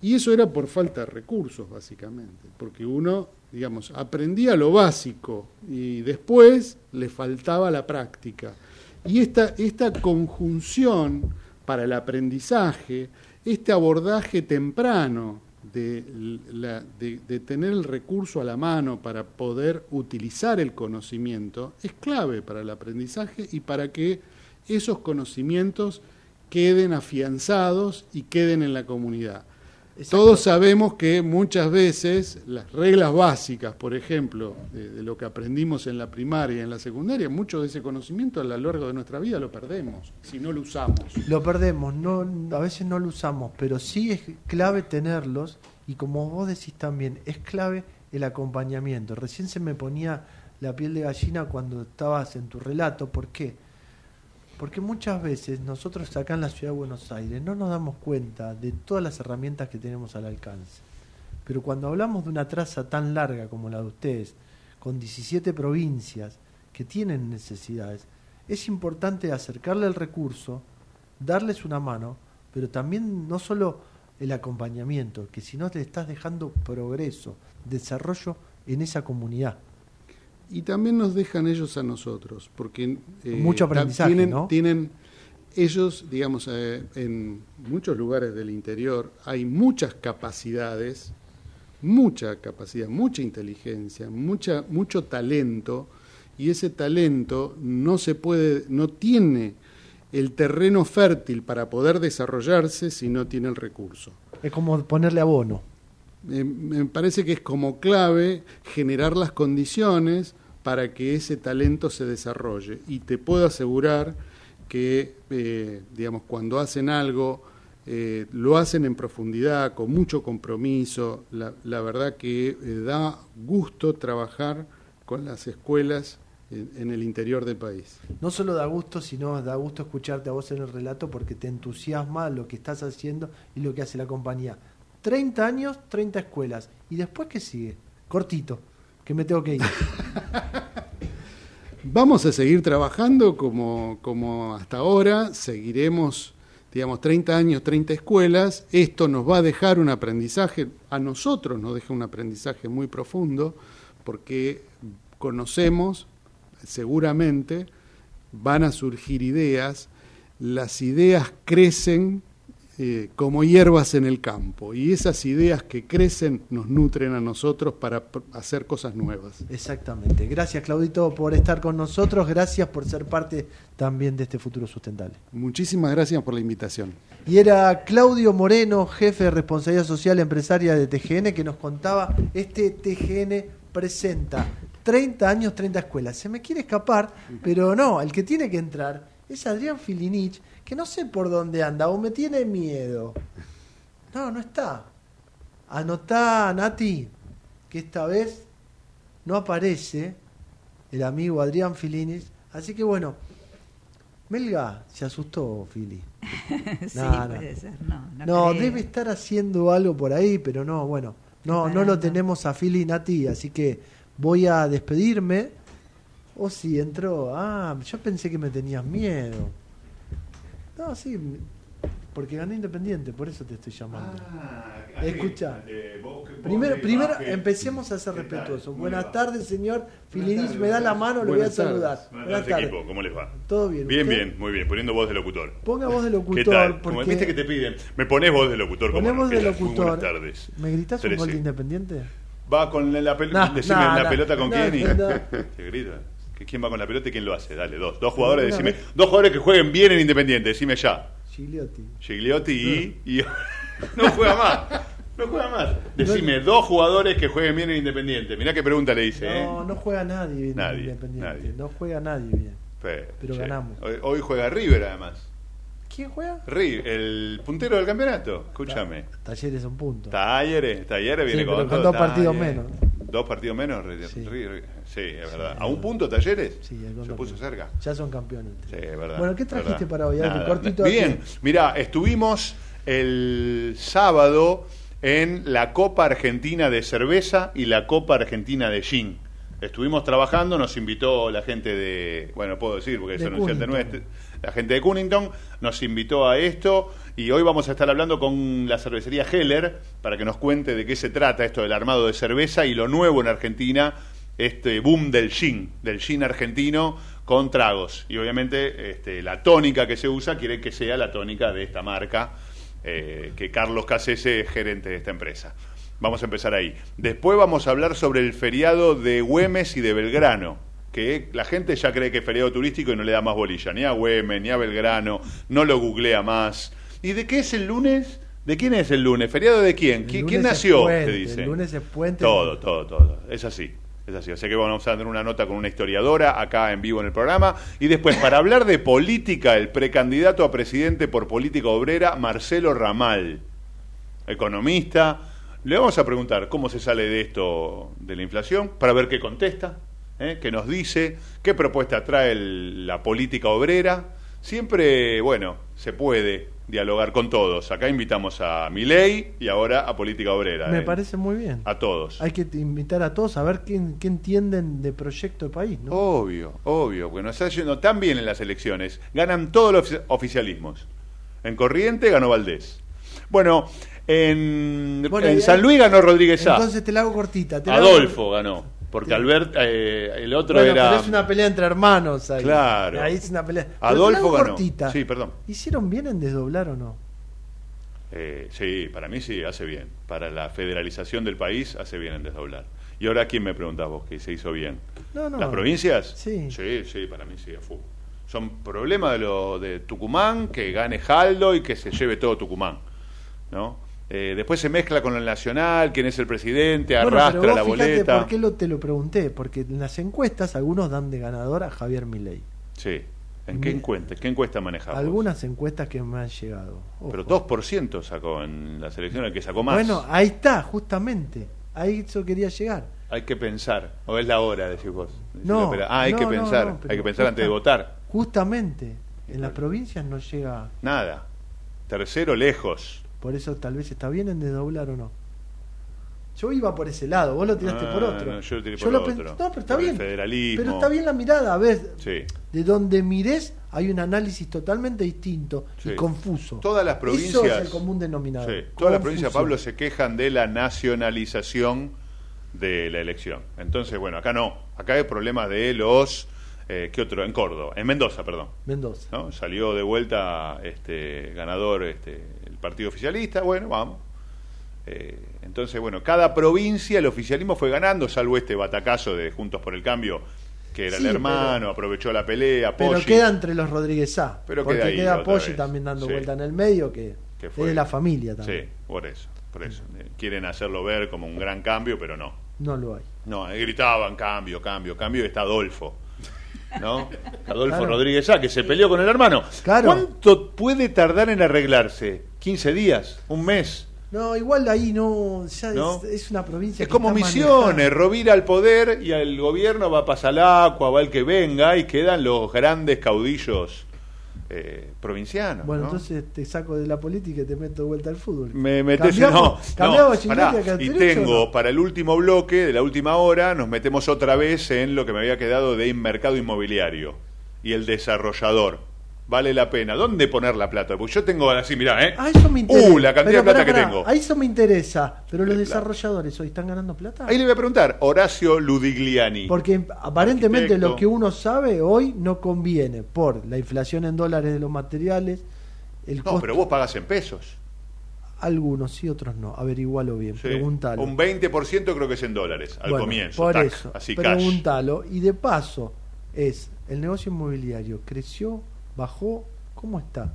Y eso era por falta de recursos, básicamente, porque uno, digamos, aprendía lo básico y después le faltaba la práctica. Y esta, esta conjunción para el aprendizaje, este abordaje temprano de, la- de- de tener el recurso a la mano para poder utilizar el conocimiento, es clave para el aprendizaje y para que esos conocimientos queden afianzados y queden en la comunidad. Todos sabemos que muchas veces las reglas básicas, por ejemplo, de, de lo que aprendimos en la primaria y en la secundaria, mucho de ese conocimiento a lo largo de nuestra vida lo perdemos si no lo usamos. Lo perdemos, no, a veces no lo usamos, pero sí es clave tenerlos y como vos decís también, es clave el acompañamiento. Recién se me ponía la piel de gallina cuando estabas en tu relato, ¿por qué? Porque muchas veces nosotros acá en la ciudad de Buenos Aires no nos damos cuenta de todas las herramientas que tenemos al alcance. Pero cuando hablamos de una traza tan larga como la de ustedes, con 17 provincias que tienen necesidades, es importante acercarle el recurso, darles una mano, pero también no solo el acompañamiento, que si no te estás dejando progreso, desarrollo en esa comunidad. Y también nos dejan ellos a nosotros, porque eh, Mucho aprendizaje, tienen, ¿no? tienen ellos, digamos, eh, en muchos lugares del interior hay muchas capacidades, mucha capacidad, mucha inteligencia, mucha, mucho talento, y ese talento no se puede, no tiene el terreno fértil para poder desarrollarse si no tiene el recurso. Es como ponerle abono. Eh, me parece que es como clave generar las condiciones para que ese talento se desarrolle. Y te puedo asegurar que, eh, digamos, cuando hacen algo, eh, lo hacen en profundidad, con mucho compromiso. La, la verdad que eh, da gusto trabajar con las escuelas en, en el interior del país. No solo da gusto, sino da gusto escucharte a vos en el relato porque te entusiasma lo que estás haciendo y lo que hace la compañía. 30 años, 30 escuelas. ¿Y después qué sigue? Cortito, me tengo que ir. Vamos a seguir trabajando como, como hasta ahora, seguiremos, digamos, 30 años, 30 escuelas. Esto nos va a dejar un aprendizaje, a nosotros nos deja un aprendizaje muy profundo, porque conocemos, seguramente, van a surgir ideas, las ideas crecen eh, como hierbas en el campo, y esas ideas que crecen nos nutren a nosotros para hacer cosas nuevas. Exactamente. Gracias, Claudito, por estar con nosotros. Gracias por ser parte también de este futuro sustentable. Muchísimas gracias por la invitación. Y era Claudio Moreno, jefe de responsabilidad social empresaria de TGN, que nos contaba este TGN presenta 30 años, 30 escuelas. Se me quiere escapar, pero no, el que tiene que entrar es Adrián Filinich, que no sé por dónde anda o me tiene miedo. No, no está. Anotá, Nati, que esta vez no aparece el amigo Adrián Filinich. Así que bueno, Melga se asustó, Fili. sí, No, no. puede ser. No, no, No, creo. debe estar haciendo algo por ahí, pero no, bueno, no, no lo tenemos a Philly Nati, así que voy a despedirme. O si entró, ah, yo pensé que me tenías miedo. No, sí, porque gané Independiente, por eso te estoy llamando. Escucha, primero, primero empecemos a ser respetuosos. Buenas tardes, señor Filinich, me da la mano, lo voy a saludar. Buenas Buenas tardes, tardes. equipo, ¿cómo les va? Todo bien. Bien, ¿usted? bien, muy bien, poniendo voz de locutor. Ponga voz de locutor, ¿Qué tal? porque Como viste que te piden, me pones voz de locutor como ponemos de ¿qué tal? Muy locutor. buenas tardes. ¿Me gritas un gol de Independiente? Va con la pelota, No, decime no, la no, pelota con no, quién y no. te grita. ¿Que ¿Quién va con la pelota y quién lo hace? Dale, dos. Dos jugadores, decime. vez. Dos jugadores que jueguen bien en Independiente, decime ya. Gigliotti. Gigliotti y, y- no juega más. No juega más. Decime dos jugadores que jueguen bien en Independiente. Mirá qué pregunta le hice, ¿eh? No, no juega nadie bien Nadie, en Independiente. nadie. No juega nadie bien. Pero, ganamos. Hoy, hoy juega River además. ¿Quién juega? River, el puntero del campeonato. Escúchame. Talleres un punto. Talleres, Talleres viene Sí, con, pero con dos partidos menos. Dos partidos menos, River. River. Sí, es verdad. ¿A un punto Talleres? Sí, Se puso cerca. Ya son campeones. Sí, es verdad. Bueno, ¿qué trajiste verdad. para hoy? Adri? Nada. Cortito Bien, aquí. mira, estuvimos el sábado en la Copa Argentina de Cerveza y la Copa Argentina de Gin. estuvimos trabajando, nos invitó la gente de, bueno, puedo decir porque es De anunciante Cunnington. nuestro, la gente de Cunnington nos invitó a esto y hoy vamos a estar hablando con la cervecería Heller para que nos cuente de qué se trata esto del armado de cerveza y lo nuevo en Argentina, este boom del gin, del gin argentino con tragos. Y obviamente este, la tónica que se usa quiere que sea la tónica de esta marca, eh, que Carlos Casese es gerente de esta empresa. Vamos a empezar ahí. Después vamos a hablar sobre el feriado de Güemes y de Belgrano, que la gente ya cree que es feriado turístico y no le da más bolilla, ni a Güemes, ni a Belgrano, no lo googlea más. ¿Y de qué es el lunes? ¿De quién es el lunes? ¿Feriado de quién? El ¿Qui- lunes ¿Quién nació? puente, Te dice. El lunes es puente. Todo, todo, todo. Es así. Es así. O sea que vamos a tener una nota con una historiadora acá en vivo en el programa. Y después, para hablar de política, el precandidato a presidente por política obrera, Marcelo Ramal, economista. Le vamos a preguntar cómo se sale de esto de la inflación, para ver qué contesta, ¿eh? qué nos dice, qué propuesta trae la política obrera. Siempre, bueno, se puede dialogar con todos. Acá invitamos a Milei y ahora a política obrera. Me ¿eh? parece muy bien. A todos. Hay que invitar a todos a ver qué, qué entienden de proyecto de país, ¿no? Obvio, obvio, porque nos está yendo tan bien en las elecciones. Ganan todos los ofici- oficialismos. En Corriente ganó Valdés. Bueno, en, Bueno, en San Luis ganó Rodríguez Sá. Entonces te la hago cortita. te la hago- Adolfo ganó. Porque Albert, eh, el otro Bueno, era. pero es una pelea entre hermanos ahí. Claro. Ahí es una pelea. Adolfo ganó. cortita. Sí, perdón. ¿Hicieron bien en desdoblar o no? Eh, sí, para mí sí, hace bien. Para la federalización del país, hace bien en desdoblar. Y ahora, ¿quién me preguntás vos que se hizo bien? No, no. ¿Las provincias? Sí. Sí, sí, para mí sí, a full. Son problemas de lo de Tucumán, que gane Jaldo y que se lleve todo Tucumán. ¿no? Eh, después se mezcla con el nacional, quién es el presidente, Bueno, arrastra pero vos la boleta. ¿Por qué lo, te lo pregunté? Porque en las encuestas algunos dan de ganador a Javier Milei. Sí. ¿En qué encuesta, qué encuesta manejamos? Algunas encuestas que me han llegado. Ojo. Pero 2% sacó en la selección, el que sacó más. Bueno, ahí está, justamente. Ahí eso quería llegar. Hay que pensar, o es la hora, decís vos. Decís, No. Ah, hay no, que pensar, no, hay que pensar antes de votar. Justamente, en las provincias no llega. Nada. Tercero lejos. Por eso tal vez está bien en desdoblar o no. Yo iba por ese lado, vos lo tiraste Ah, por otro. no, yo lo tiré Yo por lo otro. No, pero está Por bien. federalismo. Pero está bien la mirada. A ver, Sí. de donde mires hay un análisis totalmente distinto Sí. y confuso. Todas las Eso provincias. es el común denominador. Sí, todas las provincias, Pablo, se quejan de la nacionalización de la elección. Entonces, bueno, acá no. Acá hay problemas de los. Eh, ¿Qué otro? En Córdoba. En Mendoza, perdón. Mendoza. ¿no? Salió de vuelta este ganador este, partido oficialista. Bueno, vamos. Eh, entonces, bueno, cada provincia el oficialismo fue ganando, salvo este batacazo de Juntos por el Cambio, que era Sí, el hermano, aprovechó la pelea, Pero Poggi. queda entre los Rodríguez A. Pero porque queda queda Poggi también dando Sí. vuelta en el medio, que, que es fue- de la familia también. Sí, por eso, por eso. Eh, Quieren hacerlo ver como un gran cambio, pero no. No lo hay. No, gritaban cambio, cambio, cambio, y está Adolfo. ¿No? Adolfo Claro. Rodríguez A, que se peleó con el hermano. Claro. ¿Cuánto puede tardar en arreglarse? ¿15 días? ¿Un mes? No, igual ahí no. Ya ¿No? Es, es una provincia Es que como misiones. Rovira al poder y al gobierno va a pasar agua, va el que venga y quedan los grandes caudillos eh, provincianos. Bueno, ¿no? entonces te saco de la política y te meto de vuelta al fútbol. Me metes no, no, pará. Y tengo para el último bloque de la última hora nos metemos otra vez en lo que me había quedado de mercado inmobiliario y el desarrollador. Vale la pena. ¿Dónde poner la plata? Porque yo tengo así, mirá, ¿eh? Ah, eso me interesa. Uh, la cantidad Pero de plata pará, que tengo. A eso me interesa. Pero los desarrolladores hoy están ganando plata. Ahí le voy a preguntar, Horacio Ludigliani. Porque aparentemente Arquitecto. lo que uno sabe hoy no conviene por la inflación en dólares de los materiales. El No, costo- pero vos pagas en pesos. Algunos sí, otros no. Averigualo bien. Sí. Preguntalo. Un 20% creo que es en dólares al Bueno, comienzo. Por tac, eso. así cash. Preguntalo. Y de paso, es el negocio inmobiliario creció, bajó, ¿cómo está?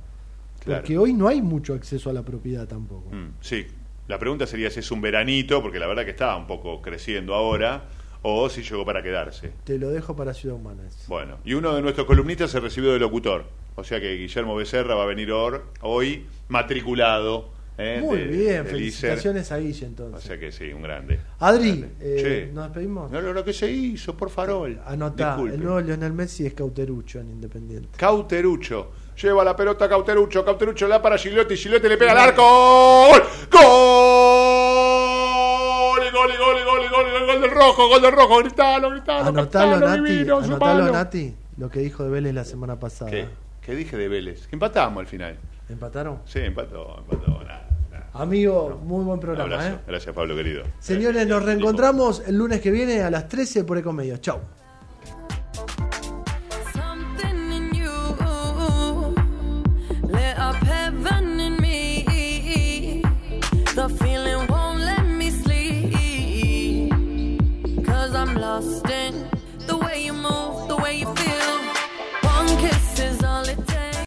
Claro. Porque hoy no hay mucho acceso a la propiedad tampoco. Mm, sí. La pregunta sería si es un veranito, porque la verdad que está un poco creciendo ahora, o si llegó para quedarse. Te lo dejo para Ciudad Humana. Bueno, y uno de nuestros columnistas se recibió de locutor. O sea que Guillermo Becerra va a venir or- hoy matriculado. ¿eh? Muy bien, felicitaciones Lizer. a Guille entonces. O sea que sí, un grande. Adri, grande. Eh, ¿nos despedimos? No, no, lo que se hizo, por farol. Anotá, el nuevo Lionel Messi es Cauterucho en Independiente. Cauterucho. Lleva la pelota Cauterucho, Cauterucho la para Gilotti, Gilotti le pega al arco. ¡Gol! ¡Gol! ¡Gol, gol, gol, gol, gol, gol del rojo, gol del rojo! Gritalo, gritalo, anotalo, Nati, anotalo, Nati, lo que dijo de Vélez la semana pasada. ¿Qué? ¿Qué dije de Vélez? Que empatamos al final. ¿Empataron? Sí, empató, empató, nada. Amigo, muy buen programa. ¿eh? Gracias, Pablo, querido. Señores, nos reencontramos el lunes que viene a las 13 por Ecomedios. Chau. lost in